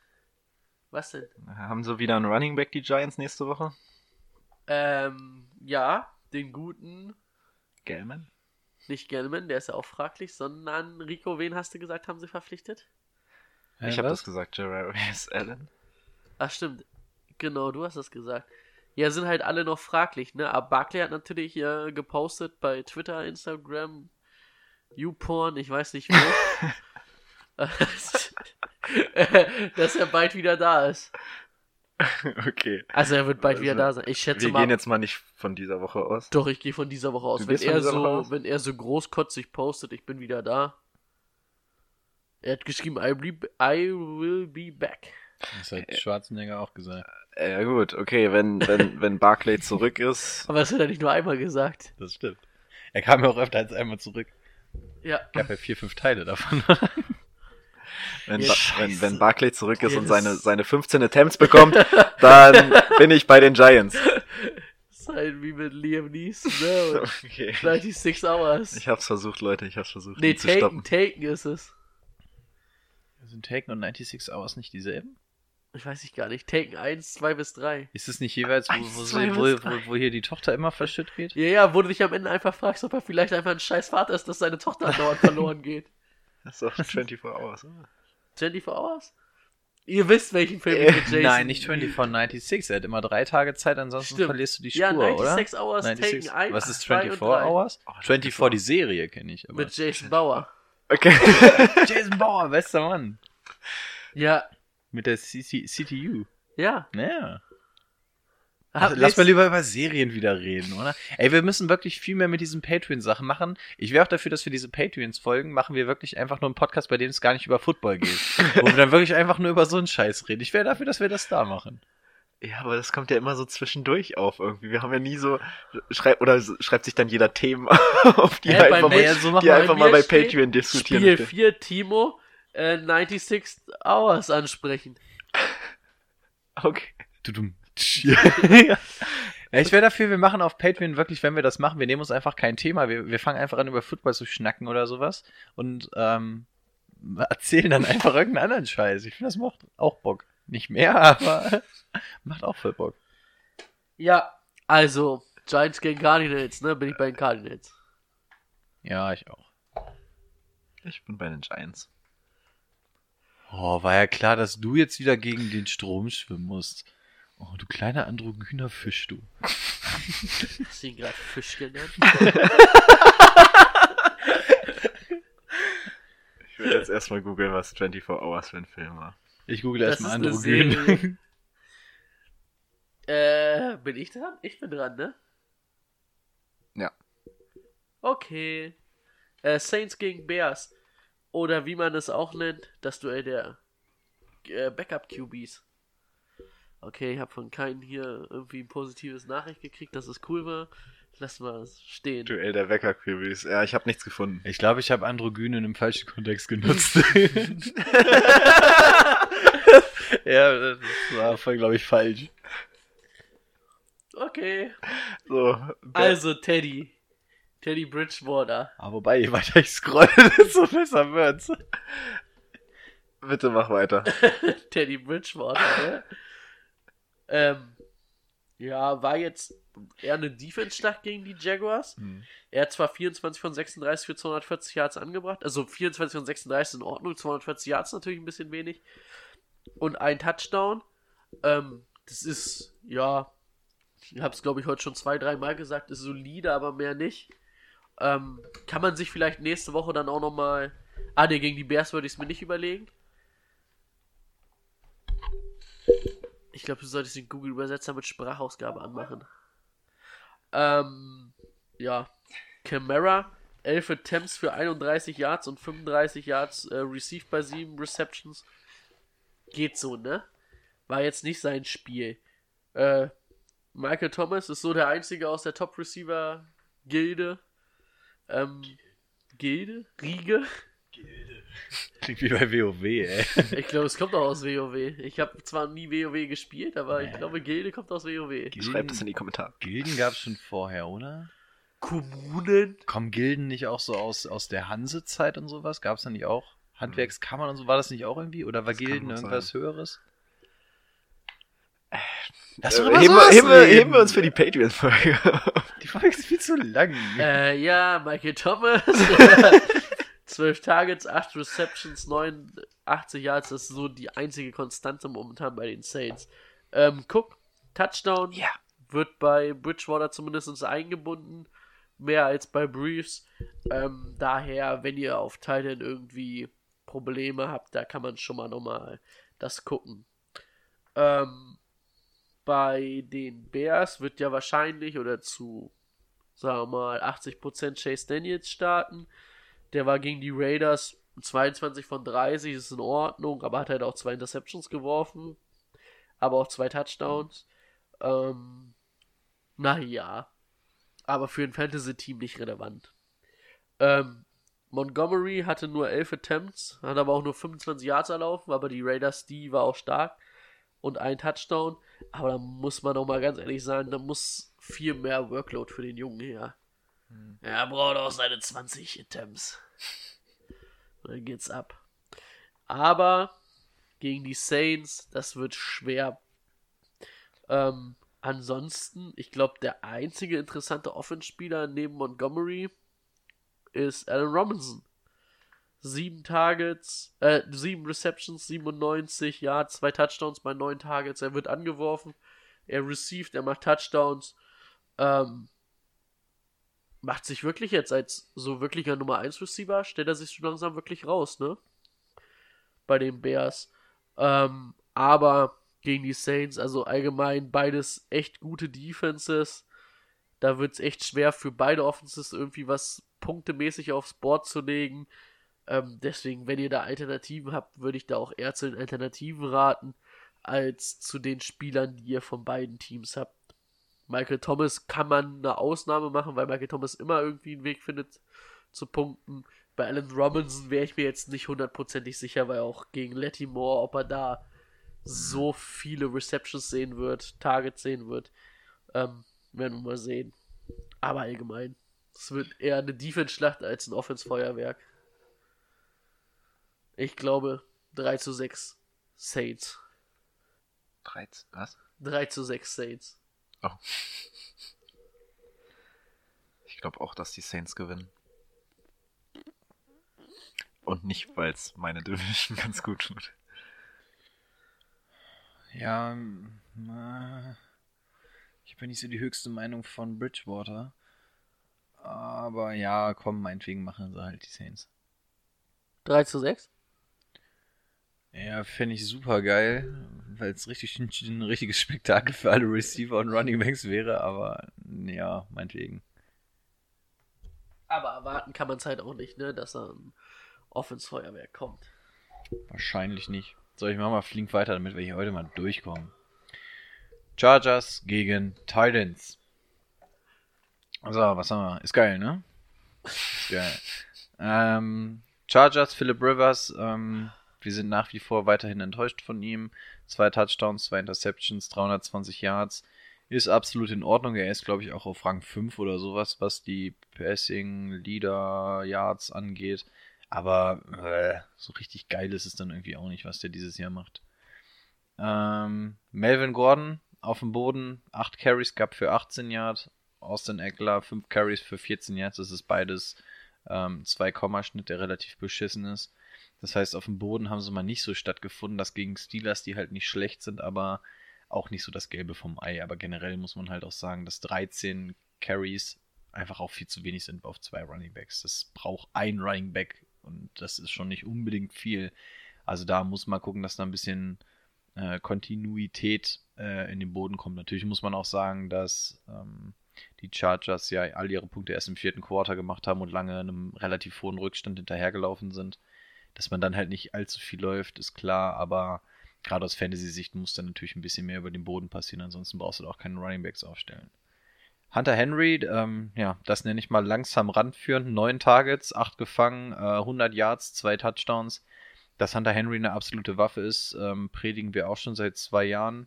Was denn? Haben sie wieder einen Running Back, die Giants, nächste Woche? Ähm, ja, den guten, Gellman? nicht Gelman, der ist ja auch fraglich, sondern Rico, wen hast du gesagt, haben sie verpflichtet? Ich habe das gesagt, Jerarius Allen. Ach stimmt. Genau, du hast das gesagt. Ja, sind halt alle noch fraglich, ne? Aber Barclay hat natürlich äh, gepostet bei Twitter, Instagram, YouPorn, ich weiß nicht wo. dass er bald wieder da ist. okay. Also er wird bald wieder Also, da sein. Ich schätze Wir mal. gehen jetzt mal nicht von dieser Woche aus. Doch, ich gehe von dieser Woche aus. Du Wenn er, so, aus? wenn er so großkotzig postet, ich bin wieder da. Er hat geschrieben, I, I will be back. Das hat Schwarzenegger auch gesagt. Äh, Ja gut, okay, wenn, wenn, wenn Barclay zurück ist. Aber das hat er nicht nur einmal gesagt. Das stimmt. Er kam ja auch öfter als einmal zurück. Ja. Gab ja vier, fünf Teile davon. Wenn, Ja, wenn, wenn Barclay zurück ist Ja, und seine, seine 15 Attempts bekommt, dann bin ich bei den Giants. Sein wie mit Liam Neeson, ne? Und Okay. 96 Hours. Ich hab's versucht, Leute, ich hab's versucht, nee, ihn zu Taken, stoppen. Taken ist es. Sind Taken und 96 Hours nicht dieselben? Ich weiß ich gar nicht. Taken 1, 2 bis 3. Ist es nicht jeweils, wo, Eins, wo, zwei sie, wo, wo, wo hier die Tochter immer verschütt geht? Ja, ja, wo du dich am Ende einfach fragst, ob er vielleicht einfach ein scheiß Vater ist, dass seine Tochter dauernd verloren geht. Das ist doch 24 Hours. oder? 24 Hours? Ihr wisst, welchen Film ich mit Jason... Äh, Nein, nicht 2496. Er hat immer drei Tage Zeit, ansonsten Stimmt. verlierst du die Spur, Ja, oder? 96 Hours Taken ein, Was ist zwei und 24 drei. Hours? Oh, 24 die Serie kenne ich. Aber. Mit Jason Bauer. Okay. Jason Bauer, bester Mann. Ja, Mit der CC CTU. ja. Ja. Hab Also, lass mal lieber über Serien wieder reden, oder? Ey, wir müssen wirklich viel mehr mit diesen Patreon-Sachen machen. Ich wäre auch dafür, dass wir diese Patreons folgen, machen wir wirklich einfach nur einen Podcast, bei dem es gar nicht über Football geht. wo wir dann wirklich einfach nur über so einen Scheiß reden. Ich wäre dafür, dass wir das da machen. Ja, aber das kommt ja immer so zwischendurch auf irgendwie. Wir haben ja nie so schreib oder schreibt sich dann jeder Themen auf, die bei einfach, mal, ja, so die einfach mal bei Patreon diskutieren. Spiel will. 4 Timo äh, 96 Hours ansprechen. Okay. Ja, ich wäre dafür, wir machen auf Patreon wirklich, wenn wir das machen, wir nehmen uns einfach kein Thema. Wir, wir fangen einfach an, über Football zu schnacken oder sowas und ähm, erzählen dann einfach irgendeinen anderen Scheiß. Ich finde, das macht auch Bock. Nicht mehr, aber macht auch voll Bock. Ja, also Giants gegen Cardinals, ne? Bin ich bei den Cardinals. Ja, ich auch. Ich bin bei den Giants. Oh, war ja klar, dass du jetzt wieder gegen den Strom schwimmen musst. Oh, du kleiner androgyner Fisch, du. Hast du ihn gerade Fisch genannt? Ich würde jetzt erstmal googeln, was 24 Hours für ein Film war. Ich google erstmal androgyn. Äh, bin ich dran? Ich bin dran, ne? Ja. Okay. Äh, Saints gegen Bears. Oder wie man es auch nennt, das Duell der äh, Backup-QBs. Okay, ich habe von keinem hier irgendwie ein positives Nachricht gekriegt, dass es cool war. Wir es stehen. Duell der -Quibis. Ja, ich habe nichts gefunden. Ich glaube, ich habe androgyn in einem falschen Kontext genutzt. ja, das war voll, glaube ich, falsch. Okay. So, Also, Teddy. Teddy Bridgewater. Aber wobei, je weiter ich scrolle, desto besser wird's. bitte mach weiter. Teddy Bridgewater, ne? ähm, ja, war jetzt eher eine Defense-Schlacht gegen die Jaguars. Hm. Er hat zwar 24 von 36 für 240 Yards angebracht, also 24 von 36 in Ordnung, 240 Yards natürlich ein bisschen wenig. Und ein Touchdown. Ähm, das ist, ja, ich habe es glaube ich heute schon zwei, drei Mal gesagt, ist solide, aber mehr nicht. Ähm, kann man sich vielleicht nächste Woche dann auch nochmal. Ah, ne, gegen die Bears würde ich es mir nicht überlegen. Ich glaube, du solltest den Google-Übersetzer mit Sprachausgabe anmachen. Ähm, ja. Camara, 11 Attempts für 31 Yards und 35 Yards äh, received bei 7 Receptions. Geht so, ne? War jetzt nicht sein Spiel. Äh, Michael Thomas ist so der einzige aus der Top-Receiver-Gilde. Ähm, Gilde? Riege? Klingt wie bei WoW, ey. Ich glaube, es kommt auch aus WoW. Ich habe zwar nie WoW gespielt, aber ich glaube, Gilde kommt aus WoW. Schreibt es in die Kommentare. Gilden gab's schon vorher, oder? Kommunen? Kommen Gilden nicht auch so aus, aus der Hansezeit und sowas? Gab's da nicht auch? Handwerkskammern und so, war das nicht auch irgendwie? Oder war Das Gilden irgendwas Höheres? Lass Äh, heben, heben, heben wir uns für die Patreon-Folge. Die Folge ist viel zu lang. Äh, ja, Michael Thomas. 12 Targets, 8 Receptions, 89 Yards. Das ist so die einzige Konstante momentan bei den Saints. Ähm, Cook, Touchdown. Ja. Wird bei Bridgewater zumindest eingebunden. Mehr als bei Briefs. Ähm, daher, wenn ihr auf Titan irgendwie Probleme habt, da kann man schon mal nochmal das gucken. Ähm, bei den Bears wird ja wahrscheinlich oder zu, sagen wir mal, 80% Chase Daniels starten. Der war gegen die Raiders 22 von 30, ist in Ordnung, aber hat halt auch zwei Interceptions geworfen. Aber auch zwei Touchdowns. Ähm, naja. Aber für ein Fantasy-Team nicht relevant. Ähm, Montgomery hatte nur 11 Attempts, hat aber auch nur 25 Yards erlaufen, aber die Raiders, die war auch stark. Und ein Touchdown. Aber da muss man auch mal ganz ehrlich sein, da muss viel mehr Workload für den Jungen her. Er braucht auch seine 20 Attempts. Und dann geht's ab. Aber gegen die Saints, das wird schwer. Ähm, ansonsten, ich glaube, der einzige interessante Offenspieler neben Montgomery ist Alan Robinson. Sieben Targets, äh, sieben Receptions, 97 Yards, zwei Touchdowns bei neun Targets. Er wird angeworfen, er received, er macht Touchdowns. Ähm, macht sich wirklich jetzt als so wirklicher Nummer 1 Receiver, stellt er sich schon langsam wirklich raus, ne? Bei den Bears. Ähm, aber gegen die Saints, also allgemein beides echt gute Defenses. Da wird es echt schwer für beide Offenses irgendwie was punktemäßig aufs Board zu legen. Ähm, deswegen, wenn ihr da Alternativen habt, würde ich da auch eher zu den Alternativen raten, als zu den Spielern, die ihr von beiden Teams habt. Michael Thomas kann man eine Ausnahme machen, weil Michael Thomas immer irgendwie einen Weg findet zu punkten. Bei Alan Robinson wäre ich mir jetzt nicht hundertprozentig sicher, weil auch gegen Letty Moore, ob er da so viele Receptions sehen wird, Targets sehen wird, ähm, werden wir mal sehen. Aber allgemein, es wird eher eine Defense-Schlacht als ein Offense-Feuerwerk. Ich glaube 3 zu 6 Saints. 13, was? 3 zu 6 Saints. Oh. Ich glaube auch, dass die Saints gewinnen. Und nicht, weil es meine Division ganz gut tut. Ja, äh, ich ja nicht so die höchste Meinung von Bridgewater. Aber ja, komm, meinetwegen machen sie halt die Saints. 3 zu 6? Ja, fände ich super geil, weil es richtig ein, richtiges Spektakel für alle Receiver und Running Backs wäre, aber ja, meinetwegen. Aber erwarten kann man es halt auch nicht, ne, dass ein Offense-Feuerwerk kommt. Wahrscheinlich nicht. So, ich mach mal flink weiter, damit wir hier heute mal durchkommen. Chargers gegen Titans. So, was haben wir? Ist geil, ne? Ist geil. ähm, Chargers, Philip Rivers, ähm, wir sind nach wie vor weiterhin enttäuscht von ihm. Zwei Touchdowns, zwei Interceptions, 320 Yards. Ist absolut in Ordnung. Er ist, glaube ich, auch auf Rang 5 oder sowas, was die Passing Leader Yards angeht. Aber äh, so richtig geil ist es dann irgendwie auch nicht, was der dieses Jahr macht. Ähm, Melvin Gordon auf dem Boden, 8 Carries gab für 18 Yards. Austin Eckler, 5 Carries für 14 Yards. Das ist beides ähm, 2-Komma-Schnitt, der relativ beschissen ist. Das heißt, auf dem Boden haben sie mal nicht so stattgefunden, dass gegen Steelers, die halt nicht schlecht sind, aber auch nicht so das Gelbe vom Ei. Aber generell muss man halt auch sagen, dass 13 Carries einfach auch viel zu wenig sind auf zwei Running Backs. Das braucht ein Running Back und das ist schon nicht unbedingt viel. Also da muss man gucken, dass da ein bisschen äh, Kontinuität äh, in den Boden kommt. Natürlich muss man auch sagen, dass ähm, die Chargers ja all ihre Punkte erst im vierten Quarter gemacht haben und lange einem relativ hohen Rückstand hinterhergelaufen sind. Dass man dann halt nicht allzu viel läuft, ist klar, aber gerade aus Fantasy-Sicht muss dann natürlich ein bisschen mehr über den Boden passieren, ansonsten brauchst du auch keine Running Backs aufstellen. Hunter Henry, ähm, ja, das nenne ich mal langsam ranführen. Neun Targets, acht gefangen, äh, 100 Yards, zwei Touchdowns. Dass Hunter Henry eine absolute Waffe ist, ähm, predigen wir auch schon seit zwei Jahren.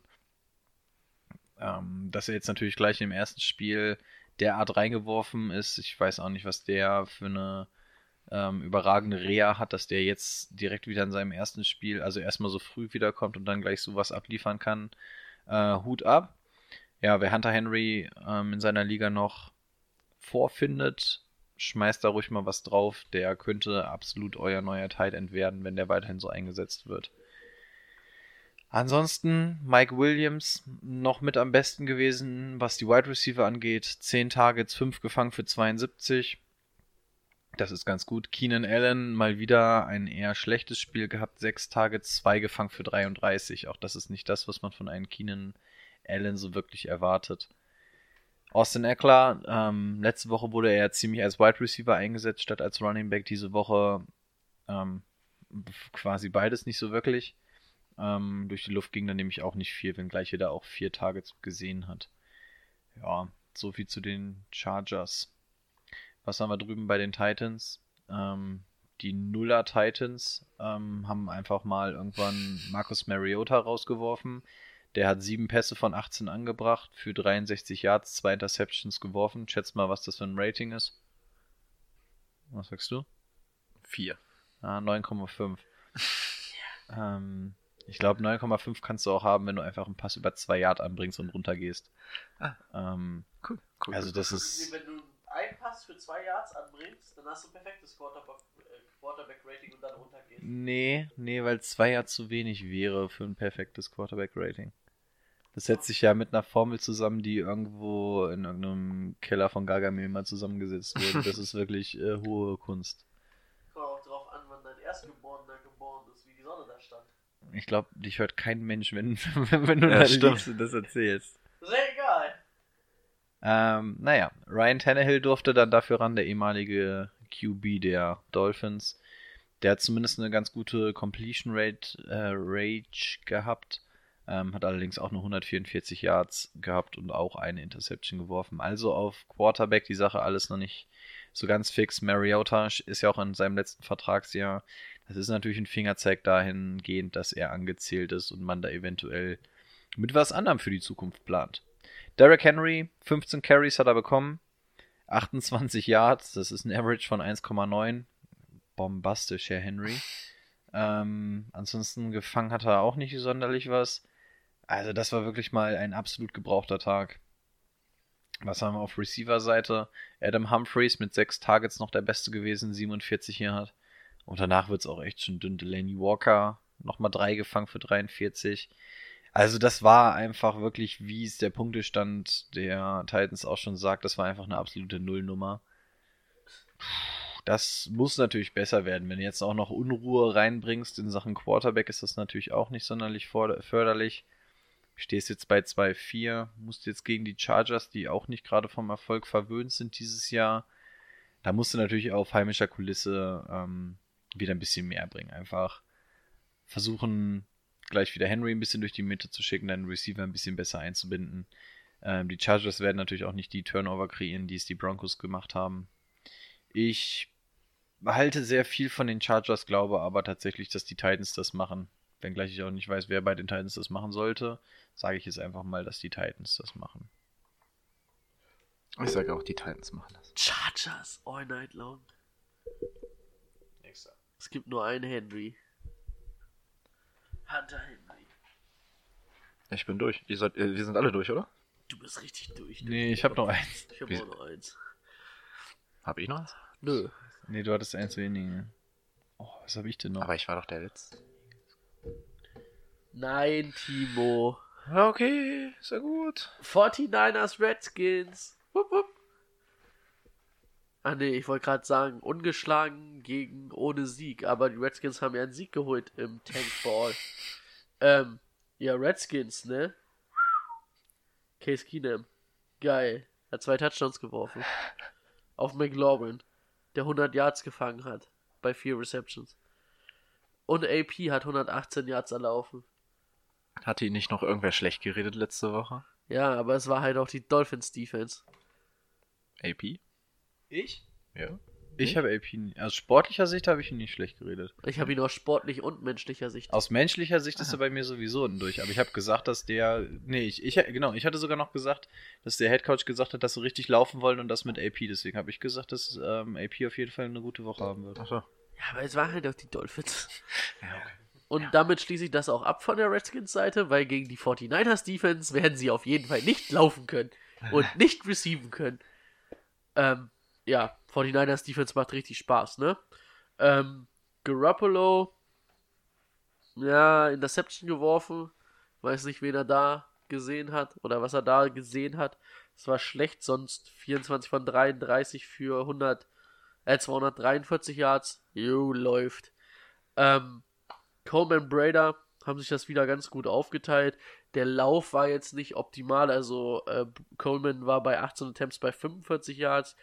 Ähm, dass er jetzt natürlich gleich im ersten Spiel derart reingeworfen ist. Ich weiß auch nicht, was der für eine ähm, überragende Reha hat, dass der jetzt direkt wieder in seinem ersten Spiel, also erstmal so früh wiederkommt und dann gleich sowas abliefern kann. Äh, Hut ab. Ja, wer Hunter Henry ähm, in seiner Liga noch vorfindet, schmeißt da ruhig mal was drauf. Der könnte absolut euer neuer Tight End werden, wenn der weiterhin so eingesetzt wird. Ansonsten Mike Williams noch mit am besten gewesen, was die Wide Receiver angeht. 10 Targets, 5 gefangen für 72. Das ist ganz gut. Keenan Allen mal wieder ein eher schlechtes Spiel gehabt. 6 Targets, 2 gefangen für 33. Auch das ist nicht das, was man von einem Keenan Allen so wirklich erwartet. Austin Eckler, ähm, letzte Woche wurde er ziemlich als Wide Receiver eingesetzt, statt als Running Back. Diese Woche ähm, quasi beides nicht so wirklich. Ähm, durch die Luft ging dann nämlich auch nicht viel, wenngleich er da auch vier Targets gesehen hat. Ja, so viel zu den Chargers. Was haben wir drüben bei den Titans? Ähm, die Nuller Titans ähm, haben einfach mal irgendwann Marcus Mariota rausgeworfen. Der hat sieben Pässe von 18 angebracht, für 63 Yards, zwei Interceptions geworfen. Schätz mal, was das für ein Rating ist. Was sagst du? 4. Ah, 9,5. ähm, ich glaube, 9,5 kannst du auch haben, wenn du einfach einen Pass über 2 Yard anbringst und runtergehst. Ah. Ähm, Cool. cool. also das ist... Wenn du einen Pass für zwei Yards anbringst, dann hast du ein perfektes Quarterback- äh, Quarterback-Rating und dann runtergehst. Nee, nee, weil zwei ja zu wenig wäre für ein perfektes Quarterback-Rating. Das setzt sich ja mit einer Formel zusammen, die irgendwo in irgendeinem Keller von Gargamel mal zusammengesetzt wurde. Das ist wirklich äh, hohe Kunst. Kommt auch drauf an, wann dein Erstgeborener geboren ist, wie die Sonne da stand. Ich glaube, dich hört kein Mensch, wenn, wenn du Ja, da stimmt. liegst und das erzählst. Sehr egal. Ähm, naja, Ryan Tannehill durfte dann dafür ran, der ehemalige QB der Dolphins. Der hat zumindest eine ganz gute Completion Rate äh, Rage gehabt. Ähm, hat allerdings auch nur 144 Yards gehabt und auch eine Interception geworfen. Also auf Quarterback die Sache alles noch nicht so ganz fix. Mariota ist ja auch in seinem letzten Vertragsjahr. Das ist natürlich ein Fingerzeig dahingehend, dass er angezählt ist und man da eventuell mit was anderem für die Zukunft plant. Derrick Henry, 15 Carries hat er bekommen, 28 Yards, das ist ein Average von 1,9. Bombastisch, Herr Henry. Ähm, ansonsten gefangen hat er auch nicht sonderlich was. Also das war wirklich mal ein absolut gebrauchter Tag. Was haben wir auf Receiver-Seite? Adam Humphreys mit 6 Targets noch der Beste gewesen, 47 Yard. Und danach wird es auch echt schon dünn. Delaney Walker nochmal 3 gefangen für 43. Also das war einfach wirklich, wie es der Punktestand der Titans auch schon sagt, das war einfach eine absolute Nullnummer. Das muss natürlich besser werden. Wenn du jetzt auch noch Unruhe reinbringst in Sachen Quarterback, ist das natürlich auch nicht sonderlich förderlich. Stehst jetzt bei 2-4, musst jetzt gegen die Chargers, die auch nicht gerade vom Erfolg verwöhnt sind dieses Jahr. Da musst du natürlich auf heimischer Kulisse ähm, wieder ein bisschen mehr bringen. Einfach versuchen, gleich wieder Henry ein bisschen durch die Mitte zu schicken, deinen Receiver ein bisschen besser einzubinden. Ähm, die Chargers werden natürlich auch nicht die Turnover kreieren, die es die Broncos gemacht haben. Ich halte sehr viel von den Chargers, glaube aber tatsächlich, dass die Titans das machen. Wenngleich ich auch nicht weiß, wer bei den Titans das machen sollte, sage ich jetzt einfach mal, dass die Titans das machen. Ich sage auch, die Titans machen das. Chargers, all night long. Es gibt nur einen Henry. Hunter Henry. Ich bin durch. Ihr seid, äh, wir sind alle durch, oder? Du bist richtig durch. Nee, ich habe noch eins. Ich hab Wie- auch noch eins. Habe ich noch eins? Nö. Nee, du hattest eins weniger. Oh, was habe ich denn noch? Aber ich war doch der Letzte. Nein, Timo. Ja, okay, ist ja gut. 49ers Redskins. Wupp, wupp. Ah nee, ich wollte gerade sagen, ungeschlagen gegen ohne Sieg, aber die Redskins haben ja einen Sieg geholt im Tankball. Ähm, ja, Redskins, ne? Case Keenum. Geil. Hat zwei Touchdowns geworfen. Auf McLaurin, der 100 Yards gefangen hat. Bei vier Receptions. Und AP hat 118 Yards erlaufen. Hatte ihn nicht noch irgendwer schlecht geredet letzte Woche? Ja, aber es war halt auch die Dolphins Defense. AP? Ich? Ja. Ich habe AP, nie- aus sportlicher Sicht habe ich ihn nicht schlecht geredet. Ich habe ihn aus sportlich und menschlicher Sicht. Aus menschlicher Sicht ist er bei mir sowieso ein durch. Aber ich habe gesagt, dass der. Nee, ich, ich, genau, ich hatte sogar noch gesagt, dass der Headcoach gesagt hat, dass sie richtig laufen wollen und das mit AP. Deswegen habe ich gesagt, dass ähm, AP auf jeden Fall eine gute Woche haben wird. Achso. Ja, aber es waren halt auch die Dolphins. Und damit schließe ich das auch ab von der Redskins-Seite, weil gegen die 49ers Defense werden sie auf jeden Fall nicht laufen können und nicht receiven können. Ähm, ja, 49ers Defense macht richtig Spaß, ne? Ähm, Garoppolo, ja, Interception geworfen. Weiß nicht, wen er da gesehen hat oder was er da gesehen hat. Es war schlecht, sonst 24 von 33 für 100, äh, 243 Yards. Jo, läuft. Ähm, Coleman Brader haben sich das wieder ganz gut aufgeteilt. Der Lauf war jetzt nicht optimal, also äh, Coleman war bei 18 Attempts bei 45 Yards,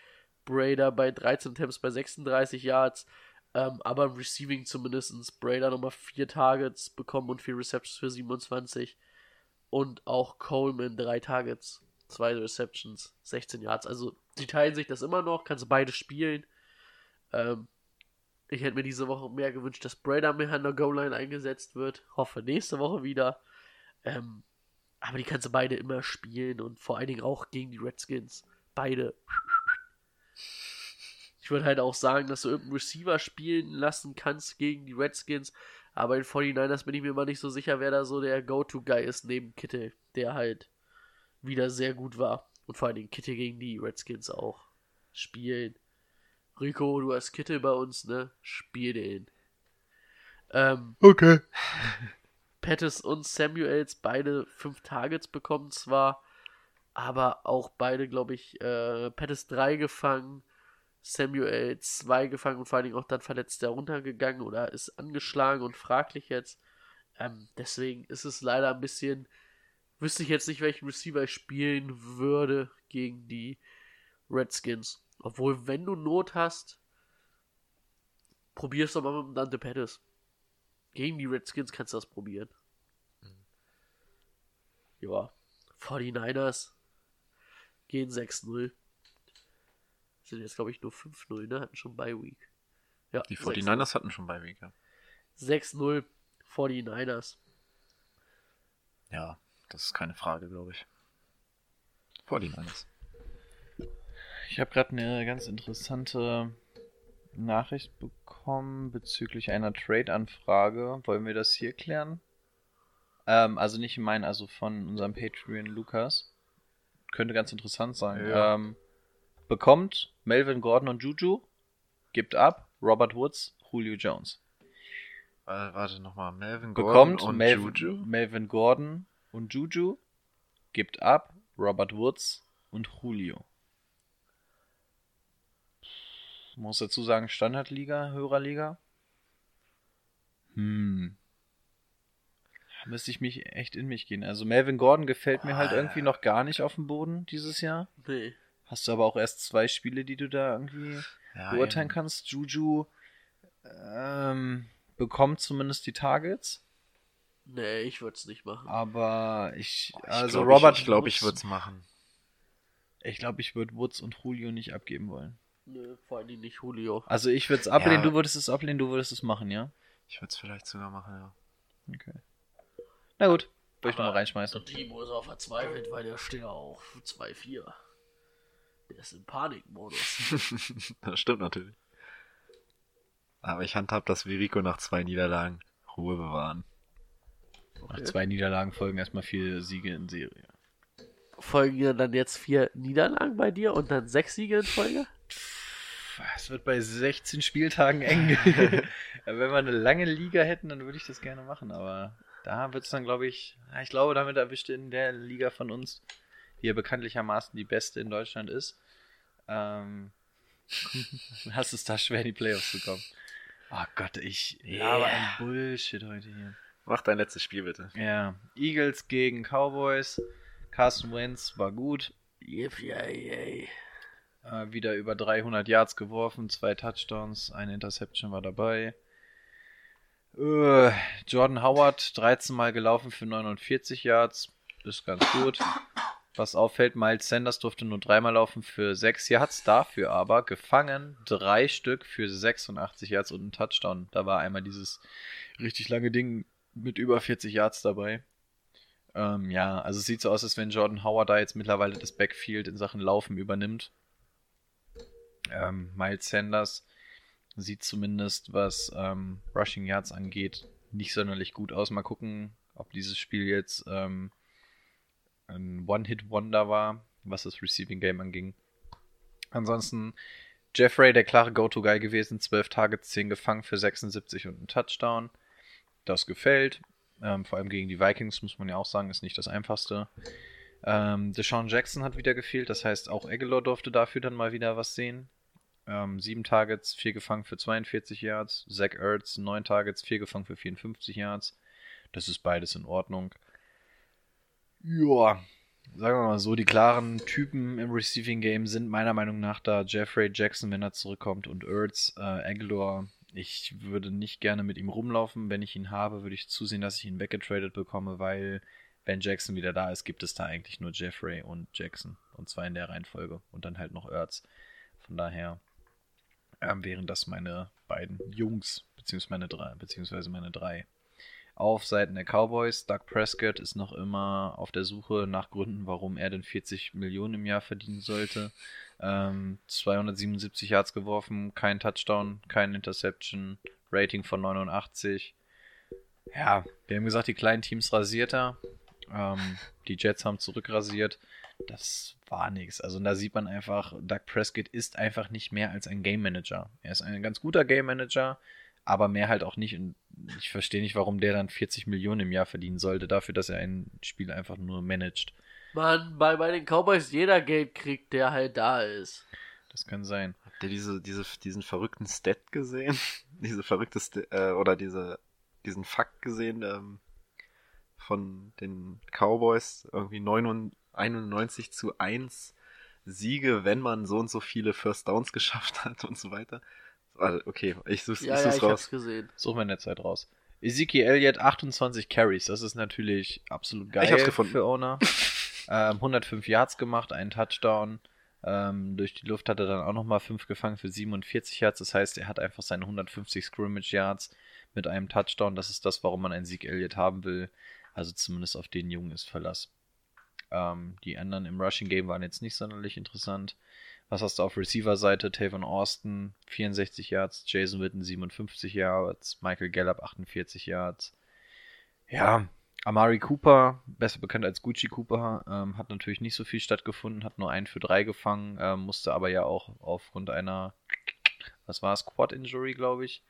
Brader bei 13 Attempts bei 36 Yards, ähm, aber im Receiving zumindest Brader nochmal 4 Targets bekommen und 4 Receptions für 27 und auch Coleman 3 Targets, 2 Receptions, 16 Yards, also die teilen sich das immer noch, kannst beide spielen. Ähm, ich hätte mir diese Woche mehr gewünscht, dass Brader mehr an der Goal-Line eingesetzt wird. Hoffe nächste Woche wieder. Ähm, aber die kannst du beide immer spielen und vor allen Dingen auch gegen die Redskins. Beide. Ich würde halt auch sagen, dass du irgendeinen Receiver spielen lassen kannst gegen die Redskins. Aber in 49ers bin ich mir mal nicht so sicher, wer da so der Go-To-Guy ist neben Kittel, der halt wieder sehr gut war. Und vor allen Dingen Kittel gegen die Redskins auch. spielen. Rico, du hast Kittel bei uns, ne? Spiel den. Ähm, Okay. Pettis und Samuels beide fünf Targets bekommen zwar, aber auch beide, glaube ich, äh, Pettis drei gefangen, Samuel zwei gefangen und vor allen Dingen auch dann verletzt heruntergegangen oder ist angeschlagen und fraglich jetzt. Ähm, deswegen ist es leider ein bisschen, wüsste ich jetzt nicht, welchen Receiver ich spielen würde gegen die Redskins. Obwohl, wenn du Not hast, probier's doch mal mit dem Dante Pettis. Gegen die Redskins kannst du das probieren. Ja. 49ers gehen 6-0. Sind jetzt, glaube ich, nur 5-0, ne? Hatten schon bei Week. Ja, Die 6-0. 49ers hatten schon bei Week, ja. 6-0 49ers. Ja, das ist keine Frage, glaube ich. 49ers. Ich habe gerade eine ganz interessante Nachricht bekommen bezüglich einer Trade-Anfrage. Wollen wir das hier klären? Ähm, also nicht in meinen, also von unserem Patreon Lukas. Könnte ganz interessant sein. Ja. Ähm, bekommt Melvin Gordon und Juju, gibt ab Robert Woods, Julio Jones. Äh, warte nochmal, Melvin Gordon Bekommt und Melvin, Juju? Melvin Gordon und Juju, gibt ab Robert Woods und Julio. Muss dazu sagen, Standardliga, Hörerliga. Hm. Da Müsste ich mich echt in mich gehen. Also Melvin Gordon gefällt mir halt Ah. irgendwie noch gar nicht auf dem Boden dieses Jahr. Nee. Hast du aber auch erst zwei Spiele, die du da irgendwie Ja, beurteilen eben. kannst. Juju ähm, bekommt zumindest die Targets. Nee, ich würde es nicht machen. Aber ich, Ich also glaub, Robert, Ich, ich glaube, ich würde es machen. ich glaube, ich würde Woods und Julio nicht abgeben wollen. Nö, vor allem nicht Julio. Also ich würde es ablehnen, Ja. du würdest es ablehnen, du würdest es machen, ja? Ich würde es vielleicht sogar machen, ja. Okay. Na gut, würde ich nochmal reinschmeißen. Und Timo ist auch verzweifelt, weil der steht auch 2-4. Der ist im Panikmodus. das stimmt natürlich. Aber ich handhab das wie Rico nach zwei Niederlagen. Ruhe bewahren. Nach zwei Niederlagen folgen erstmal vier Siege in Serie. Folgen ja dann jetzt vier Niederlagen bei dir und dann sechs Siege in Folge? Es wird bei 16 Spieltagen eng. Wenn wir eine lange Liga hätten, dann würde ich das gerne machen, aber da wird es dann, glaube ich, ich glaube, damit erwischt in der Liga von uns, die ja bekanntlichermaßen die beste in Deutschland ist, ähm, hast es da schwer in die Playoffs zu kommen. Oh Gott, ich laber ein Bullshit heute hier. Mach dein letztes Spiel bitte. Ja, Eagles gegen Cowboys. Carson Wentz war gut. Yippie, Äh, wieder über 300 Yards geworfen, zwei Touchdowns, eine Interception war dabei. Äh, Jordan Howard 13 Mal gelaufen für 49 Yards, ist ganz gut. Was auffällt, Miles Sanders durfte nur dreimal laufen für 6 Yards, dafür aber gefangen drei Stück für 86 Yards und ein Touchdown. Da war einmal dieses richtig lange Ding mit über 40 Yards dabei. Ähm, ja, also es sieht so aus, als wenn Jordan Howard da jetzt mittlerweile das Backfield in Sachen Laufen übernimmt. Ähm, Miles Sanders sieht zumindest, was ähm, Rushing Yards angeht, nicht sonderlich gut aus. Mal gucken, ob dieses Spiel jetzt ähm, ein One-Hit-Wonder war, was das Receiving Game anging. Ansonsten Jeffrey, der klare Go-To-Guy gewesen, 12 Targets, 10 gefangen für 76 und einen Touchdown. Das gefällt. Ähm, vor allem gegen die Vikings, muss man ja auch sagen, ist nicht das einfachste. Ähm, Deshaun Jackson hat wieder gefehlt, das heißt, auch Aguilar durfte dafür dann mal wieder was sehen. Ähm, sieben Targets, vier gefangen für 42 Yards. Zach Ertz, neun Targets, vier gefangen für 54 Yards. Das ist beides in Ordnung. Ja, sagen wir mal so, die klaren Typen im Receiving Game sind meiner Meinung nach da Jeffrey Jackson, wenn er zurückkommt, und Ertz, äh, Aguilar. Ich würde nicht gerne mit ihm rumlaufen. Wenn ich ihn habe, würde ich zusehen, dass ich ihn weggetradet bekomme, weil wenn Jackson wieder da ist, gibt es da eigentlich nur Jeffrey und Jackson. Und zwar in der Reihenfolge. Und dann halt noch Ertz. Von daher ähm, wären das meine beiden Jungs, beziehungsweise meine drei, beziehungsweise meine drei. Auf Seiten der Cowboys, Doug Prescott ist noch immer auf der Suche nach Gründen, warum er denn 40 Millionen im Jahr verdienen sollte. Ähm, 277 Yards geworfen, kein Touchdown, kein Interception, Rating von 89. Ja, wir haben gesagt, die kleinen Teams rasiert er. Ähm, die Jets haben zurückrasiert. Das war nichts. Also da sieht man einfach, Doug Prescott ist einfach nicht mehr als ein Game Manager. Er ist ein ganz guter Game Manager, aber mehr halt auch nicht. Und ich verstehe nicht, warum der dann 40 Millionen im Jahr verdienen sollte, dafür, dass er ein Spiel einfach nur managt. Mann, bei, bei den Cowboys jeder Geld kriegt, der halt da ist. Das kann sein. Habt ihr diese, diese, diesen verrückten Stat gesehen? diese verrückte, St äh, oder diese, diesen Fakt gesehen ähm, von den Cowboys? Irgendwie 99, 91 zu 1 Siege, wenn man so und so viele First Downs geschafft hat und so weiter. Okay, ich such's, Ja, ich ja, such's ich raus. hab's gesehen. Suchen wir in der Zeit raus. Ezekiel Elliott 28 Carries. Das ist natürlich absolut geil hab's gefunden. für Owner. ähm, 105 Yards gemacht, einen Touchdown. Ähm, durch die Luft hat er dann auch nochmal 5 gefangen für 47 Yards. Das heißt, er hat einfach seine 150 Scrimmage Yards mit einem Touchdown. Das ist das, warum man einen Sieg Elliott haben will. Also zumindest auf den Jungen ist Verlass. Ähm, die anderen im Rushing Game waren jetzt nicht sonderlich interessant. Was hast du auf Receiver-Seite? Tavon Austin 64 Yards, Jason Witten 57 Yards, Michael Gallup 48 Yards. Ja, Amari Cooper, besser bekannt als Gucci Cooper, ähm, hat natürlich nicht so viel stattgefunden, hat nur einen für drei gefangen, ähm, musste aber ja auch aufgrund einer, was war es, Quad-Injury, glaube ich,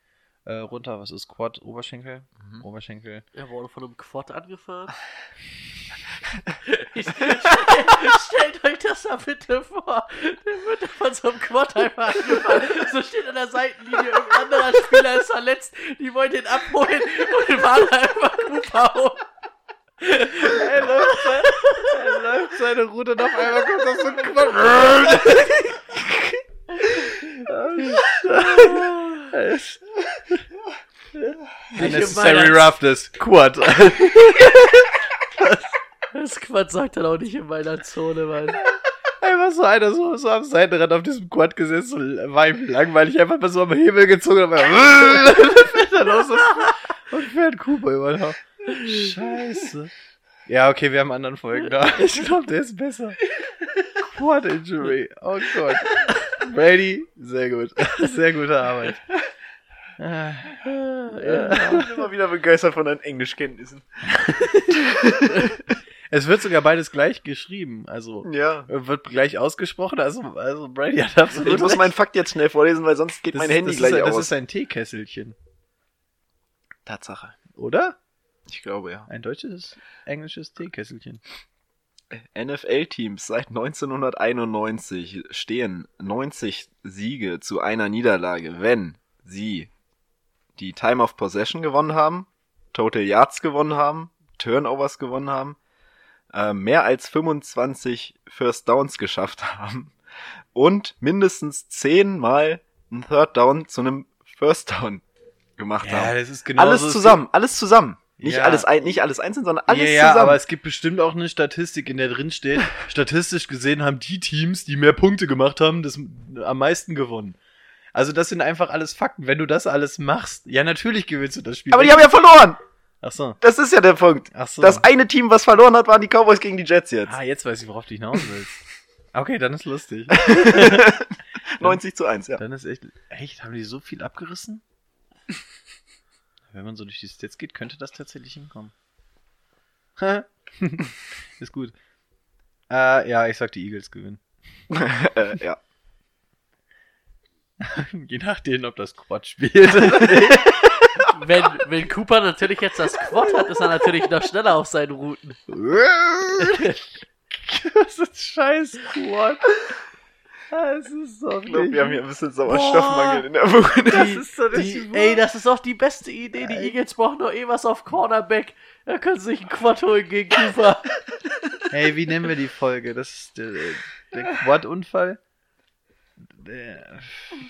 äh, runter. Was ist Quad? Oberschenkel? Mhm. Oberschenkel. Er wurde von einem Quad angefahren. ich, stellt euch das mal bitte vor. Der wird von so einem Quad einfach angefahren. So steht an der Seitenlinie, irgendein anderer Spieler ist verletzt. Die wollen den abholen und fahren einfach Cooper hoch. Er läuft, sein, er läuft seine Route und auf einmal kommt das so ein Quad. Unnecessary meiner- roughness. Quad. Quad sagt dann auch nicht in meiner Zone, Mann. Einfach so einer so, so am Seitenrand auf diesem Quad gesessen, so war ihm langweilig, einfach mal so am Hebel gezogen und fährt er los und, fährt Cooper über Haufen. Scheiße. Ja, okay, wir haben anderen Folgen da. Ich glaube, der ist besser. Quad Injury. Oh Gott. Brady, sehr gut. Sehr gute Arbeit. Ah, Ich bin immer wieder begeistert von deinen Englischkenntnissen. Es wird sogar beides gleich geschrieben. Also Ja. wird gleich ausgesprochen. Also, also Brady hat absolut Ich muss meinen Fakt jetzt schnell vorlesen, weil sonst geht Das mein ist- Handy das gleich ist, aus. Das ist ein Teekesselchen, Tatsache. oder? Ich glaube ja. Ein deutsches, englisches Teekesselchen. NFL-Teams seit 1991 stehen 90 Siege zu einer Niederlage, wenn sie die Time of Possession gewonnen haben, Total Yards gewonnen haben, Turnovers gewonnen haben, äh, mehr als 25 First Downs geschafft haben und mindestens 10 Mal ein Third Down zu einem First Down gemacht haben. das ist genau Alles zusammen, alles zusammen. Nicht Ja. alles ein, nicht alles einzeln, sondern alles ja, ja, zusammen. aber es gibt bestimmt auch eine Statistik, in der drin steht, statistisch gesehen haben die Teams, die mehr Punkte gemacht haben, das am meisten gewonnen. Also das sind einfach alles Fakten. Wenn du das alles machst, ja natürlich gewinnst du das Spiel. aber die haben ja verloren. Ach so. Das ist ja der Punkt. Ach so. Das eine Team, was verloren hat, waren die Cowboys gegen die Jets jetzt. ah, jetzt weiß ich, worauf du hinaus willst. Okay, dann ist lustig. 90 zu 1, ja. Dann ist echt. Echt? Haben die so viel abgerissen? Wenn man so durch die Stats geht, könnte das tatsächlich hinkommen. ist gut. Äh, ja, ich sag, die Eagles gewinnen. äh, ja. Je nachdem, ob das Quad spielt. Wenn, wenn Cooper natürlich jetzt das Quad hat, ist er natürlich noch schneller auf seinen Routen. das ist scheiß Quad. Das ist so Ich glaube, wir haben hier ein bisschen Sauerstoffmangel in der Wohnung. Das ist so Die, ey, das ist doch die beste Idee. Die Eagles brauchen nur eh was auf Cornerback. Da können sie sich einen Quad holen gegen Cooper. Hey, wie nennen wir die Folge? Das ist der, der Quad-Unfall. Der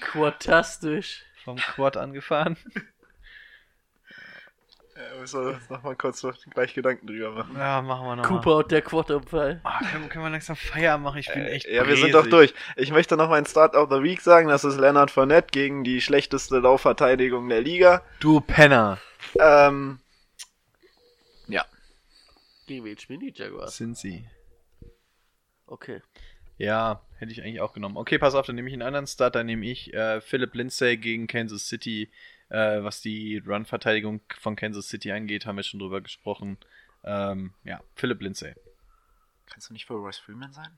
Quadastisch. vom Quad angefahren. Ja, müssen wir uns noch mal kurz noch gleich Gedanken drüber machen. Ja, machen wir noch. Cooper und der Quad-Unfall. Ah, können, können wir langsam Feierabend machen? Ich bin echt. Äh, ja, wir sind doch bräsig. durch. Ich möchte noch meinen Start of the Week sagen. Das ist Leonard Fournette gegen die schlechteste Laufverteidigung der Liga. Du Penner. Ähm, Gegen wen spielen die Jaguars? Sind sie. Okay. Ja, hätte ich eigentlich auch genommen. Okay, pass auf, dann nehme ich einen anderen Start. Dann nehme ich äh, Philip Lindsay gegen Kansas City. Äh, was die Run-Verteidigung von Kansas City angeht, haben wir schon drüber gesprochen. Ähm, ja, Philip Lindsay. Kannst du nicht für Royce Freeman sein?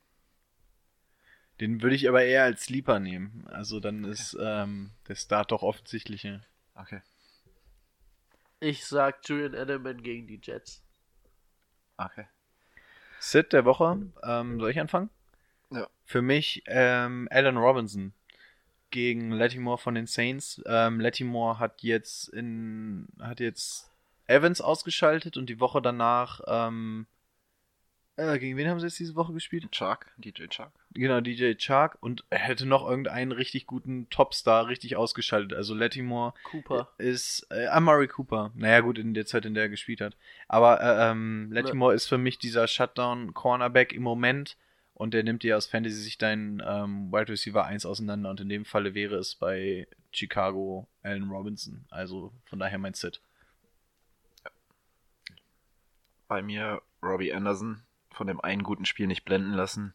Den würde ich aber eher als Sleeper nehmen. Also dann ist ähm, der Start doch offensichtlicher. Okay. Ich sag Julian Edelman gegen die Jets. Okay. Sid der Woche, ähm, soll ich anfangen? Ja. Für mich ähm, Alan Robinson gegen Lattimore von den Saints. Ähm, Lattimore hat jetzt in hat jetzt Evans ausgeschaltet und die Woche danach ähm, äh, gegen wen haben sie jetzt diese Woche gespielt? Chark, DJ Chark. Genau, DJ Chark und er hätte noch irgendeinen richtig guten Topstar richtig ausgeschaltet. Also Lattimore Cooper. ist äh, Amari Cooper. Naja, gut, in der Zeit, in der er gespielt hat. Aber äh, ähm, Lattimore ist für mich dieser Shutdown-Cornerback im Moment und der nimmt dir aus Fantasy sich deinen ähm, Wide Receiver 1 auseinander und in dem Falle wäre es bei Chicago Allen Robinson. Also von daher mein Sit. Bei mir Robbie Anderson. Von dem einen guten Spiel nicht blenden lassen.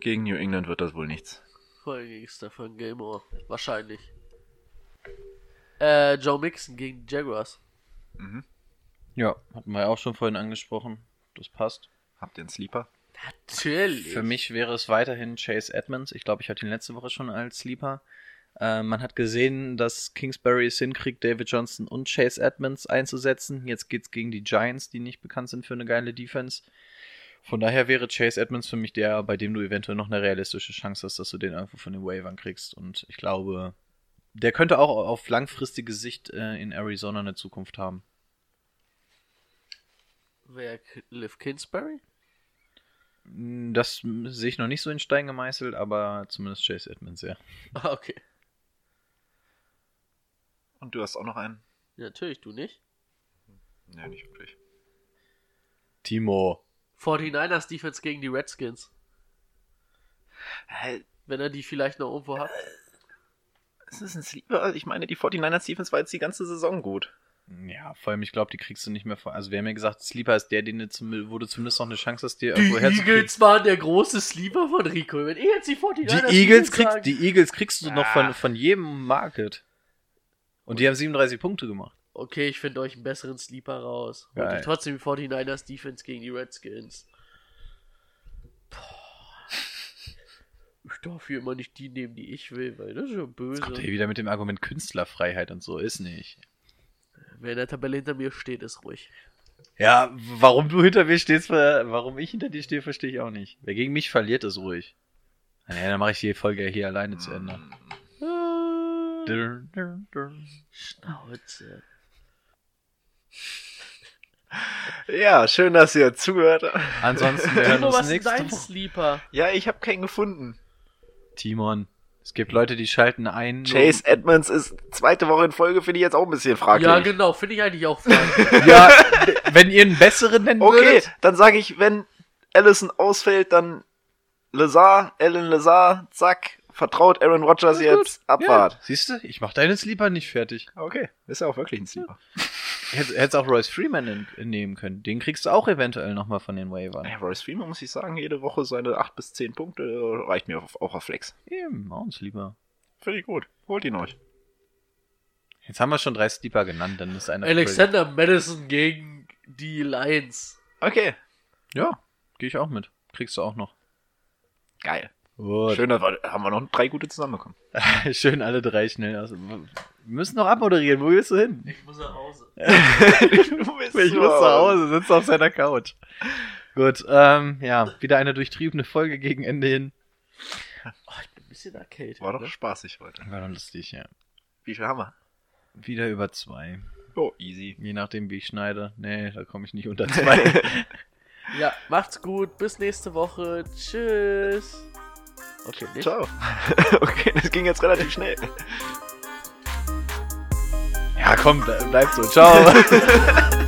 Gegen New England wird das wohl nichts. Vor allem gegen Stefan Gilmore. Wahrscheinlich. Äh, Joe Mixon gegen die Jaguars. Mhm. Ja, hatten wir ja auch schon vorhin angesprochen. Das passt. Habt ihr einen Sleeper? Natürlich. Für mich wäre es weiterhin Chase Edmonds. Ich glaube, ich hatte ihn letzte Woche schon als Sleeper. Äh, man hat gesehen, dass Kingsbury es hinkriegt, David Johnson und Chase Edmonds einzusetzen. Jetzt geht es gegen die Giants, die nicht bekannt sind für eine geile Defense. Von daher wäre Chase Edmonds für mich der, bei dem du eventuell noch eine realistische Chance hast, dass du den irgendwo von den Wavern kriegst. Und ich glaube, der könnte auch auf langfristige Sicht äh, in Arizona eine Zukunft haben. Wer Cliff Kingsbury? Das sehe ich noch nicht so in Stein gemeißelt, aber zumindest Chase Edmonds, ja. Ah, okay. Und du hast auch noch einen? Ja, natürlich, du nicht. Nee, nicht wirklich. Timo. 49ers Defense gegen die Redskins. Hä? Wenn er die vielleicht noch irgendwo hat. Es ist ein Sleeper. Ich meine, die 49ers Defense war jetzt die ganze Saison gut. Ja, vor allem, ich glaube, die kriegst du nicht mehr vor. Also, wir haben ja gesagt, Sleeper ist der, den du zum, wo du zumindest noch eine Chance hast, dir Die irgendwo herzukriegen. Eagles waren der große Sleeper von Rico. Wenn ich jetzt die 49ers Die Eagles, kriegst, die Eagles kriegst du noch Ah. von, von jedem Market. Und die haben 37 Punkte gemacht. Okay, ich finde euch einen besseren Sleeper raus. Und Geil. ich trotzdem die 49ers Defense gegen die Redskins. Ich darf hier immer nicht die nehmen, die ich will, weil das ist ja böse. Kommt hier wieder mit dem Argument Künstlerfreiheit und so, ist nicht. Wer in der Tabelle hinter mir steht, ist ruhig. Ja, warum du hinter mir stehst, warum ich hinter dir stehe, verstehe ich auch nicht. Wer gegen mich verliert, ist ruhig. Naja, dann mache ich die Folge hier alleine zu Ende. Dun. Schnauze. Ja, schön, dass ihr zugehört habt. Ansonsten, wir hören Timo, uns was ist nächste dein Woche. Sleeper? Ja, ich habe keinen gefunden. Timon. Es gibt Leute, die schalten ein. Chase Edmonds ist zweite Woche in Folge, finde ich jetzt auch ein bisschen fraglich. Ja, genau, finde ich eigentlich auch fraglich. Ja, wenn ihr einen besseren nennen Okay, würdet. dann sage ich, wenn Allison ausfällt, dann Lazar, Alan Lazar, zack, vertraut Aaron Rodgers Ja, gut. jetzt, Abfahrt. Ja, siehst du, ich mach deinen Sleeper nicht fertig. Okay, ist ja auch wirklich ein Sleeper. Hätt- Hättest auch Royce Freeman in, nehmen können. Den kriegst du auch eventuell nochmal von den Waivern. Ey, Royce Freeman muss ich sagen, jede Woche seine 8 bis 10 Punkte äh, reicht mir auf, auch auf Flex. Eben, auch ein Sleeper. Finde ich gut. Holt ihn euch. Jetzt haben wir schon drei Sleeper genannt, dann ist einer. Alexander Madison gegen die Lions. Okay, Ja, gehe ich auch mit. Kriegst du auch noch. geil. Gut. Schön, dass wir, haben wir noch drei gute zusammenbekommen. Schön alle drei schnell. aus. wir müssen noch abmoderieren. Wo willst du hin? Ich muss nach Hause. du bist Ich muss zu Hause, sitzt auf seiner Couch. Gut, ähm, ja, wieder eine durchtriebene Folge gegen Ende hin. Oh, ich bin ein bisschen erkältet. War doch ne? spaßig heute. War doch lustig, ja. Wie viel haben wir? Wieder über zwei. Oh, easy. Je nachdem, wie ich schneide. Nee, da komme ich nicht unter zwei. Ja, macht's gut. Bis nächste Woche. Tschüss. Okay, nicht? Ciao. okay, das ging jetzt relativ schnell. ja, komm, ble- bleib so. Ciao.